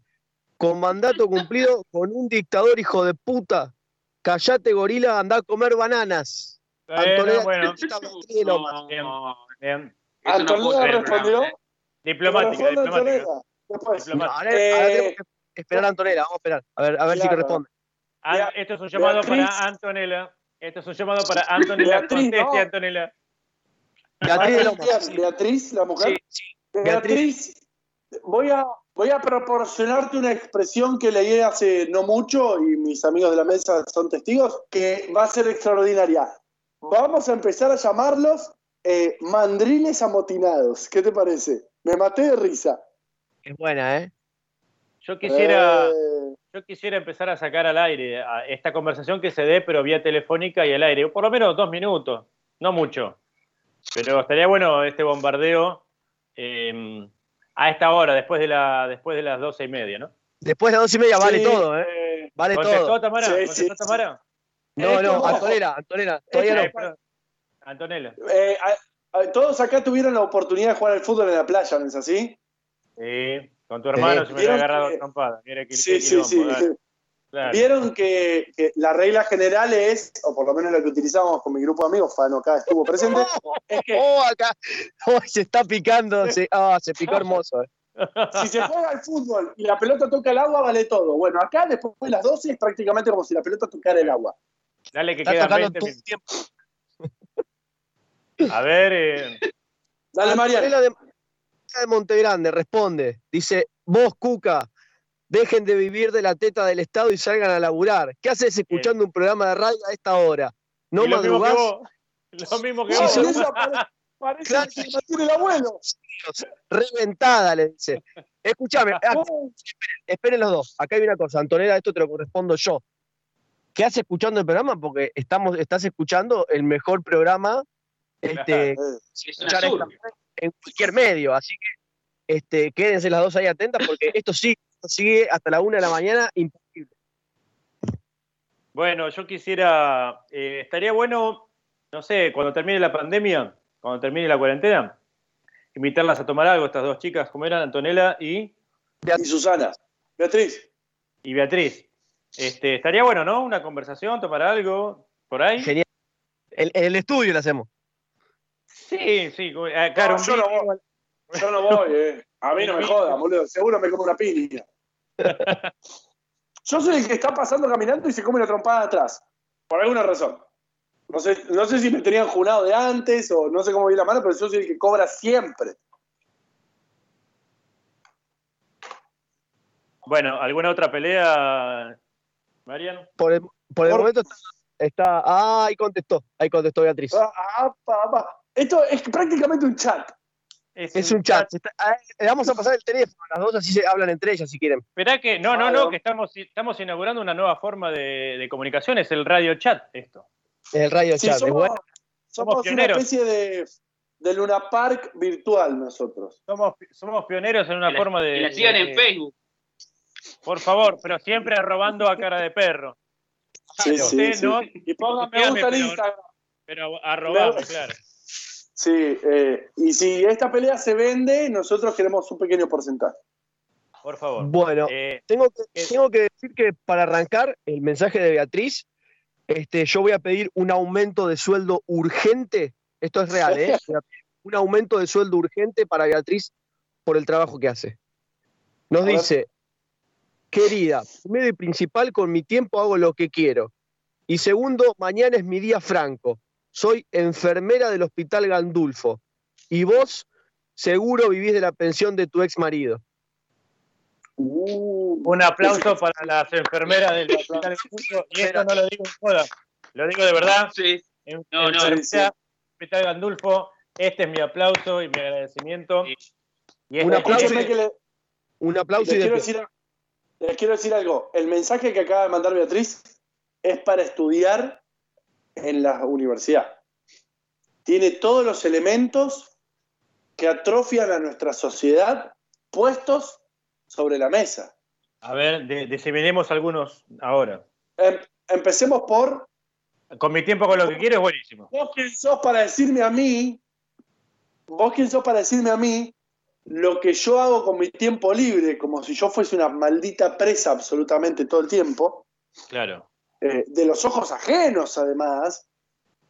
con mandato cumplido con un dictador hijo de puta? Callate, gorila, anda a comer bananas. Bueno, Antonella, bueno. está no Antonella respondió. Diplomática, diplomática. Antonella. Después. No, diplomática. ahora, Eh, ahora tenemos que esperar a Antonella. Vamos a esperar. A ver, a ver si Claro. responde. An- Bea- esto es un llamado Beatriz. para Antonella. Esto es un llamado para Antonella. Beatriz, Conteste, no. Antonella. Beatriz. Beatriz, Beatriz, la mujer. Sí, sí. Beatriz, voy a, voy a proporcionarte una expresión que leí hace no mucho y mis amigos de la mesa son testigos, que va a ser extraordinaria. Vamos a empezar a llamarlos eh, mandriles amotinados. ¿Qué te parece? Me maté de risa. Es buena, ¿eh? Yo quisiera, Eh, yo quisiera empezar a sacar al aire a esta conversación que se dé, pero vía telefónica y al aire. Por lo menos dos minutos, no mucho. Pero estaría bueno este bombardeo eh, a esta hora, después de, la, después de las doce y media, ¿no? Después de las dos y media vale sí, todo, ¿eh? eh, Vale ¿Contestó todo. Tamara? Sí, ¿Contestó sí, Tamara? No, Esto no, no. Antonella, Antonella, todavía no. Eh, perdón. Antonella. eh, todos acá tuvieron la oportunidad de jugar al fútbol en la playa, ¿no es así? Sí, con tu hermano Sí. se me Vieron agarrado que- trompada. Mira Sí, sí, sí. claro. Vieron que, que la regla general es, o por lo menos lo que utilizamos con mi grupo de amigos, Fano acá estuvo presente, es que Oh, acá. Oh, se está picando. Se, ah, se picó hermoso. eh. si se juega al fútbol y la pelota toca el agua, vale todo. Bueno, acá después de las 12 es prácticamente como si la pelota tocara el agua. Dale que Está quedan tocando 20 todo el minutos. tiempo. A ver, eh, Dale, Mariano. Antonella de, de Montegrande responde. Dice, vos, Cuca, dejen de vivir de la teta del Estado y salgan a laburar. ¿Qué haces escuchando un programa de radio a esta hora? ¿No y lo mismo que madrugás? vos. Lo mismo que vos. si parece Claro. que se mantiene el abuelo. Reventada, le dice. Escúchame, ah, esperen los dos. Acá hay una cosa, Antonella, esto te lo correspondo yo. ¿Qué haces escuchando el programa? Porque estamos, estás escuchando el mejor programa este, escuchar esta- en cualquier medio. Así que este, quédense las dos ahí atentas porque esto sigue, esto sigue hasta la una de la mañana. imposible. Bueno, yo quisiera, eh, estaría bueno, no sé, cuando termine la pandemia, cuando termine la cuarentena, invitarlas a tomar algo, estas dos chicas, como eran Antonella y, y Susana. Beatriz. y Beatriz. Este, estaría bueno, ¿no? Una conversación, tomar algo, por ahí. Genial. En, en el estudio lo hacemos. Sí, sí, eh, claro, No, yo no voy. Yo no voy, eh. A mí no me jodan, boludo. Seguro me como una piña. Yo soy el que está pasando caminando y se come una trompada atrás. Por alguna razón. No sé, no sé si me tenían junado de antes o no sé cómo vi la mano, pero yo soy el que cobra siempre. Bueno, ¿alguna otra pelea, Mariano? Por el, por el Por- momento está, está- Ah, ahí contestó. Ahí contestó Beatriz. Ah, ah, pa, pa. Esto es prácticamente un chat. Es un chat. Ah, le vamos a pasar el teléfono. Las dos así se hablan entre ellas si quieren. Esperá que, no, no, Claro. no, que estamos, estamos inaugurando una nueva forma de, de comunicación, es el radio chat, esto. El radio Sí, chat. es somos, bueno. somos una especie de, de Luna Park virtual nosotros. Somos, somos pioneros en una la- forma de... Que la sigan de- en Facebook. Por favor, pero siempre arrobando a cara de perro. Sí, sí, Usted sí. no, Y pongan me Dígame, gusta en pero- Instagram. pero arrobame, Claro. Sí, eh, y si esta pelea se vende, nosotros queremos un pequeño porcentaje. Por favor. Bueno, Eh, tengo que, eh. tengo que decir que para arrancar el mensaje de Beatriz, este, yo voy a pedir un aumento de sueldo urgente. Esto es real, ¿eh? Un aumento de sueldo urgente para Beatriz por el trabajo que hace. Nos A ver. dice, querida, primero y principal, con mi tiempo hago lo que quiero. Y segundo, mañana es mi día franco. Soy enfermera del Hospital Gandulfo. Y vos seguro vivís de la pensión de tu ex marido. Uh, un aplauso para las enfermeras del hospital Cuyo, y esto no lo digo en joda, lo digo de verdad. Sí. En, No, en no, sí, Hospital Gandulfo, este es mi aplauso y mi agradecimiento. Y este- Un aplauso. Que le- Un aplauso y les, quiero después. decir, les quiero decir algo. El mensaje que acaba de mandar Beatriz es para estudiar en la universidad. Tiene todos los elementos que atrofian a nuestra sociedad puestos sobre la mesa. A ver, diseminemos algunos ahora. Em- empecemos por Con mi tiempo con lo que quiero es buenísimo. vos quién sos para decirme a mí, vos quién sos para decirme a mí lo que yo hago con mi tiempo libre, como si yo fuese una maldita presa absolutamente todo el tiempo, Claro. Eh, de los ojos ajenos además,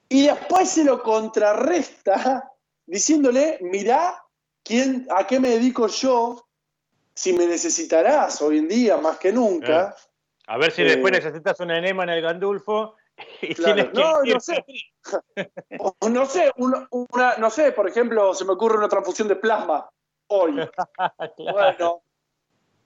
y después se lo contrarresta diciéndole, mirá quién, a qué me dedico yo, si me necesitarás hoy en día más que nunca. Claro. A ver si Eh, después necesitas un enema en el Gandulfo y Claro. tienes que No, no sé. No sé, una, una- no sé, por ejemplo, se me ocurre una transfusión de plasma hoy. Bueno,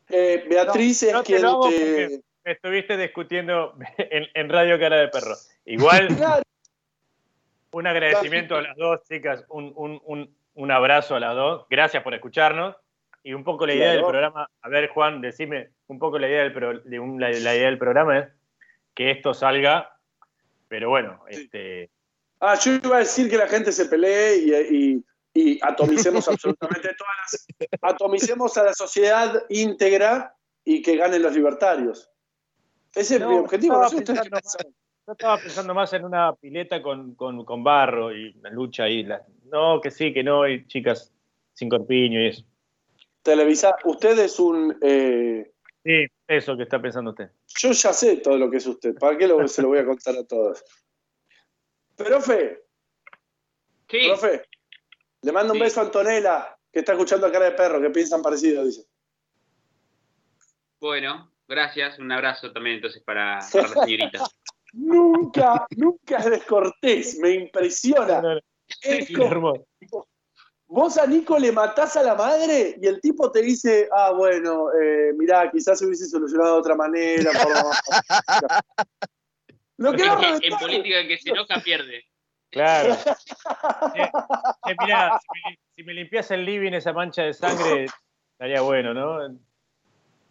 eh, Beatriz No, es quien te. Me estuviste discutiendo en, en Radio Cara de Perro. Igual, un agradecimiento a las dos, chicas. Un, un- un- un abrazo a las dos. Gracias por escucharnos. Y un poco la idea del programa. A ver, Juan, decime, un poco la idea del, pro- de la, la idea del programa es que esto salga. Pero bueno, este, Ah, yo iba a decir que la gente se pelee y, y- y atomicemos absolutamente todas las. Atomicemos a la sociedad íntegra y que ganen los libertarios. Ese es No, mi objetivo. estaba no piensan. Yo estaba pensando más en una pileta con, con- con barro y la lucha ahí. la- no, que sí, que no, y chicas sin corpiño y eso. Televisar. Usted es un. eh, Sí, eso que está pensando usted. Yo ya sé todo lo que es usted. ¿Para qué lo- se lo voy a contar a todos? Profe, Sí, profe, le mando un beso a Antonella, que está escuchando a cara de perro, que piensan parecido, dice. bueno, gracias. Un abrazo también entonces para, para la señorita. Nunca, nunca es descortés, me impresiona. No, no, Es como- vos a Nico le matás a la madre y el tipo te dice, ah, bueno, eh, mirá, quizás se hubiese solucionado de otra manera. Lo que En, política el que se enoja pierde. Claro. Eh, eh, mirá, si me, si me limpias el living esa mancha de sangre, estaría bueno, ¿no?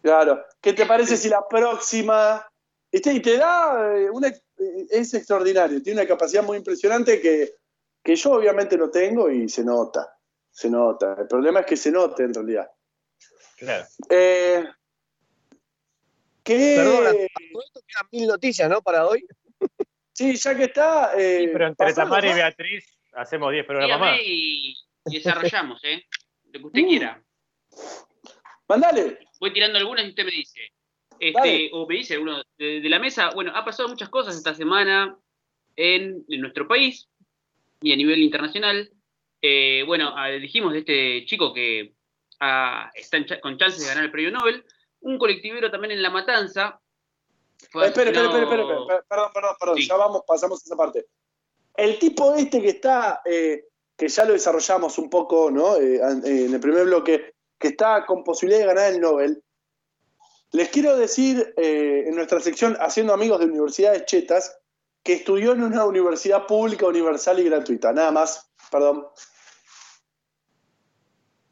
Claro. ¿Qué te parece si la próxima... ¿Viste? Y te da eh, una... eh, Es extraordinario, tiene una capacidad muy impresionante que, que yo obviamente no tengo y se nota. Se nota. El problema es que se note en realidad. Claro. Eh, ¿Qué? Perdona, esto quedan mil noticias, ¿no? Para hoy. Sí, ya que está. eh, Sí, pero entre Tamara y. Beatriz hacemos 10 programas más. Y, y desarrollamos, ¿eh? Lo que usted Mm. quiera. Mandale. Voy tirando algunas y usted me dice. Este, o me dice alguno de, de la mesa. Bueno, ha pasado muchas cosas esta semana en, en nuestro país y a nivel internacional. Eh, bueno, ah, dijimos de este chico que ah, está con chances de ganar el premio Nobel. Un colectivero también en La Matanza. Espera, espera, espera, perdón, perdón, perdón, Sí. ya vamos, pasamos a esa parte. El tipo este que está, eh, que ya lo desarrollamos un poco, ¿no? Eh, en el primer bloque, que está con posibilidad de ganar el Nobel. Les quiero decir, eh, en nuestra sección Haciendo Amigos de Universidades Chetas, que estudió en una universidad pública, universal y gratuita. Nada más, perdón.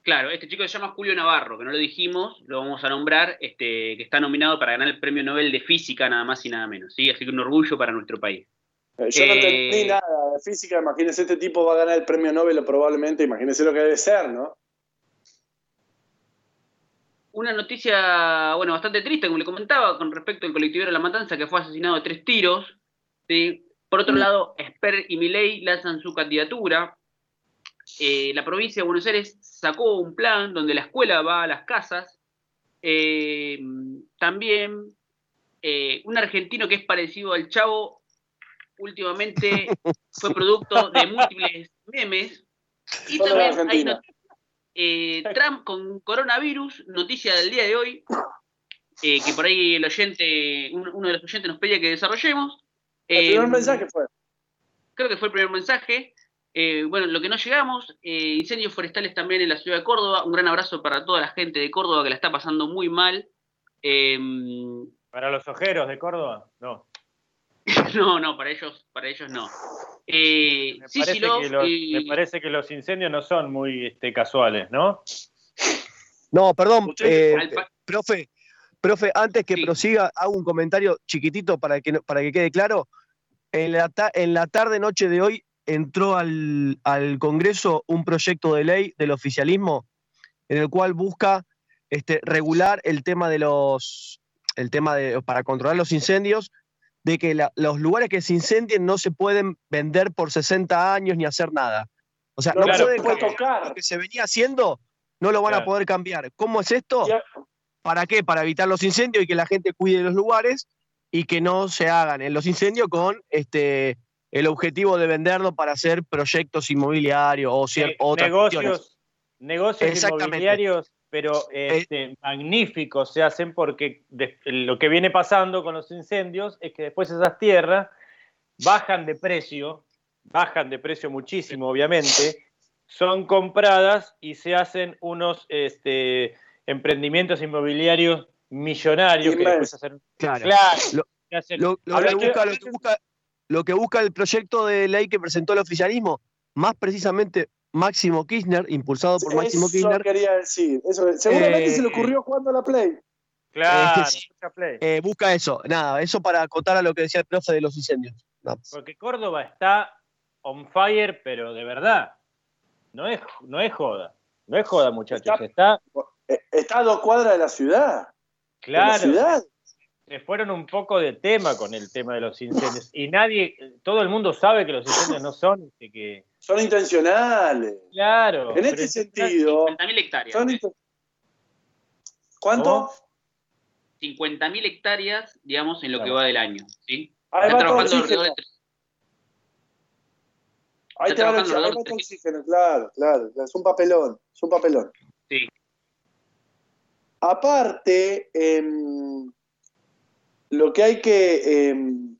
Claro, este chico se llama Julio Navarro, que no lo dijimos, lo vamos a nombrar, este, que está nominado para ganar el premio Nobel de Física, nada más y nada menos. ¿sí? Así que un orgullo para nuestro país. Eh, yo no Eh, entendí nada de física, imagínense, este tipo va a ganar el premio Nobel probablemente, imagínense lo que debe ser, ¿no? Una noticia, bueno, bastante triste, como le comentaba, con respecto al colectivero La Matanza, que fue asesinado de tres tiros. ¿sí? Por otro lado, Esper y Milei lanzan su candidatura. Eh, la provincia de Buenos Aires sacó un plan donde la escuela va a las casas. Eh, también eh, un argentino que es parecido al Chavo, últimamente fue producto de múltiples memes. Y Solo también hay not- eh, Trump con coronavirus, noticia del día de hoy, eh, que por ahí el oyente, un- uno de los oyentes nos pedía que desarrollemos. El primer mensaje fue. creo que fue el primer mensaje. Eh, bueno, lo que no llegamos, eh, incendios forestales también en la ciudad de Córdoba. Un gran abrazo para toda la gente de Córdoba que la está pasando muy mal. Eh, Para los ojeros de Córdoba, no. no, no, para ellos, para ellos no. Eh, Me parece, que los, eh, me parece que los incendios no son muy este, casuales, ¿no? No, perdón, eh, profe, profe, antes que Sí. prosiga, hago un comentario chiquitito para que, para que quede claro. En la, ta- en la tarde noche de hoy entró al, al Congreso un proyecto de ley del oficialismo en el cual busca este, regular el tema de los, el tema de, para controlar los incendios, de que la- los lugares que se incendien no se pueden vender por 60 años ni hacer nada. O sea, no, No, Claro, se pueden puede tocar. lo que se venía haciendo, no lo van a poder cambiar. ¿Cómo es esto? Ya- ¿Para qué? Para evitar los incendios y que la gente cuide los lugares y que no se hagan en los incendios con este el objetivo de venderlo para hacer proyectos inmobiliarios o cier- Eh, otras cuestiones. negocios, negocios inmobiliarios, pero Eh, este, magníficos se hacen porque de- lo que viene pasando con los incendios es que después esas tierras bajan de precio, bajan de precio muchísimo, obviamente, son compradas y se hacen unos este, emprendimientos inmobiliarios millonarios que Inmensos. después hacen. Claro. Claro, Lo- que hacen- Lo, lo Habrá que que- busca, lo, que busca, lo que busca el proyecto de ley que presentó el oficialismo, más precisamente Máximo Kirchner, impulsado por Máximo Eso Kirchner, quería decir. Eso, seguramente Eh, se le ocurrió jugando a la Play. claro, Este, sí. play. eh, busca eso. Nada, eso para acotar a lo que decía el profe de los incendios. Más. Porque Córdoba está on fire, pero de verdad. No es, no es joda. No es joda, muchachos. Está- Está, Eh, Está a dos cuadras de la ciudad. de la claro. ciudad. Se fueron un poco de tema con el tema de los incendios. Y nadie, todo el mundo sabe que los incendios no son este, que. Son intencionales. Claro. En este sentido, 50.000 hectáreas. son inten- ¿cuánto? ¿Cómo? 50.000 hectáreas, digamos, en lo que Claro. va del año. ¿sí? Ahí Están va trabajando oxígeno. alrededor de Ahí está te va el trabajando oxígeno, ahí va oxígeno, claro, claro. Es un papelón, es un papelón. Sí. Aparte, em, lo que hay que em,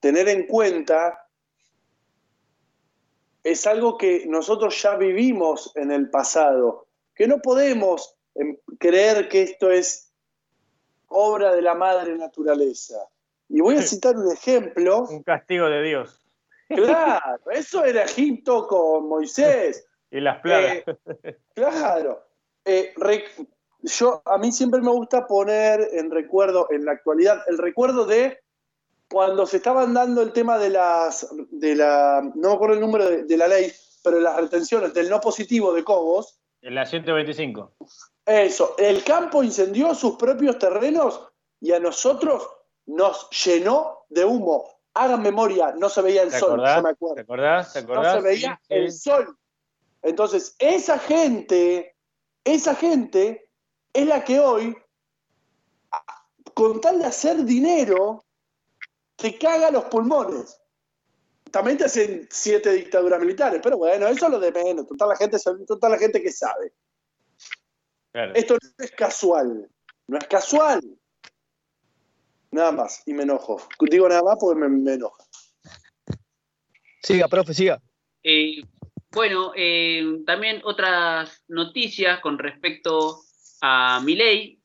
tener en cuenta es algo que nosotros ya vivimos en el pasado, que no podemos em, creer que esto es obra de la madre naturaleza. Y voy a citar un ejemplo. Un castigo de Dios. Claro, eso era Egipto con Moisés. Y las plagas. Eh, claro. Eh, yo, a mí siempre me gusta poner en recuerdo, en la actualidad, el recuerdo de cuando se estaban dando el tema de las, de la, no me acuerdo el número de, de la ley, pero las retenciones del no positivo de Cobos, En la 125. eso, el campo incendió sus propios terrenos y a nosotros nos llenó de humo. Hagan memoria, no se veía el ¿Te sol, acordás? yo me ¿Te acuerdo. acordás? ¿Te No acordás? se veía Sí, el sol. Entonces, esa gente, esa gente es la que hoy, con tal de hacer dinero, te caga los pulmones. También te hacen siete dictaduras militares, pero bueno, eso es lo de menos. Total la gente, total la gente que sabe. Claro. Esto no es casual. No es casual. Nada más, y me enojo. Digo nada más porque me, me enoja. Siga, profe, siga. Eh, bueno, eh, también otras noticias con respecto a Milei.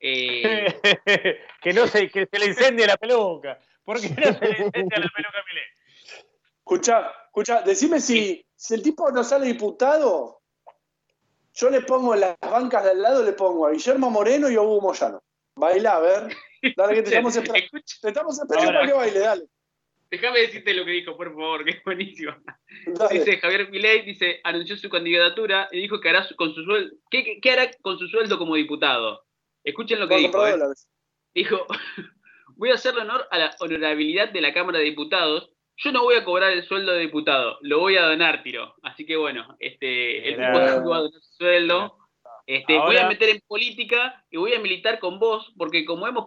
Eh, que no se, que se le incendie la peluca. ¿Por qué no se le incendia la peluca a Milei? Escucha, escucha, decime si, si el tipo no sale diputado, yo le pongo en las bancas de al lado, le pongo a Guillermo Moreno y a Hugo Moyano. Baila, a ver. Dale que te estamos esperando. Te estamos esperando Ahora. para que baile, dale. Déjame decirte lo que dijo, por favor, que es buenísimo. dale. Dice Javier Milei, dice, anunció su candidatura y dijo que hará su- con su sueldo, ¿qué, qué- qué hará con su sueldo como diputado? Escuchen lo que dijo. ¿eh? Dijo, voy a hacerle honor a la honorabilidad de la Cámara de Diputados. Yo no voy a cobrar el sueldo de diputado, lo voy a donar, tiro. Así que bueno, este, el tipo va a donar su sueldo. Este, Voy a meter en política y voy a militar con vos, porque como hemos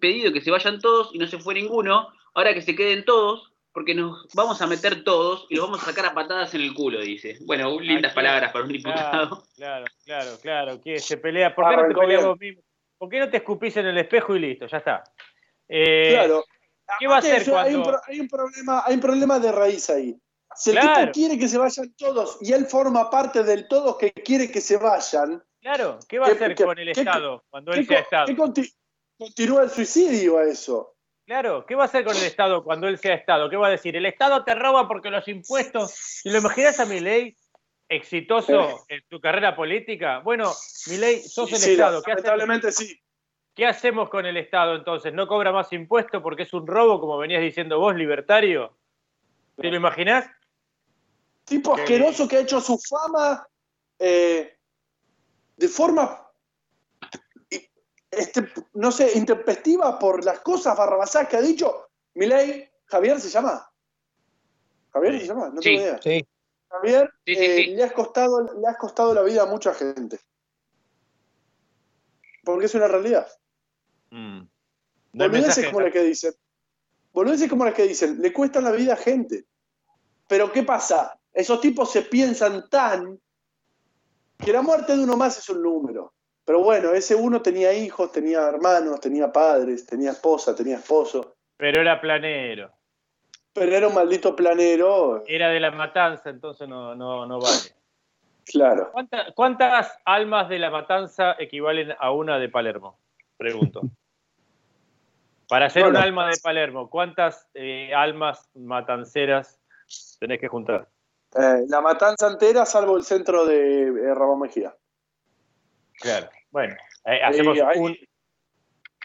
pedido que se vayan todos y no se fue ninguno, ahora que se queden todos, porque nos vamos a meter todos y los vamos a sacar a patadas en el culo, dice. Bueno, lindas Aquí- palabras para un diputado. Claro, claro, claro. ¿Qué? Se pelea. ¿Por qué no te peleas vos mismo? ¿Por qué no te escupís en el espejo y listo? Ya está. Eh, Claro. ¿Qué va a hacer Aparte, hay, un cuando- pro- hay un problema, hay un problema de raíz ahí. Si el Claro. tipo quiere que se vayan todos y él forma parte del todos que quiere que se vayan, Claro, ¿qué va a ¿Qué- hacer con el Estado cuando ¿qué, él sea Estado? qué conti- continúa el suicidio a eso? Claro, ¿qué va a hacer con el Estado cuando él sea Estado? ¿Qué va a decir? El Estado te roba porque los impuestos. ¿Y lo imaginas a Milei exitoso en su carrera política? Bueno, Milei, sos el Sí, Estado. ¿Qué lamentablemente hacemos? sí. ¿Qué hacemos con el Estado entonces? ¿No cobra más impuestos porque es un robo, como venías diciendo vos, libertario? ¿Te lo imaginás? Tipo asqueroso que ha hecho su fama eh, de forma, este, no sé, intempestiva por las cosas barrabasadas que ha dicho. Milei, Javier se llama. Javier se llama, no Sí. tengo idea. Sí. Javier, Sí, sí, eh, sí. Le, has costado, le has costado la vida a mucha gente. Porque es una realidad. Mm. Como las que dicen. Boludeces como las que dicen, le cuestan la vida a gente. Pero ¿qué pasa? Esos tipos se piensan tan que la muerte de uno más es un número. Pero bueno, ese uno tenía hijos, tenía hermanos, tenía padres, tenía esposa, tenía esposo. Pero era planero. Pero era un maldito planero, Era de la matanza, entonces no, no, no vale. claro. ¿Cuánta- ¿Cuántas almas de la matanza equivalen a una de Palermo? Pregunto. Para ser un alma de Palermo, ¿cuántas eh, almas matanceras tenés que juntar? Eh, la matanza entera, salvo el centro de eh, Ramón Mejía. Claro. Bueno, eh, hacemos Eh, ahí- un,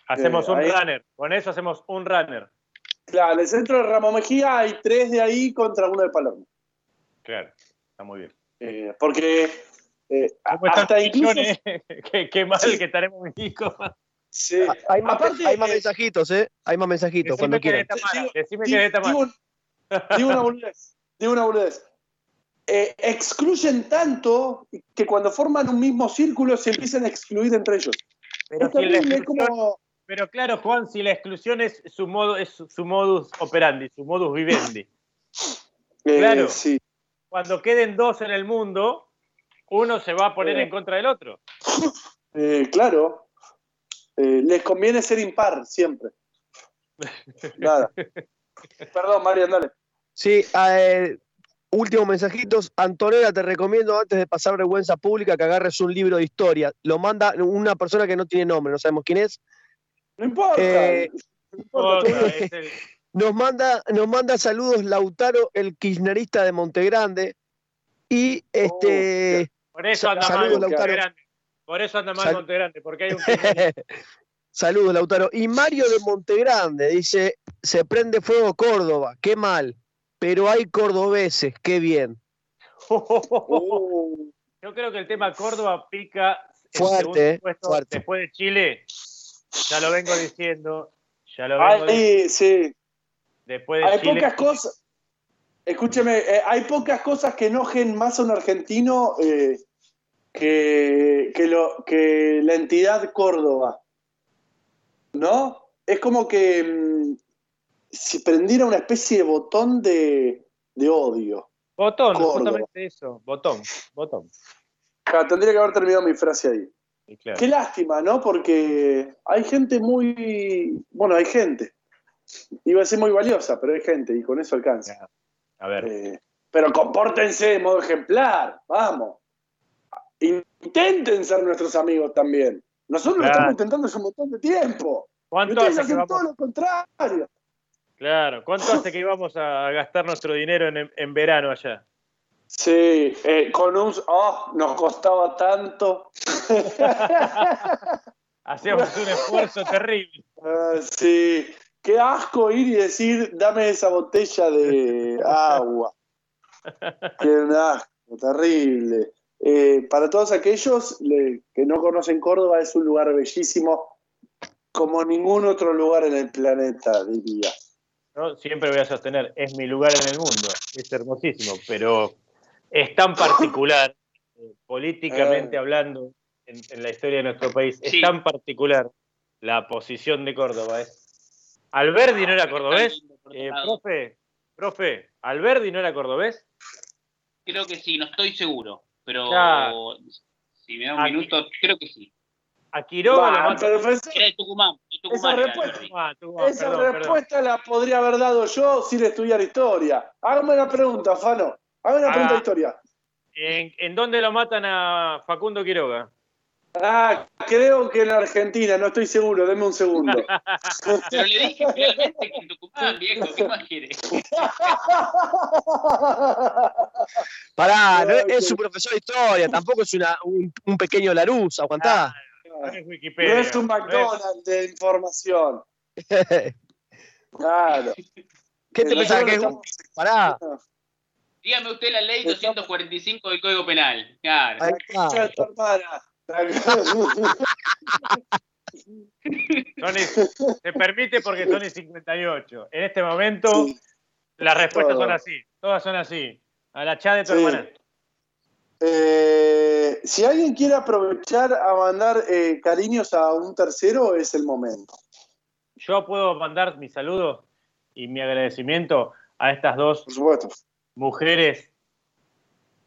hacemos eh, un ahí- runner. Con eso hacemos un runner. Claro, en el centro de Ramón Mejía hay tres de ahí contra uno de Palermo. Claro, está muy bien. Eh, porque eh, ¿Cómo están hasta incluso. qué, qué mal Sí. que estaremos México. Sí. Hay más, Aparte, hay más eh, mensajitos, ¿eh? Hay más mensajitos cuando quieran. Decime que digo una boludez. Digo una boludez. Eh, excluyen tanto que cuando forman un mismo círculo se empiezan a excluir entre ellos. Pero es si la terrible, es exclusión- como. Pero claro, Juan, si la exclusión es su modo, es su, modus operandi, su modus vivendi. eh, Claro. Sí. Cuando queden dos en el mundo, uno se va a poner Eh. en contra del otro. Eh, claro. Eh, les conviene ser impar siempre. Nada. Perdón, Marian, dale. Sí, eh, últimos mensajitos. Antonella, te recomiendo antes de pasar vergüenza pública que agarres un libro de historia. Lo manda una persona que no tiene nombre, no sabemos quién es. No importa. Eh, no importa, es el- Nos manda, nos manda saludos Lautaro, el kirchnerista de Montegrande. Y este. por eso anda Saludos, mal Lautaro. Montegrande. Por eso anda mal Sal- Montegrande, porque hay un Saludos, Lautaro. Y Mario de Montegrande dice: se prende fuego Córdoba, qué mal. Pero hay cordobeses, qué bien. Uh, Yo creo que el tema Córdoba pica en Fuerte, segundo eh, puesto fuerte. después de Chile. Ya lo vengo diciendo. Ya lo vengo diciendo. sí. Después de Hay Chile. pocas cosas. Escúcheme, eh, hay pocas cosas que enojen más a un argentino eh, que, que, lo, que la entidad Córdoba. ¿No? Es como que mm, si prendiera una especie de botón de, de odio. Botón, Córdoba. justamente eso. Botón, botón. Claro, tendría que haber terminado mi frase ahí. Claro. Qué lástima, ¿no? Porque hay gente muy. Bueno, hay gente. Iba a ser muy valiosa, pero hay gente y con eso alcanza. A ver. Eh, pero compórtense de modo ejemplar, vamos. Intenten ser nuestros amigos también. Nosotros lo estamos intentando hace un montón de tiempo. Y ¿Cuánto ustedes hacen todo vamos? lo contrario. Claro, ¿cuánto hace que íbamos a gastar nuestro dinero en, en verano allá? Sí, eh, con un. Oh, nos costaba tanto. Hacíamos un esfuerzo terrible. Ah, sí, qué asco ir y decir, dame esa botella de agua. Qué asco, terrible. Eh, para todos aquellos le- que no conocen Córdoba, es un lugar bellísimo, como ningún otro lugar en el planeta, diría. Yo siempre voy a sostener, es mi lugar en el mundo, es hermosísimo, pero es tan particular, eh, políticamente Eh. hablando, en, en la historia de nuestro país, es tan particular la posición de Córdoba. Es... ¿Alberdi no era cordobés? Eh, profe, profe, ¿Alberdi no era cordobés? Creo que sí, no estoy seguro. Pero Ya. si me da un Aquí. minuto, creo que sí. A Quiroga lo Era de Tucumán. Esa respuesta-. Ah, Tucumán, esa perdón, perdón. respuesta la podría haber dado yo sin estudiar historia. Hágame una pregunta, Fano. Hágame una Ah. pregunta de historia. ¿En, en dónde lo matan a Facundo Quiroga? Ah, creo que en Argentina, no estoy seguro, deme un segundo. Pero le dije finalmente que en Tucumán, viejo, ¿qué más quiere? Pará, no es, es su profesor de historia, tampoco es una, un, un pequeño Laruz, aguantá. No es No Wikipedia. es un no McDonald's de información. Claro. ¿Qué te pensás que es? estamos- Pará, Dígame usted la ley 245 del Código Penal. Claro. Sony, se permite porque Sony 58. En este momento, Sí. las respuestas Todo. son así. Todas son así. A la chat de tu Sí. hermana. Eh, si alguien quiere aprovechar a mandar eh, cariños a un tercero, es el momento. Yo puedo mandar mi saludo y mi agradecimiento a estas dos mujeres.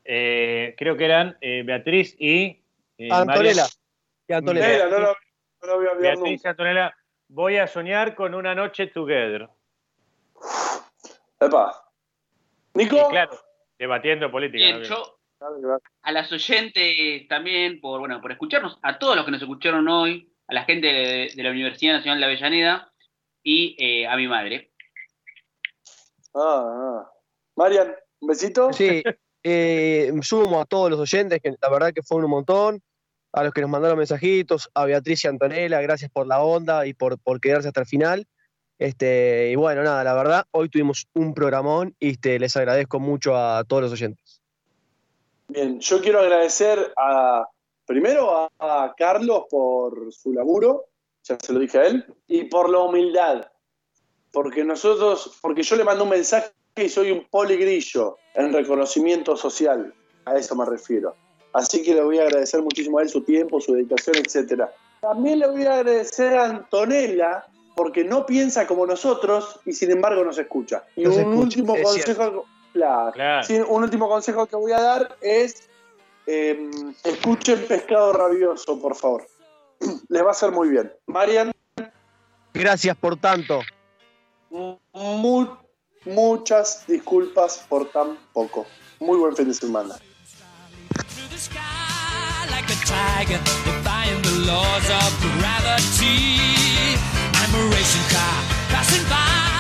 eh, creo que eran eh, Beatriz y. eh, Antonella. Y Antonella. Nela, no, lo, no lo voy a Beatriz y. Antonella. Voy a soñar con una noche together. Epa. Nico. Y claro, debatiendo política. Bien, ¿no? yo Dale, a las oyentes también por bueno por escucharnos, a todos los que nos escucharon hoy, a la gente de, de la Universidad Nacional de Avellaneda y eh, a mi madre. Ah, ah. Marian, un besito. Sí, eh, sumo a todos los oyentes, que la verdad que fueron un montón, a los que nos mandaron mensajitos, a Beatriz y Antonella, gracias por la onda y por, por quedarse hasta el final. Este, y bueno, nada, la verdad, hoy tuvimos un programón y este, les agradezco mucho a todos los oyentes. Bien, yo quiero agradecer a primero a, a Carlos por su laburo, ya se lo dije a él, y por la humildad. Porque nosotros, porque yo le mando un mensaje y soy un poligrillo en reconocimiento social, a eso me refiero. Así que le voy a agradecer muchísimo a él su tiempo, su dedicación, etcétera. También le voy a agradecer a Antonella porque no piensa como nosotros y sin embargo nos escucha. Y Nos un escucha, último es consejo, claro, Claro. Sí, un último consejo que voy a dar es eh, escuchen Pescado Rabioso, por favor. Les va a hacer muy bien. Marian, Gracias por tanto. mu- muchas disculpas por tan poco. Muy buen fin de semana. I'm a racing car passing by.